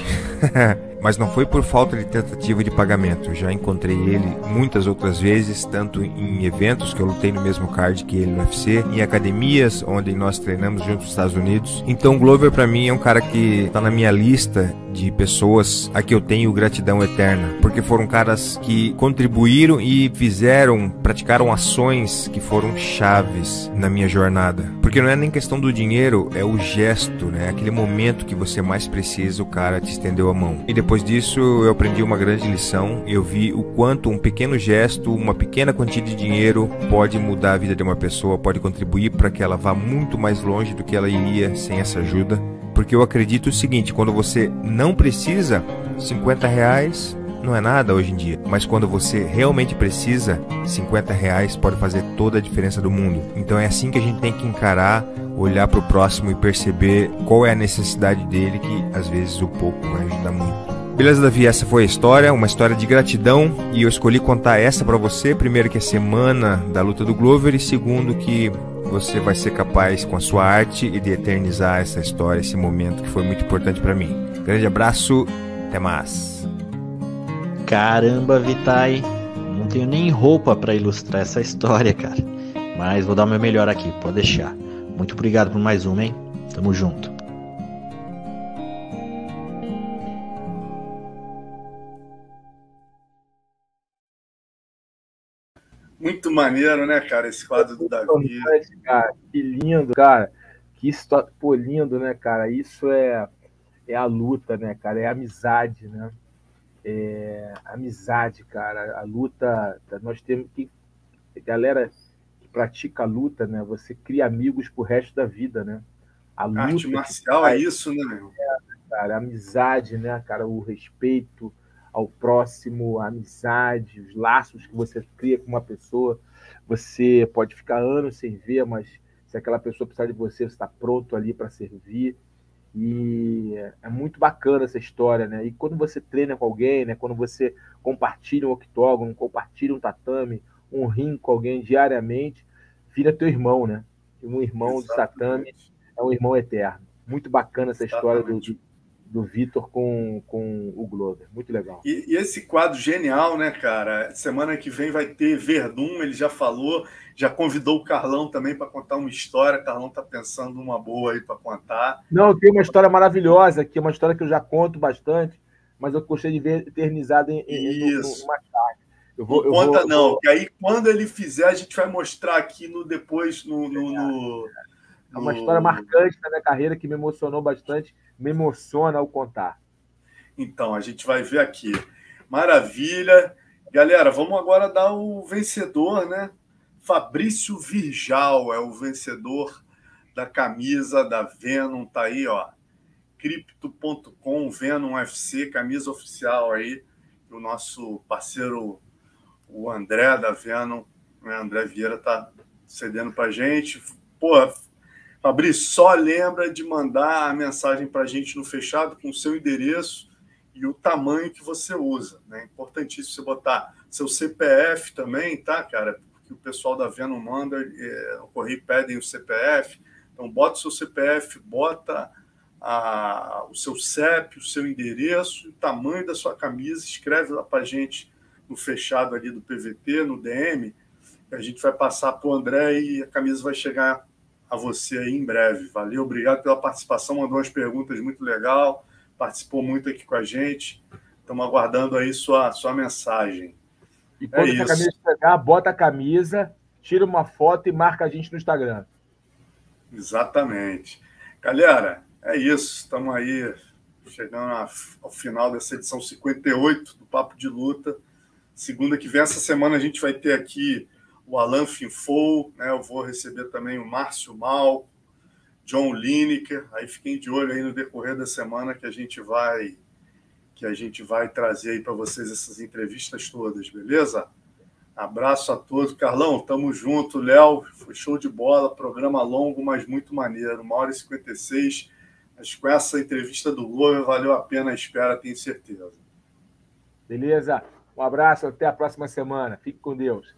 mas não foi por falta de tentativa de pagamento. Eu já encontrei ele muitas outras vezes, tanto em eventos que eu lutei no mesmo card que ele no UFC, em academias onde nós treinamos juntos nos Estados Unidos. Então, Glover para mim é um cara que está na minha lista de pessoas a que eu tenho gratidão eterna, porque foram caras que contribuíram e fizeram, praticaram ações que foram chaves na minha jornada. Porque não é nem questão do dinheiro, é o gesto, né? Aquele momento que você mais precisa, o cara te estendeu a mão. E depois disso, eu aprendi uma grande lição. Eu vi o quanto um pequeno gesto, uma pequena quantia de dinheiro pode mudar a vida de uma pessoa, pode contribuir para que ela vá muito mais longe do que ela iria sem essa ajuda. Porque eu acredito o seguinte: quando você não precisa, 50 reais não é nada hoje em dia. Mas quando você realmente precisa, 50 reais pode fazer toda a diferença do mundo. Então é assim que a gente tem que encarar, olhar para o próximo e perceber qual é a necessidade dele, que às vezes o pouco vai ajudar muito. Beleza, Davi, essa foi a história, uma história de gratidão e eu escolhi contar essa para você. Primeiro, que é semana da luta do Glover, e segundo, que você vai ser capaz com a sua arte e de eternizar essa história, esse momento que foi muito importante para mim. Grande abraço, até mais. Caramba, Vitai, não tenho nem roupa para ilustrar essa história, cara. Mas vou dar o meu melhor aqui, pode deixar. Muito obrigado por mais uma, hein? Tamo junto. Muito maneiro, né, cara, esse quadro do Davi. Cara, que lindo, cara. Que história, pô, lindo, né, cara? Isso é, é a luta, né, cara? É a amizade, né? É, amizade, cara. A luta, nós temos que. Galera que pratica a luta, né? Você cria amigos pro resto da vida, né? A luta, Arte marcial é isso, né, meu? É, cara, a amizade, né, cara? O respeito ao próximo, a amizade, os laços que você cria com uma pessoa. Você pode ficar anos sem ver, mas se aquela pessoa precisar de você, você está pronto ali para servir. E é muito bacana essa história, né? E quando você treina com alguém, né? Quando você compartilha um octógono, compartilha um tatame, um rim com alguém diariamente, vira teu irmão, né? Um irmão Exatamente. de tatame é um irmão eterno. Muito bacana essa Exatamente. história do, do Vitor com, com o Glover. Muito legal. E, e, esse quadro genial, né, cara? Semana que vem vai ter Verdun, ele já falou, já convidou o Carlão também para contar uma história. O Carlão tá pensando uma boa aí para contar. Não, tem uma história maravilhosa aqui, uma história que eu já conto bastante, mas eu gostei de ver eternizada em, em, Isso. mais tarde. Eu vou, não eu conta, vou, não, vou... que aí quando ele fizer, a gente vai mostrar aqui no depois no, no, no é uma história marcante na minha carreira que me emocionou bastante, me emociona ao contar. Então, a gente vai ver aqui. Maravilha. Galera, vamos agora dar o vencedor, né? Fabrício Virjal é o vencedor da camisa da Venom, tá aí, ó. Crypto.com, Venom UFC, camisa oficial aí, o nosso parceiro, o André da Venom, né? André Vieira tá cedendo pra gente. Pô, Fabrício, só lembra de mandar a mensagem para a gente no fechado com o seu endereço e o tamanho que você usa. Né? É importantíssimo você botar seu CPF também, tá, cara? Porque o pessoal da Venom manda, é, o Correio pedem o CPF. Então, bota o seu CPF, bota a, o seu CEP, o seu endereço, o tamanho da sua camisa, escreve lá para a gente no fechado ali do PVT, no DM, a gente vai passar para o André e a camisa vai chegar a você aí em breve. Valeu, obrigado pela participação, mandou umas perguntas muito legal, participou muito aqui com a gente. Estamos aguardando aí sua, sua mensagem. E quando é a camisa chegar, bota a camisa, tira uma foto e marca a gente no Instagram. Exatamente. Galera, é isso. Estamos aí chegando ao final dessa edição 58 do Papo de Luta. Segunda que vem, essa semana, a gente vai ter aqui o Alan Finfou, né? eu vou receber também o Márcio Mal, John Lineker, aí fiquem de olho aí no decorrer da semana que a gente vai que a gente vai trazer aí para vocês essas entrevistas todas, beleza? Abraço a todos. Carlão, tamo junto. Léo, foi show de bola, programa longo, mas muito maneiro. Uma hora e 56. Mas com essa entrevista do Glover valeu a pena a espera, tenho certeza. Beleza. Um abraço, até a próxima semana. Fique com Deus.